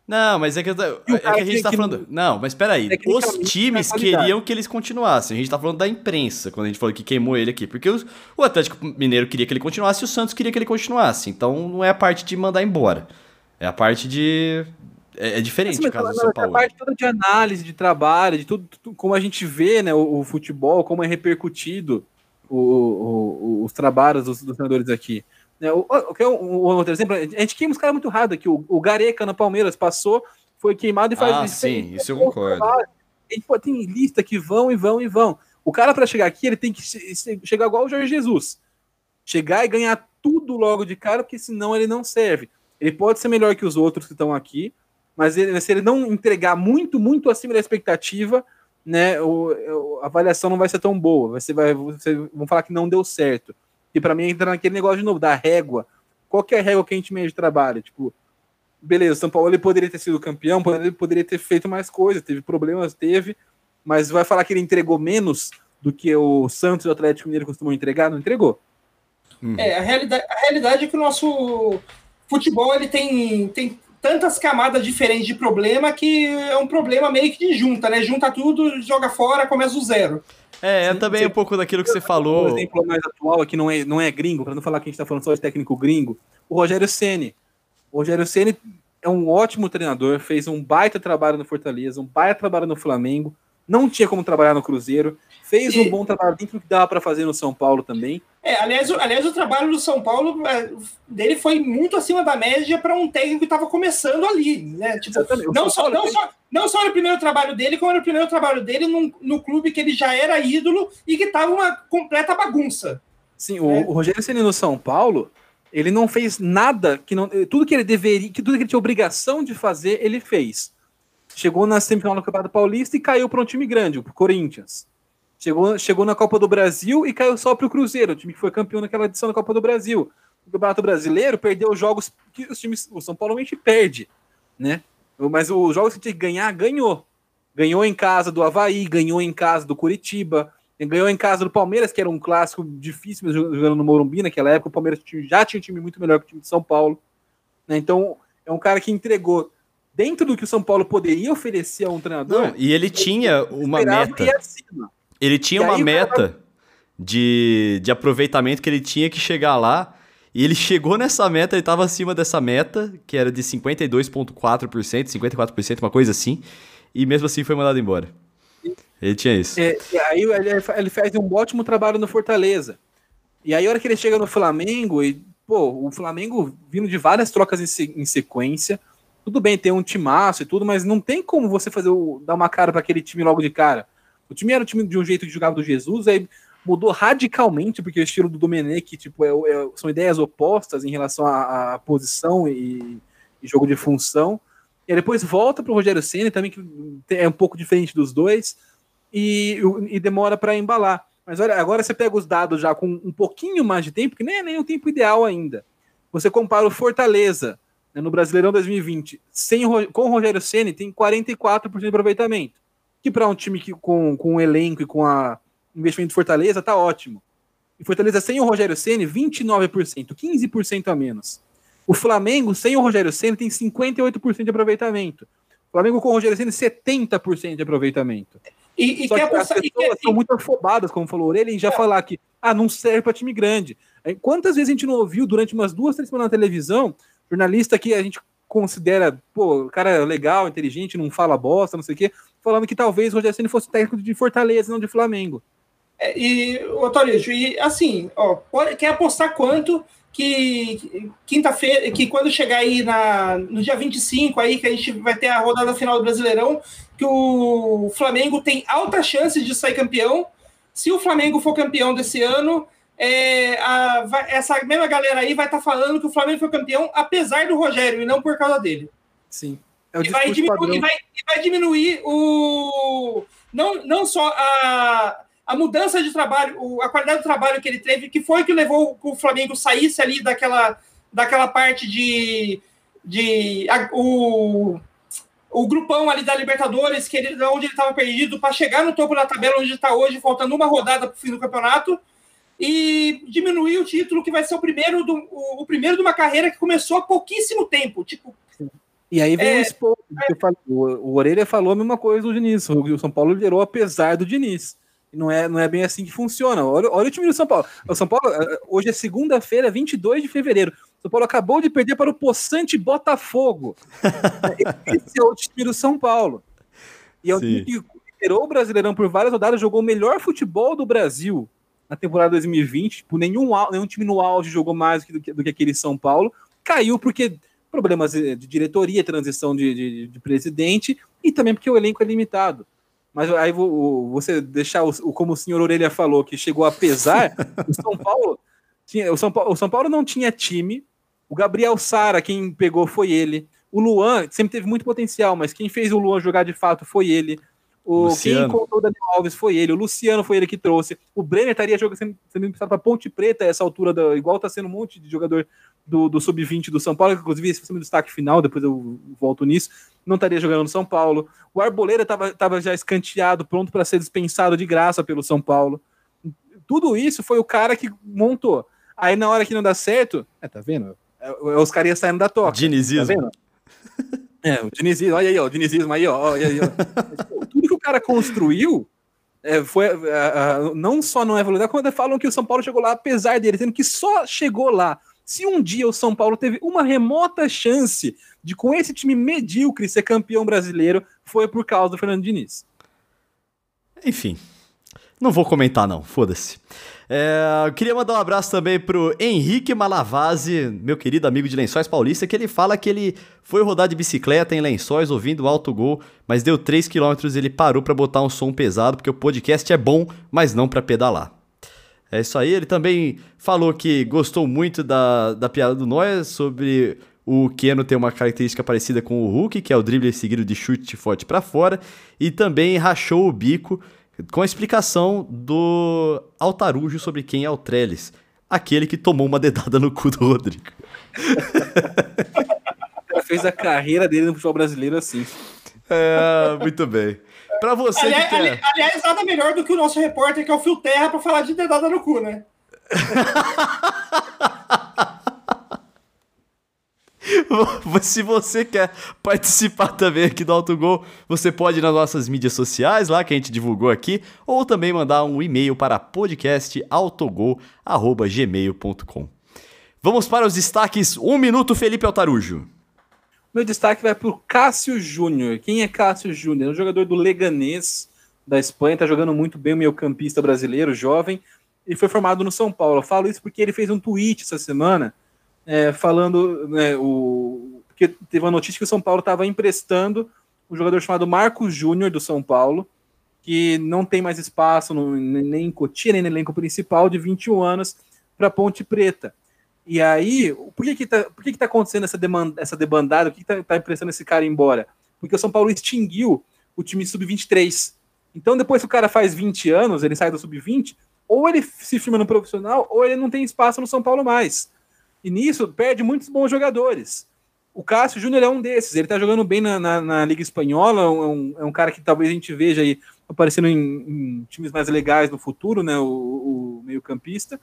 Não, mas é que, é que a gente tá falando. Não, mas peraí. Os times queriam que eles continuassem. A gente tá falando da imprensa, quando a gente falou que queimou ele aqui. Porque os, o Atlético Mineiro queria que ele continuasse e o Santos queria que ele continuasse. Então não é a parte de mandar embora. É a parte de. É, é diferente o caso do São Paulo. É a parte toda de análise, de trabalho, de tudo, tudo como a gente vê né, o, o futebol, como é repercutido o, o, os trabalhos dos, dos treinadores aqui. Né, o, o, o, outro exemplo, a gente queima os caras muito rápido aqui. O, o Gareca no Palmeiras passou, foi queimado e faz ah, isso. Sim, isso eu concordo. Gente pô, tem lista que vão e vão e vão. O cara, para chegar aqui, ele tem que chegar igual o Jorge Jesus. Chegar e ganhar tudo logo de cara, porque senão ele não serve. Ele pode ser melhor que os outros que estão aqui, mas ele, se ele não entregar muito, muito acima da expectativa, né, o, a avaliação não vai ser tão boa. Você vai, você, vão falar que não deu certo. E para mim entra naquele negócio de novo, da régua. Qual que é a régua que a gente meio de trabalho? Tipo, beleza, o São Paulo ele poderia ter sido campeão, ele poderia ter feito mais coisas, teve problemas, teve, mas vai falar que ele entregou menos do que o Santos e o Atlético Mineiro costumam entregar? Não entregou. Uhum. É, a realidade, a realidade é que o nosso futebol ele tem, tem tantas camadas diferentes de problema que é um problema meio que de junta, né? Junta tudo, joga fora, começa do zero. É, é também um pouco daquilo que você falou. Um exemplo mais atual aqui não é, não é gringo, para não falar que a gente está falando só de técnico gringo, o Rogério Ceni. O Rogério Ceni é um ótimo treinador, fez um baita trabalho no Fortaleza, um baita trabalho no Flamengo, não tinha como trabalhar no Cruzeiro, fez e... um bom trabalho dentro do que dava para fazer no São Paulo também. É, aliás, aliás, o trabalho do São Paulo é, dele foi muito acima da média para um técnico que estava começando ali, né? Tipo, não só, não, só, não só no primeiro trabalho dele, como no primeiro trabalho dele no, no clube que ele já era ídolo e que estava uma completa bagunça. Sim, o, é. o Rogério Ceni no São Paulo, ele não fez nada que não, tudo que ele deveria, que tudo que ele tinha obrigação de fazer, ele fez. Chegou na semifinal do Campeonato Paulista e caiu para um time grande, o Corinthians. Chegou, chegou na Copa do Brasil e caiu só para o Cruzeiro, o time que foi campeão naquela edição da Copa do Brasil. O Campeonato Brasileiro perdeu jogos que os times, o São Paulo mente perde, né? Mas os jogos que tinha que ganhar, ganhou. Ganhou em casa do Havaí, ganhou em casa do Curitiba, ganhou em casa do Palmeiras, que era um clássico difícil jogando no Morumbi naquela época. O Palmeiras já tinha um time muito melhor que o time de São Paulo. Né? Então, é um cara que entregou dentro do que o São Paulo poderia oferecer a um treinador. Não, e ele tinha uma meta. Ele tinha uma meta de, de aproveitamento que ele tinha que chegar lá. E ele chegou nessa meta, ele estava acima dessa meta, que era de 52,4%, 54%, uma coisa assim. E mesmo assim foi mandado embora. Ele tinha isso. É, e aí ele, ele faz um ótimo trabalho no Fortaleza. E aí, a hora que ele chega no Flamengo, e, pô, o Flamengo vindo de várias trocas em, em sequência. Tudo bem, tem um timaço e tudo, mas não tem como você fazer o, dar uma cara para aquele time logo de cara. O time era o time de um jeito que jogava do Jesus, aí mudou radicalmente, porque o estilo do Domenech tipo, é, é, são ideias opostas em relação à, posição e, e, jogo de função. E aí depois volta para o Rogério Senna, também que é um pouco diferente dos dois, e, e demora para embalar. Mas olha, agora você pega os dados já com um pouquinho mais de tempo, que nem é nem o tempo ideal ainda. Você compara o Fortaleza né, no Brasileirão 2020 sem, com o Rogério Senna, tem 44% de aproveitamento que para um time que, com, com o elenco e com a investimento de Fortaleza tá ótimo. E Fortaleza sem o Rogério Ceni 29%, 15% a menos. O Flamengo sem o Rogério Ceni tem 58% de aproveitamento. O Flamengo com o Rogério Ceni 70% de aproveitamento. E, e Só que, as pessoas são muito afobadas, como falou Orelha, em já é. falar que ah, não serve para time grande. Quantas vezes a gente não ouviu durante umas duas, três semanas na televisão, jornalista que a gente considera, pô, cara legal, inteligente, não fala bosta, não sei o quê, falando que talvez o Rogério Ceni fosse técnico de Fortaleza, não de Flamengo. É, e, Otório, e assim, ó, pode, quer apostar quanto que quinta-feira, que quando chegar aí na, no dia 25, aí, que a gente vai ter a rodada final do Brasileirão, que o Flamengo tem altas chances de sair campeão. Se o Flamengo for campeão desse ano, é, a, vai, essa mesma galera aí vai estar tá falando que o Flamengo foi campeão apesar do Rogério e não por causa dele. Sim. É e, vai diminuir, e, vai, e vai diminuir o. Não, não só a, a mudança de trabalho, a qualidade do trabalho que ele teve, que foi que levou o Flamengo saísse ali daquela, daquela parte de. de a, o, o grupão ali da Libertadores, que ele, onde ele estava perdido, para chegar no topo da tabela onde está hoje, faltando uma rodada para o fim do campeonato e diminuir o título, que vai ser o primeiro, do, o, o, primeiro de uma carreira que começou há pouquíssimo tempo. Tipo, e aí vem é, o expor, é, o, o Orelha falou a mesma coisa do Diniz. O São Paulo liderou apesar do Diniz. Não é, não é bem assim que funciona. Olha, olha o time do São Paulo. O São Paulo, eh, hoje é segunda-feira, 22 de fevereiro. O São Paulo acabou de perder para o Poçante Botafogo. Esse é o time do São Paulo. E é o time que liderou o Brasileirão por várias rodadas, jogou o melhor futebol do Brasil na temporada 2020. Tipo, nenhum, nenhum time no auge jogou mais do que, do que aquele São Paulo. Caiu porque problemas de diretoria, transição de, de, de presidente e também porque o elenco é limitado. Mas aí você deixar o, como o senhor Orelha falou, que chegou a pesar, o São Paulo tinha, o São Paulo, o São Paulo não tinha time. O Gabriel Sara, quem pegou foi ele. O Luan sempre teve muito potencial, mas quem fez o Luan jogar de fato foi ele. O, quem encontrou o Daniel Alves foi ele, o Luciano foi ele que trouxe. O Brenner estaria jogando, sendo, sendo emprestado para Ponte Preta a essa altura, da, igual está sendo um monte de jogador do, do Sub-20 do São Paulo, inclusive esse foi o destaque final, depois eu volto nisso, não estaria jogando no São Paulo. O Arboleda estava já escanteado, pronto para ser dispensado de graça pelo São Paulo. Tudo isso foi o cara que montou. Aí na hora que não dá certo, é, tá vendo? É, é os caras saindo da toca. Dinizismo. Tá vendo? É, o dinizismo, olha aí, ó, o dinizismo aí, ó, olha aí, ó. Tudo que o cara construiu é, foi, é, é, não só não é valorizado, quando falam que o São Paulo chegou lá apesar dele, sendo que só chegou lá. Se um dia o São Paulo teve uma remota chance de, com esse time medíocre, ser campeão brasileiro, foi por causa do Fernando Diniz. Enfim, não vou comentar não, foda-se. É, queria mandar um abraço também pro Henrique Malavase, meu querido amigo de Lençóis Paulista, que ele fala que ele foi rodar de bicicleta em Lençóis ouvindo alto gol, mas deu 3 km e ele parou para botar um som pesado, porque o podcast é bom, mas não para pedalar. É isso aí, ele também falou que gostou muito da, da piada do Noia sobre o Keno ter uma característica parecida com o Hulk, que é o drible seguido de chute forte para fora, e também rachou o bico com a explicação do Altarujo sobre quem é o Trellis, aquele que tomou uma dedada no cu do Rodrigo. Fez a carreira dele no futebol brasileiro assim. É, muito bem. Pra você aliás, que quer... aliás, nada melhor do que o nosso repórter, que é o Fio Terra, pra falar de dedada no cu, né? Se você quer participar também aqui do Autogol, você pode ir nas nossas mídias sociais, lá que a gente divulgou aqui, ou também mandar um e-mail para podcastautogol.gmail.com. Vamos para os destaques. Um minuto, Felipe Altarujo. Meu destaque vai para o Cássio Júnior. Quem é Cássio Júnior? É um jogador do Leganês, da Espanha, está jogando muito bem, o meio campista brasileiro, jovem, e foi formado no São Paulo. Eu falo isso porque ele fez um tweet essa semana é, falando né, o porque teve uma notícia que o São Paulo estava emprestando um jogador chamado Marcos Júnior do São Paulo, que não tem mais espaço no, nem em Cotia, nem no elenco principal, de 21 anos, para Ponte Preta. E aí, por que que tá, por que que tá acontecendo essa, demanda, essa debandada? Por que, que tá, tá esse cara embora? Porque o São Paulo extinguiu o time sub-23. Então, depois que o cara faz 20 anos, ele sai do sub-20, ou ele se firma no profissional, ou ele não tem espaço no São Paulo mais. E nisso perde muitos bons jogadores. O Cássio Júnior é um desses. Ele tá jogando bem na, na, na Liga Espanhola. É um, é um, cara que talvez a gente veja aí aparecendo em, em times mais legais no futuro, né? O, o meio-campista.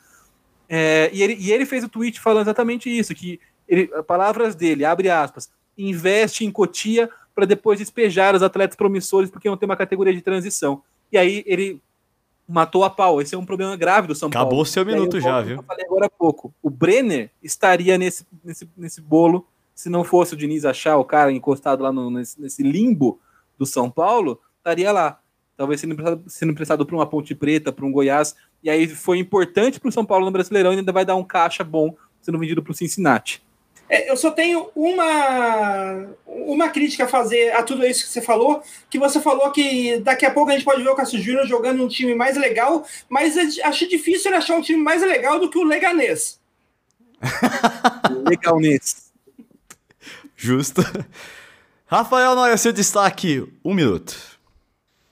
É, e, ele, e ele fez o tweet falando exatamente isso: que ele, palavras dele, abre aspas, investe em Cotia para depois despejar os atletas promissores porque não tem uma categoria de transição. E aí ele matou a pau. Esse é um problema grave do São Acabou Paulo. Acabou seu minuto já, viu? Eu falei agora há pouco. O Brenner estaria nesse, nesse, nesse bolo se não fosse o Diniz achar o cara encostado lá no, nesse, nesse limbo do São Paulo, estaria lá. Talvez sendo emprestado, sendo emprestado para uma Ponte Preta, para um Goiás. E aí foi importante para o São Paulo no Brasileirão e ainda vai dar um caixa bom sendo vendido para o Cincinnati. É, eu só tenho uma, uma crítica a fazer a tudo isso que você falou, que você falou que daqui a pouco a gente pode ver o Cássio Júnior jogando um time mais legal, mas acho difícil ele achar um time mais legal do que o Leganês. Legalnês. Justo. Rafael Noia, seu destaque, um minuto.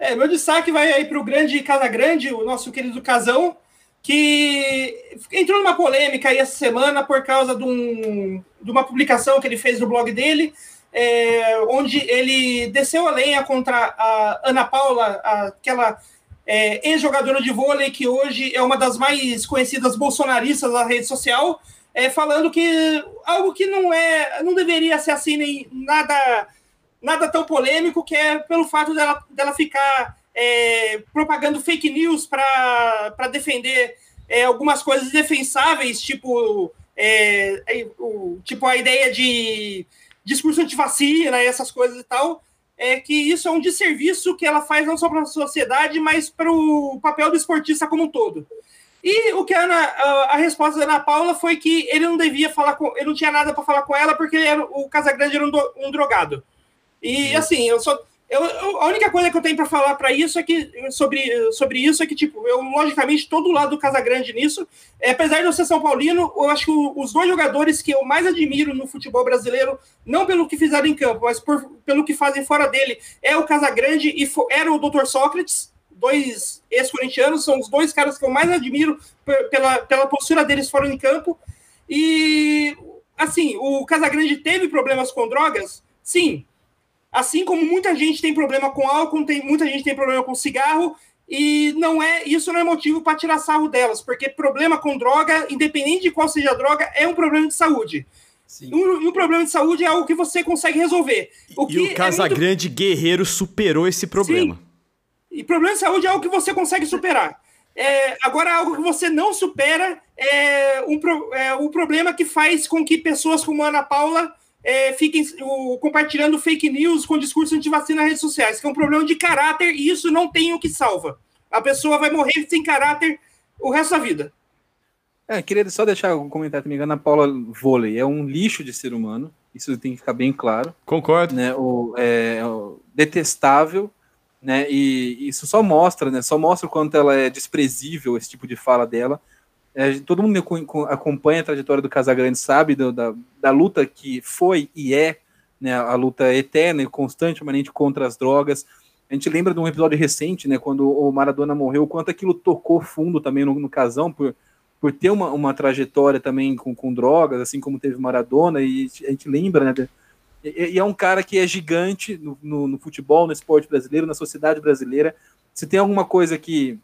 É, meu destaque vai aí para o grande Casa Grande, o nosso querido Casão, que entrou numa polêmica aí essa semana por causa de, um, de uma publicação que ele fez no blog dele, é, onde ele desceu a lenha contra a Ana Paula, aquela é, ex-jogadora de vôlei que hoje é uma das mais conhecidas bolsonaristas da rede social, é, falando que algo que não é, não deveria ser assim nem nada, nada tão polêmico, que é pelo fato dela, dela ficar é, propagando fake news para defender é, algumas coisas defensáveis, tipo, é, é, o, tipo a ideia de discurso antivacina e essas coisas e tal, é que isso é um desserviço que ela faz não só para a sociedade, mas para o papel do esportista como um todo. E o que a, Ana, a, resposta da Ana Paula foi que ele não devia falar com, ele não tinha nada para falar com ela porque era, o Casagrande era um, do, um drogado. E assim, eu só eu, eu, a única coisa que eu tenho para falar para isso é que sobre, sobre isso é que tipo eu logicamente todo lado do Casagrande nisso, é, apesar de eu ser São Paulino, eu acho que os dois jogadores que eu mais admiro no futebol brasileiro, não pelo que fizeram em campo, mas por, pelo que fazem fora dele, é o Casagrande e for, era o Dr. Sócrates, dois ex-corintianos, são os dois caras que eu mais admiro pela, pela postura deles fora de campo. E assim, o Casagrande teve problemas com drogas, sim, Assim como muita gente tem problema com álcool, tem, muita gente tem problema com cigarro, e não é isso não é motivo para tirar sarro delas, porque problema com droga, independente de qual seja a droga, é um problema de saúde. E um, um, problema de saúde é algo que você consegue resolver. O e o Casagrande é muito... Guerreiro superou esse problema. Sim. E problema de saúde é algo que você consegue superar. É, agora, algo que você não supera é um, é um problema que faz com que pessoas como Ana Paula é, fiquem o, compartilhando fake news com discurso anti-vacina nas redes sociais, que é um problema de caráter e isso não tem o que salva. A pessoa vai morrer sem caráter o resto da vida. É, queria só deixar um comentário também. Ana Paula Vôlei é um lixo de ser humano, isso tem que ficar bem claro. Concordo. Né, o, é, o detestável, né, e isso só mostra, né, só mostra o quanto ela é desprezível, esse tipo de fala dela. É, todo mundo acompanha a trajetória do Casagrande sabe do, da, da luta que foi e é né, a luta eterna e constante, permanente contra as drogas. A gente lembra de um episódio recente, né, quando o Maradona morreu, quanto aquilo tocou fundo também no, no casão, por, por ter uma, uma trajetória também com, com drogas, assim como teve Maradona, e a gente lembra, né, e, e é um cara que é gigante no, no, no futebol, no esporte brasileiro, na sociedade brasileira. Se tem alguma coisa que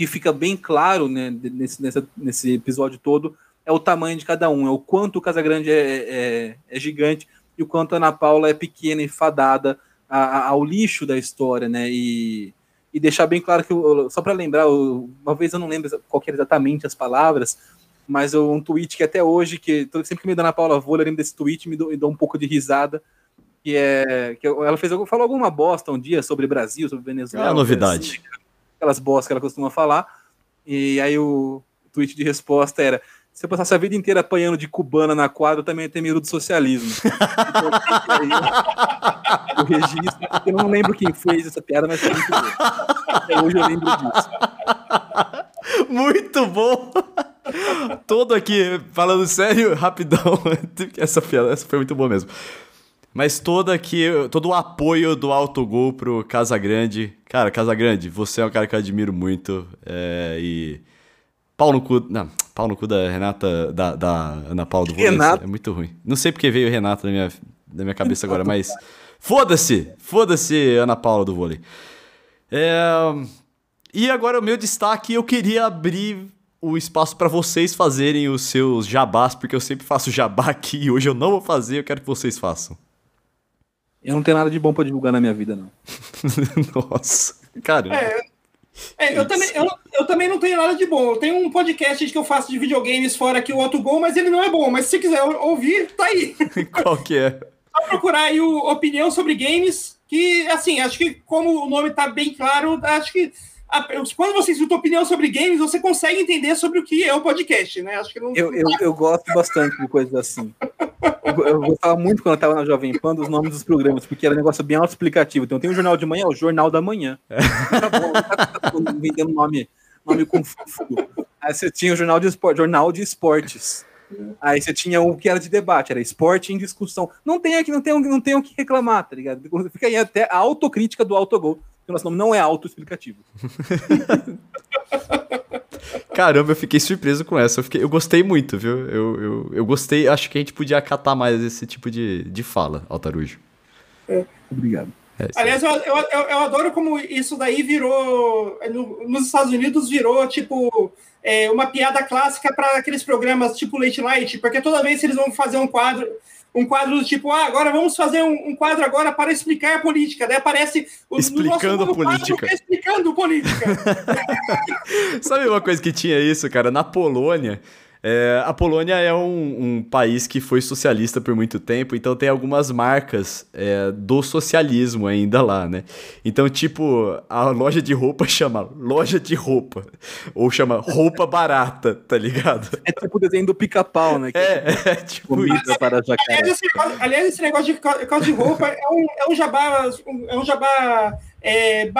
que fica bem claro né, nesse, nessa, nesse episódio todo é o tamanho de cada um, é o quanto o Casagrande é, é, é gigante e o quanto a Ana Paula é pequena e fadada a, a, ao lixo da história, né? E, e deixar bem claro que, só para lembrar, uma vez eu não lembro qual que exatamente as palavras, mas um tweet que até hoje, que sempre que me dá Ana Paula Vôlei, eu lembro desse tweet me dou, me dou um pouco de risada, que é que ela fez falou alguma bosta um dia sobre Brasil, sobre Venezuela. É uma novidade. Assim, aquelas bostas que ela costuma falar. E aí o tweet de resposta era: se eu passasse a vida inteira apanhando de cubana na quadra, eu também ia ter medo do socialismo. então, o registro, eu não lembro quem fez essa piada, mas foi muito bom. Até hoje eu lembro disso. Muito bom! Todo aqui, falando sério, rapidão. Essa piada, essa foi muito boa mesmo. Mas todo aqui, todo o apoio do autogol pro Casagrande. Cara, Casagrande, você é um cara que eu admiro muito. É, e. Pau no cu. Não, pau no cu da Renata. Da, da Ana Paula do Renata. É muito ruim. Não sei porque veio Renata na minha, na minha cabeça agora, mas. Foda-se! Foda-se, Ana Paula do vôlei. É, e agora o meu destaque, eu queria abrir o espaço para vocês fazerem os seus jabás, porque eu sempre faço jabá aqui e hoje eu não vou fazer, eu quero que vocês façam. Eu não tenho nada de bom para divulgar na minha vida, não. Nossa. Cara. É, é, eu também eu, eu também não tenho nada de bom. Eu tenho um podcast que eu faço de videogames fora aqui, o Autogol, mas ele não é bom. Mas se quiser ouvir, tá aí. Qual que é? Só procurar aí o Opinião sobre Games, que, assim, acho que como o nome tá bem claro, acho que quando você escuta opinião sobre games, você consegue entender sobre o que é o podcast, né? Acho que não. Eu, eu, eu gosto bastante de coisas assim. Eu, eu gostava muito quando eu estava na Jovem Pan dos nomes dos programas, porque era um negócio bem autoexplicativo. Então tem o Jornal de Manhã, o Jornal da Manhã. Tá bom, tá, tá vendendo nome, nome com Aí você tinha o Jornal de, Esport, Jornal de Esportes. Aí você tinha o que era de debate, era esporte em discussão. Não tem aqui, não tem, não tem o que reclamar, tá ligado? Fica aí até a autocrítica do autogol o nosso nome não é autoexplicativo. Caramba, eu fiquei surpreso com essa. Eu, fiquei, eu gostei muito, viu? Eu, eu, eu gostei, acho que a gente podia acatar mais esse tipo de, de fala, Altarujo. É. Obrigado. É, Aliás, eu, eu, eu, adoro como isso daí virou. No, nos Estados Unidos virou, tipo, é, uma piada clássica para aqueles programas tipo Late Night, porque toda vez que eles vão fazer um quadro um quadro do tipo, ah, agora vamos fazer um, um quadro agora para explicar a política. Daí aparece o explicando a política. explicando política. Sabe uma coisa que tinha isso, cara? Na Polônia, é, a Polônia é um, um, país que foi socialista por muito tempo, então tem algumas marcas é, do socialismo ainda lá, né? Então, tipo, a loja de roupa chama loja de roupa, ou chama roupa barata, tá ligado? É tipo o desenho do pica-pau, né? É, é, é, tipo comida isso. para jacaré. Aliás esse, aliás, esse negócio de calça de roupa é um, é um jabá, é um jabá é, é,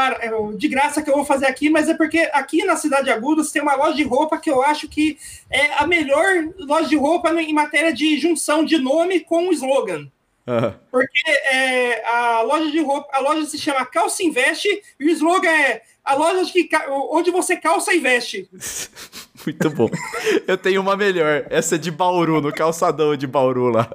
de graça que eu vou fazer aqui, mas é porque aqui na Cidade de Agudos tem uma loja de roupa que eu acho que é a melhor loja de roupa em matéria de junção de nome com o slogan. Uhum. Porque é, a loja de roupa, a loja se chama Calça Investe e o slogan é a loja que, onde você calça e veste. Muito bom. Eu tenho uma melhor. Essa é de Bauru, no calçadão de Bauru lá.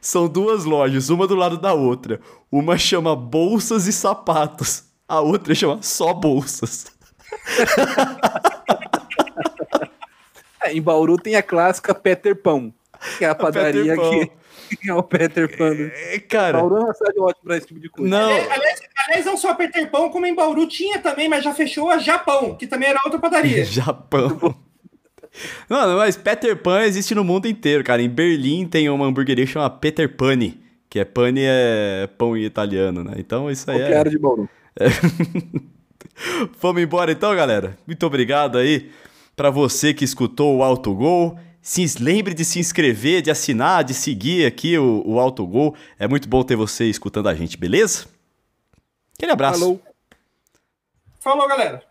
São duas lojas, uma do lado da outra. Uma chama Bolsas e Sapatos, a outra chama só Bolsas. é, em Bauru tem a clássica Peter Pão, que é a padaria que é o Peter Pan. É, cara. Bauru é uma cidade ótima pra esse tipo de coisa. Não. Aliás, aliás, não só Peter Pão, como em Bauru tinha também, mas já fechou a Japão, que também era outra padaria. Japão. Não, mas Peter Pan existe no mundo inteiro, cara. Em Berlim tem uma hamburgueria que chama Peter Pani, que é pane é pão em italiano, né? Então isso aí Qualquer é... de Bauru. É... Vamos embora então, galera. Muito obrigado aí para você que escutou o Autogol. Se lembre de se inscrever, de assinar, de seguir aqui o, o Autogol. É muito bom ter você escutando a gente, beleza? Aquele abraço. Falou. Falou, galera.